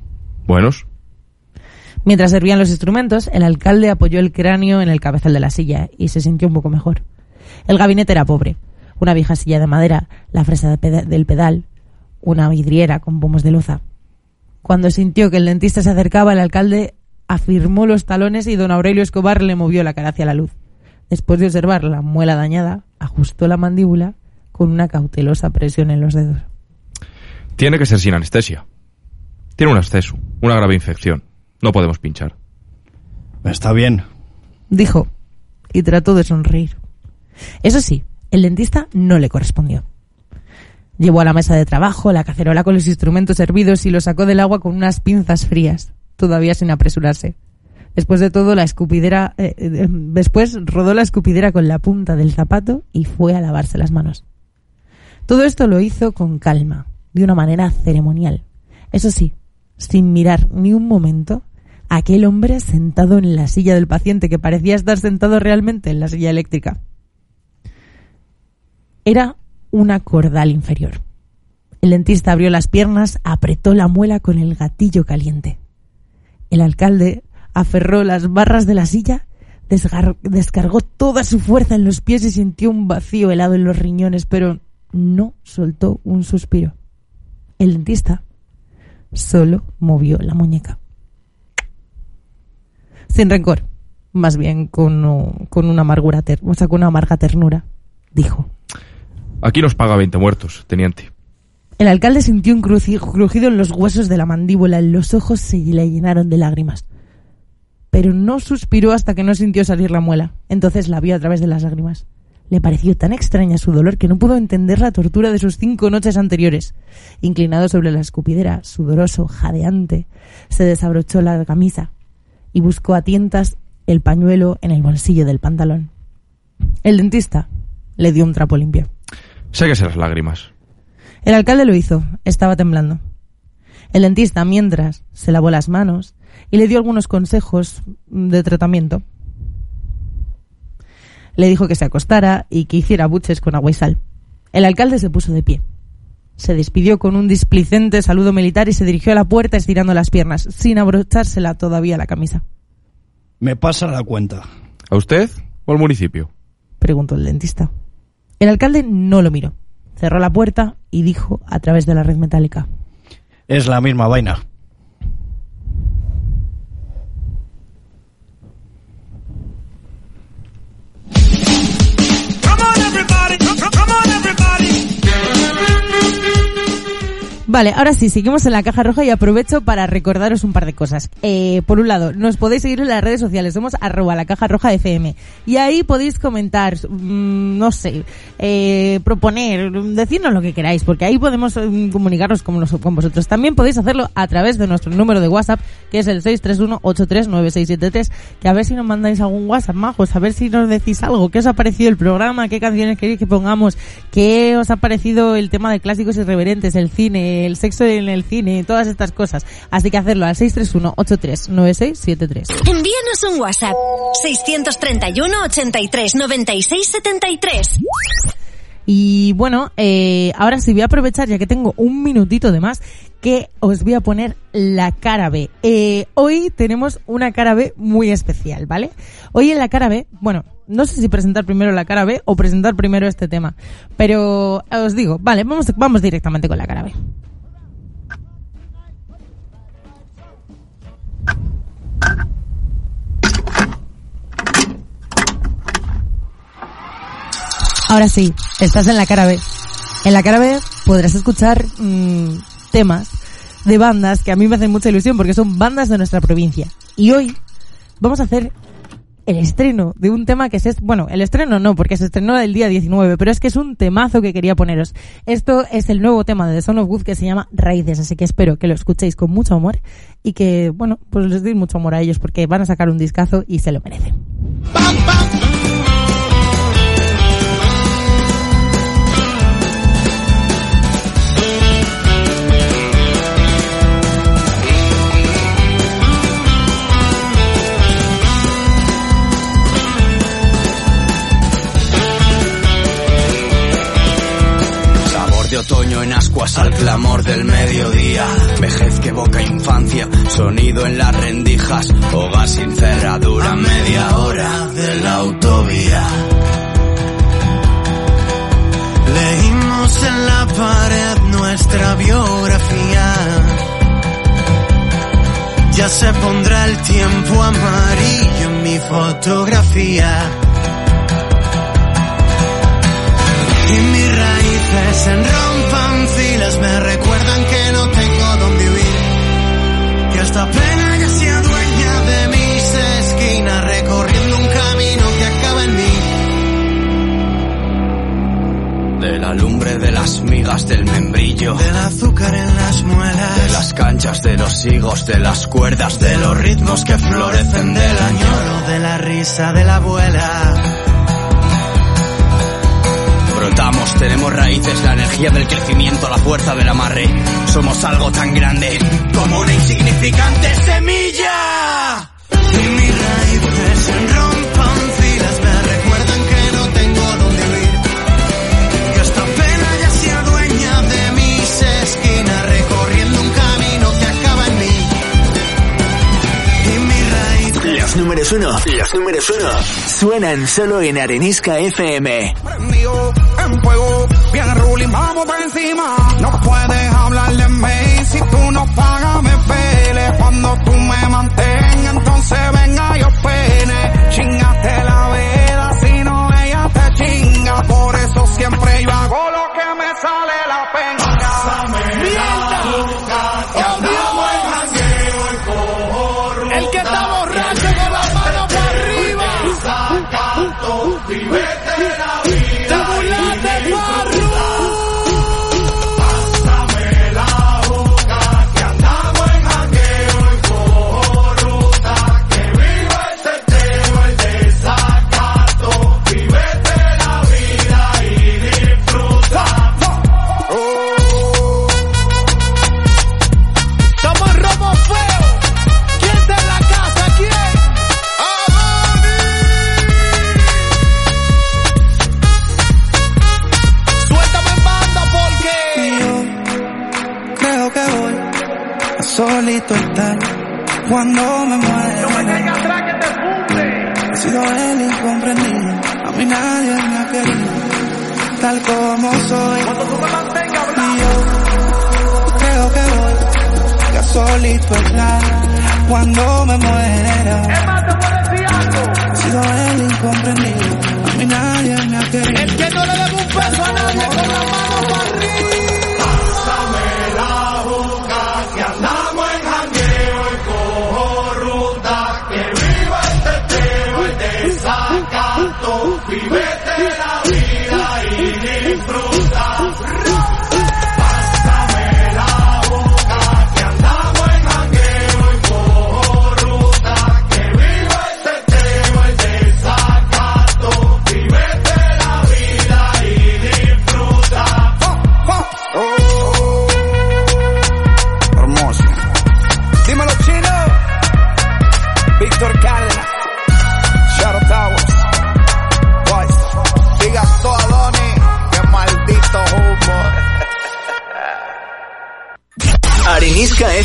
S6: Buenos.
S3: Mientras servían los instrumentos, el alcalde apoyó el cráneo en el cabezal de la silla y se sintió un poco mejor. El gabinete era pobre. Una vieja silla de madera, la fresa de peda- del pedal, una vidriera con pomos de loza. Cuando sintió que el dentista se acercaba, el alcalde afirmó los talones y don Aurelio Escobar le movió la cara hacia la luz. Después de observar la muela dañada, ajustó la mandíbula con una cautelosa presión en los dedos.
S6: Tiene que ser sin anestesia. Tiene un absceso, una grave infección. No podemos pinchar.
S5: Está bien.
S3: Dijo, y trató de sonreír. Eso sí, el dentista no le correspondió. Llevó a la mesa de trabajo la cacerola con los instrumentos hervidos y lo sacó del agua con unas pinzas frías, todavía sin apresurarse. Después de todo, la escupidera, eh, eh, después rodó la escupidera con la punta del zapato y fue a lavarse las manos. Todo esto lo hizo con calma, de una manera ceremonial. Eso sí, sin mirar ni un momento, a aquel hombre sentado en la silla del paciente que parecía estar sentado realmente en la silla eléctrica. Era una cordal inferior. El dentista abrió las piernas, apretó la muela con el gatillo caliente. El alcalde aferró las barras de la silla, descargó toda su fuerza en los pies y sintió un vacío helado en los riñones, pero no soltó un suspiro. El dentista solo movió la muñeca. Sin rencor, más bien con, una amargura, ter- con una amarga ternura, dijo.
S6: Aquí nos paga 20 muertos, teniente.
S3: El alcalde sintió un crujido en los huesos de la mandíbula, y los ojos se le llenaron de lágrimas. Pero no suspiró hasta que no sintió salir la muela. Entonces la vio a través de las lágrimas. Le pareció tan extraña su dolor que no pudo entender la tortura de sus cinco noches anteriores. Inclinado sobre la escupidera, sudoroso, jadeante, se desabrochó la camisa y buscó a tientas el pañuelo en el bolsillo del pantalón. El dentista le dio un trapo limpio.
S6: Séquese las lágrimas.
S3: El alcalde lo hizo, estaba temblando. El dentista, mientras, se lavó las manos y le dio algunos consejos de tratamiento. Le dijo que se acostara y que hiciera buches con agua y sal. El alcalde se puso de pie. Se despidió con un displicente saludo militar y se dirigió a la puerta estirando las piernas, sin abrochársela todavía la camisa.
S5: Me pasa la cuenta.
S6: ¿A usted o al municipio?
S3: Preguntó el dentista. El alcalde no lo miró. Cerró la puerta y dijo a través de la red metálica.
S5: Es la misma vaina.
S3: Vale, ahora sí, seguimos en la caja roja y aprovecho para recordaros un par de cosas. Eh, por un lado, nos podéis seguir en las redes sociales, somos arroba la caja roja FM. Y ahí podéis comentar, mm, no sé, eh, proponer, decirnos lo que queráis, porque ahí podemos mm, comunicarnos con, nos- con vosotros. También podéis hacerlo a través de nuestro número de WhatsApp, que es el 631-839673, que a ver si nos mandáis algún WhatsApp, majos, a ver si nos decís algo, qué os ha parecido el programa, qué canciones queréis que pongamos, qué os ha parecido el tema de clásicos irreverentes, el cine, el sexo en el cine, todas estas cosas. Así que hacerlo al 631-839673.
S1: Envíanos un WhatsApp. 631 83 96 73.
S3: Y bueno, eh, ahora sí voy a aprovechar, ya que tengo un minutito de más, que os voy a poner la cara B. Eh, hoy tenemos una cara B muy especial, ¿vale? Hoy en la cara B, bueno, no sé si presentar primero la cara B o presentar primero este tema, pero os digo, vale, vamos, vamos directamente con la cara B. Ahora sí, estás en la cara B. En la cara B podrás escuchar mm, temas de bandas que a mí me hacen mucha ilusión porque son bandas de nuestra provincia. Y hoy vamos a hacer el estreno de un tema que es, bueno, el estreno no, porque se estrenó el día 19, pero es que es un temazo que quería poneros. Esto es el nuevo tema de The Son of Good que se llama Raíces, así que espero que lo escuchéis con mucho amor y que, bueno, pues les deis mucho amor a ellos porque van a sacar un discazo y se lo merecen.
S18: Otoño en ascuas al clamor del mediodía. Vejez que evoca infancia, sonido en las rendijas. Hogar sin cerradura, media hora de la autovía.
S12: Leímos en la pared nuestra biografía. Ya se pondrá el tiempo amarillo en mi fotografía. Y mis raíces en rompan filas me recuerdan que no tengo dónde huir. Que esta pena ya sea dueña de mis esquinas, recorriendo un camino que acaba en mí.
S18: De la lumbre de las migas del membrillo.
S12: Del azúcar en las muelas.
S18: De las canchas de los higos, de las cuerdas, de los ritmos que florecen del añoro.
S12: de la risa de la abuela.
S18: Tenemos raíces, la energía del crecimiento, la fuerza del amarre. Somos algo tan grande como una insignificante semilla.
S10: Los números uno, suenan solo en Arenisca FM.
S13: Prendido en fuego, bien ruling, vamos por encima. No puedes hablar de mí si tú no pagas, me pele. Cuando tú me mantengas, entonces venga yo pene. Chingate la vida, si no ella te chinga. Por eso siempre yo
S14: solito estar cuando me muera. He sido el incomprendido, a mí nadie me ha querido. el
S8: que no le debe un peso a nadie con la mano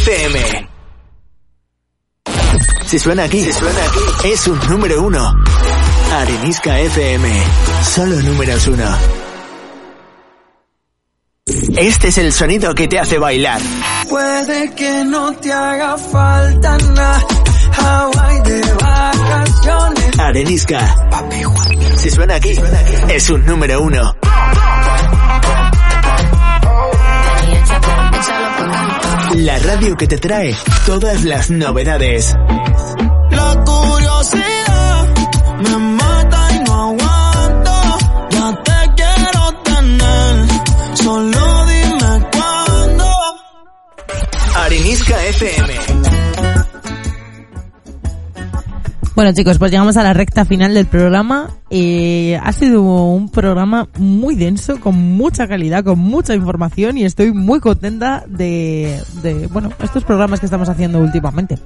S10: FM. Si suena aquí, si suena aquí, es un número uno. Arenisca FM. Solo números uno. Este es el sonido que te hace bailar.
S14: Puede que no te haga falta nada. Hawaii de vacaciones.
S10: Arenisca. Si suena aquí, es un número uno. La radio que te trae todas las novedades.
S12: La curiosidad me mata y no aguanto. Ya te quiero tener, solo dime cuándo.
S10: Arenisca FM.
S3: Bueno chicos, pues llegamos a la recta final del programa. Eh, ha sido un programa muy denso, con mucha calidad, con mucha información y estoy muy contenta de, de bueno, estos programas que estamos haciendo últimamente.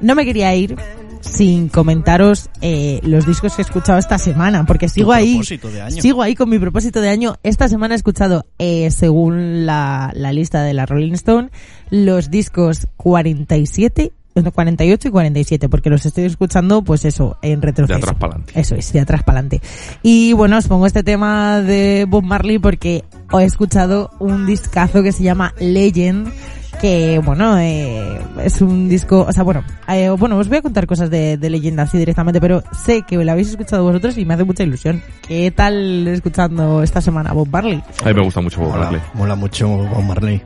S3: No me quería ir sin comentaros eh, los discos que he escuchado esta semana, porque sigo ahí, sigo ahí con mi propósito de año. Esta semana he escuchado, eh, según la, la lista de la Rolling Stone, los discos 47 no, 48 y 47, porque los estoy escuchando, pues eso, en retroceso.
S6: De atrás para adelante.
S3: Eso es, de atrás para adelante. Y bueno, os pongo este tema de Bob Marley porque he escuchado un discazo que se llama Legend, que bueno, eh, es un disco, o sea, bueno, eh, bueno, os voy a contar cosas de, de Legend así directamente, pero sé que lo habéis escuchado vosotros y me hace mucha ilusión. ¿Qué tal escuchando esta semana Bob Marley?
S6: A mí me gusta mucho Bob
S5: Mola,
S6: Marley.
S5: mola mucho Bob Marley.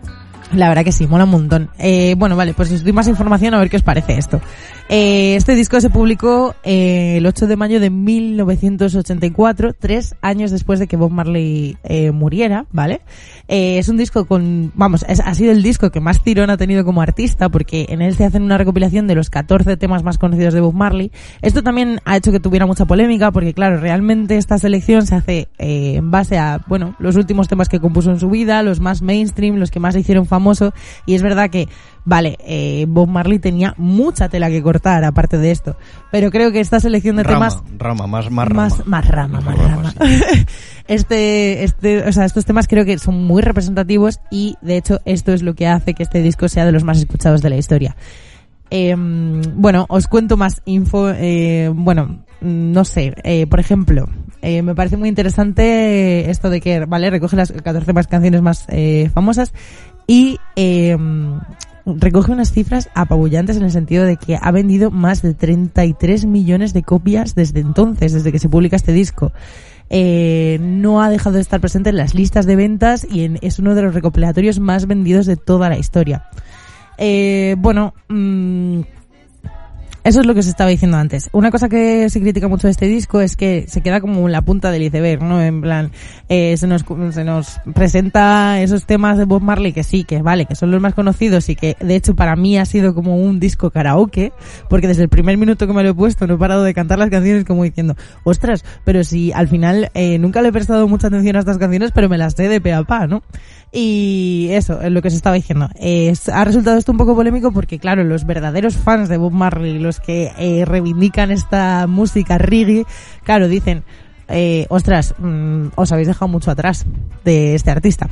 S3: La verdad que sí, mola un montón. Eh, bueno, vale, pues os doy más información a ver qué os parece esto. Eh, este disco se publicó eh, el 8 de mayo de 1984, tres años después de que Bob Marley eh, muriera, ¿vale? Eh, es un disco con, vamos, es- ha sido el disco que más tirón ha tenido como artista porque en él se hacen una recopilación de los 14 temas más conocidos de Bob Marley. Esto también ha hecho que tuviera mucha polémica porque, claro, realmente esta selección se hace eh, en base a, bueno, los últimos temas que compuso en su vida, los más mainstream, los que más le hicieron famoso. Y es verdad que, vale, eh, Bob Marley tenía mucha tela que cortar aparte de esto. Pero creo que esta selección de
S5: Rama,
S3: temas
S5: rama, más, más rama.
S3: más, más rama, más rama. este, este, o sea, estos temas creo que son muy representativos y de hecho esto es lo que hace que este disco sea de los más escuchados de la historia. Em, bueno, os cuento más info. eh, bueno, no sé, eh, por ejemplo, eh, me parece muy interesante esto de que, vale, recoge las 14 más canciones más eh, famosas y em, recoge unas cifras apabullantes en el sentido de que ha vendido más de 33 millones de copias desde entonces, desde que se publica este disco. Eh, no ha dejado de estar presente en las listas de ventas y en- es uno de los recopilatorios más vendidos de toda la historia. Eh, bueno, mm, eso es lo que se estaba diciendo antes. Una cosa que se critica mucho de este disco es que se queda como la punta del iceberg, ¿no? En plan, eh, se, nos, se nos presenta esos temas de Bob Marley que sí, que vale, que son los más conocidos y que de hecho para mí ha sido como un disco karaoke, porque desde el primer minuto que me lo he puesto no he parado de cantar las canciones como diciendo, ostras, pero si al final eh, nunca le he prestado mucha atención a estas canciones, pero me las sé de pe a pa, ¿no? Y eso es lo que se estaba diciendo. Ha resultado esto un poco polémico porque, claro, los verdaderos fans de Bob Marley, los que eh, reivindican esta música reggae, claro, dicen, eh, ostras, mm, os habéis dejado mucho atrás de este artista.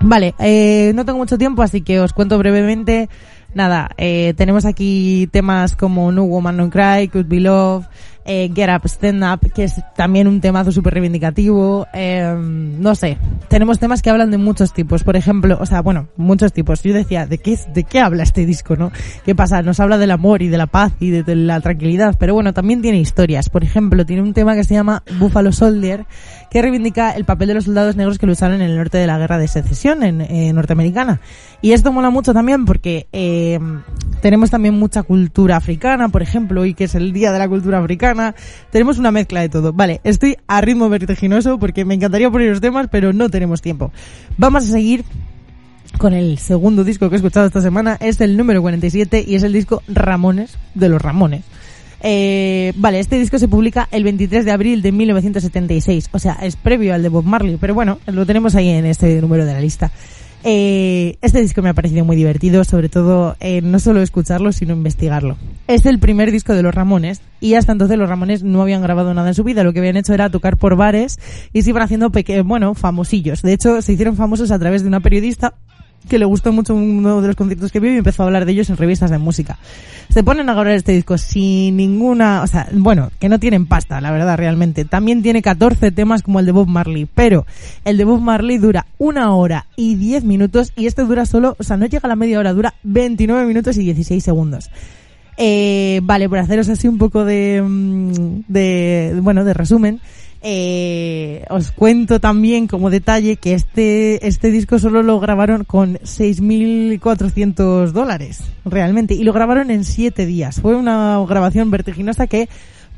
S3: Vale, eh, no tengo mucho tiempo, así que os cuento brevemente. Nada, eh, tenemos aquí temas como No Woman No Cry, Could Be Love, eh, Get Up, Stand Up, que es también un temazo súper reivindicativo. eh, no sé, tenemos temas que hablan de muchos tipos. Por ejemplo, o sea, bueno, muchos tipos. Yo decía, ¿de qué, de qué habla este disco, no? ¿Qué pasa? Nos habla del amor y de la paz y de, de la tranquilidad, pero bueno, también tiene historias. Por ejemplo, tiene un tema que se llama Buffalo Soldier, que reivindica el papel de los soldados negros que lucharon en el norte de la guerra de secesión en, eh, norteamericana. Y esto mola mucho también porque eh, tenemos también mucha cultura africana, por ejemplo, hoy que es el Día de la Cultura Africana, tenemos una mezcla de todo. Vale, estoy a ritmo vertiginoso porque me encantaría poner los temas, pero no tenemos tiempo. Vamos a seguir con el segundo disco que he escuchado esta semana, es el número 47 y es el disco Ramones de los Ramones. Eh, vale, este disco se publica el 23 de abril de 1976, o sea, es previo al de Bob Marley, pero bueno, lo tenemos ahí en este número de la lista. Eh, este disco me ha parecido muy divertido, sobre todo eh, no solo escucharlo, sino investigarlo. Es el primer disco de los Ramones y hasta entonces los Ramones no habían grabado nada en su vida, lo que habían hecho era tocar por bares y se iban haciendo, bueno, famosillos. De hecho, se hicieron famosos a través de una periodista que le gustó mucho uno de los conciertos que vio y empezó a hablar de ellos en revistas de música. Se ponen a grabar este disco sin ninguna, o sea, bueno, que no tienen pasta, la verdad, realmente. También tiene 14 temas como el de Bob Marley, pero el de Bob Marley dura una hora y 10 minutos y este dura solo, o sea, no llega a la media hora, dura 29 minutos y 16 segundos. Eh, vale, por haceros así un poco de, mm, de bueno, de resumen, eh, os cuento también como detalle que este, este disco solo lo grabaron con 6.400 dólares, realmente, y lo grabaron en 7 días. Fue una grabación vertiginosa que,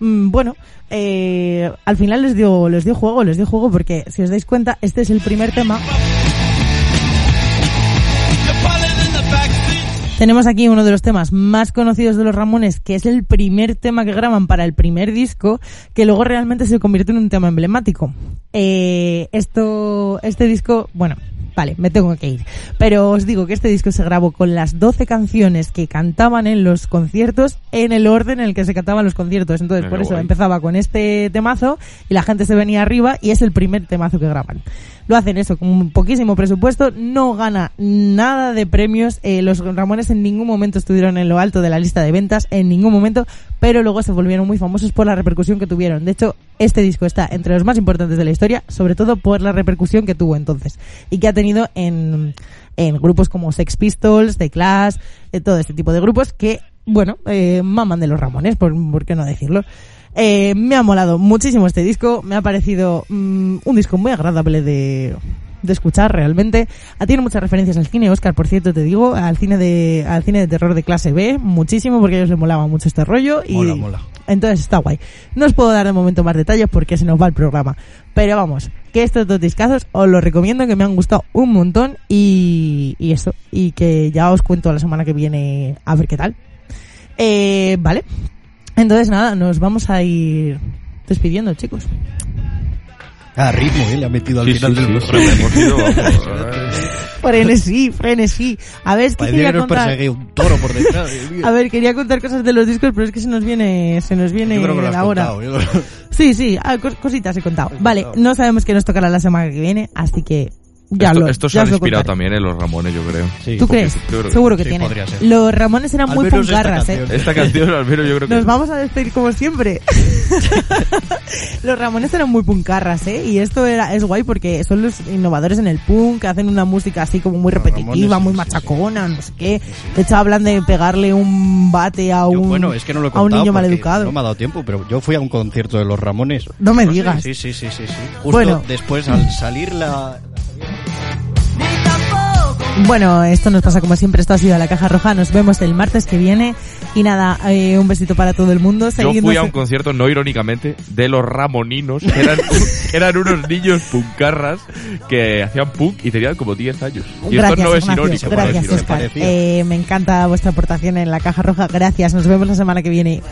S3: mm, bueno, eh, al final les dio, les dio juego, les dio juego porque, si os dais cuenta, este es el primer tema. Tenemos aquí uno de los temas más conocidos de los Ramones, que es el primer tema que graban para el primer disco, que luego realmente se convierte en un tema emblemático. Eh, esto, este disco, bueno, vale, me tengo que ir. Pero os digo que este disco se grabó con las 12 canciones que cantaban en los conciertos en el orden en el que se cantaban los conciertos. Entonces, por eso
S6: guay.
S3: empezaba con este temazo y la gente se venía arriba y es el primer temazo que graban. Lo hacen eso con un poquísimo presupuesto, no gana nada de premios. eh, los Ramones en ningún momento estuvieron en lo alto de la lista de ventas, en ningún momento, pero luego se volvieron muy famosos por la repercusión que tuvieron. De hecho, este disco está entre los más importantes de la historia, sobre todo por la repercusión que tuvo entonces y que ha tenido en, en grupos como Sex Pistols, The Clash, eh, todo este tipo de grupos que, bueno, eh, maman de los Ramones, por, por qué no decirlo. Eh, me ha molado muchísimo este disco, me ha parecido mm, un disco muy agradable de, de escuchar realmente. Ah, Tiene muchas referencias al cine, Oscar, por cierto, te digo, al cine de, al cine de terror de clase B, muchísimo, porque a ellos les molaba mucho este rollo. Y
S5: Mola, mola.
S3: Entonces está guay. No os puedo dar de momento más detalles porque se nos va el programa. Pero vamos, que estos dos discazos os los recomiendo, que me han gustado un montón y, y eso. Y que ya os cuento la semana que viene a ver qué tal. Eh, vale. Entonces nada, nos vamos a ir despidiendo, chicos.
S5: Ah, ritmo, ¿eh? Le ha metido al
S6: Sí,
S5: final
S6: sí,
S5: del
S6: sí,
S3: Frenesí, frenesí. A ver, es que quería
S5: que nos
S3: contar...
S5: perseguía un toro por detrás. Dios mío.
S3: A ver, quería contar cosas de los discos, pero es que se nos viene, se nos viene
S5: Yo creo que lo has
S3: la hora.
S5: contado, yo creo.
S3: Sí, sí, ah, cos- cositas he contado. Vale, no sabemos qué nos tocará la semana que viene, así que ya
S6: esto,
S3: lo
S6: esto se
S3: ya
S6: ha inspirado
S3: contaré.
S6: también en los Ramones, yo creo.
S3: ¿Tú crees?
S6: Yo creo
S3: Seguro que
S6: sí,
S3: tiene. Los Ramones eran
S6: Al
S3: muy puncarras, eh.
S6: canción. Esta canción, al menos yo creo que
S3: Nos vamos a despedir como siempre. los Ramones eran muy puncarras, ¿eh? Y esto era, es guay porque son los innovadores en el punk, hacen una música así como muy repetitiva, muy machacona, no sé qué. De hecho, hablan de pegarle un bate a un,
S5: Bueno, es que no lo he
S3: a un niño maleducado.
S5: No me ha dado tiempo, pero yo fui a un concierto de los Ramones.
S3: No me
S5: sí,
S3: digas.
S5: Sí, sí, sí, sí. sí. Justo
S3: Bueno.
S5: después, al salir la...
S3: Bueno, esto nos pasa como siempre. Esto ha sido La Caja Roja. Nos vemos el martes que viene. Y nada, eh, un besito para todo el mundo.
S6: Yo fui
S3: Seguidnos
S6: a un concierto, no irónicamente, de los Ramoninos, eran, eran unos niños puncarras que hacían punk y tenían como 10 años. Y
S3: Gracias,
S6: esto no es
S3: Ignacio.
S6: irónico.
S3: Gracias. Oscar. Eh, me encanta vuestra aportación en La Caja Roja. Gracias. Nos vemos la semana que viene.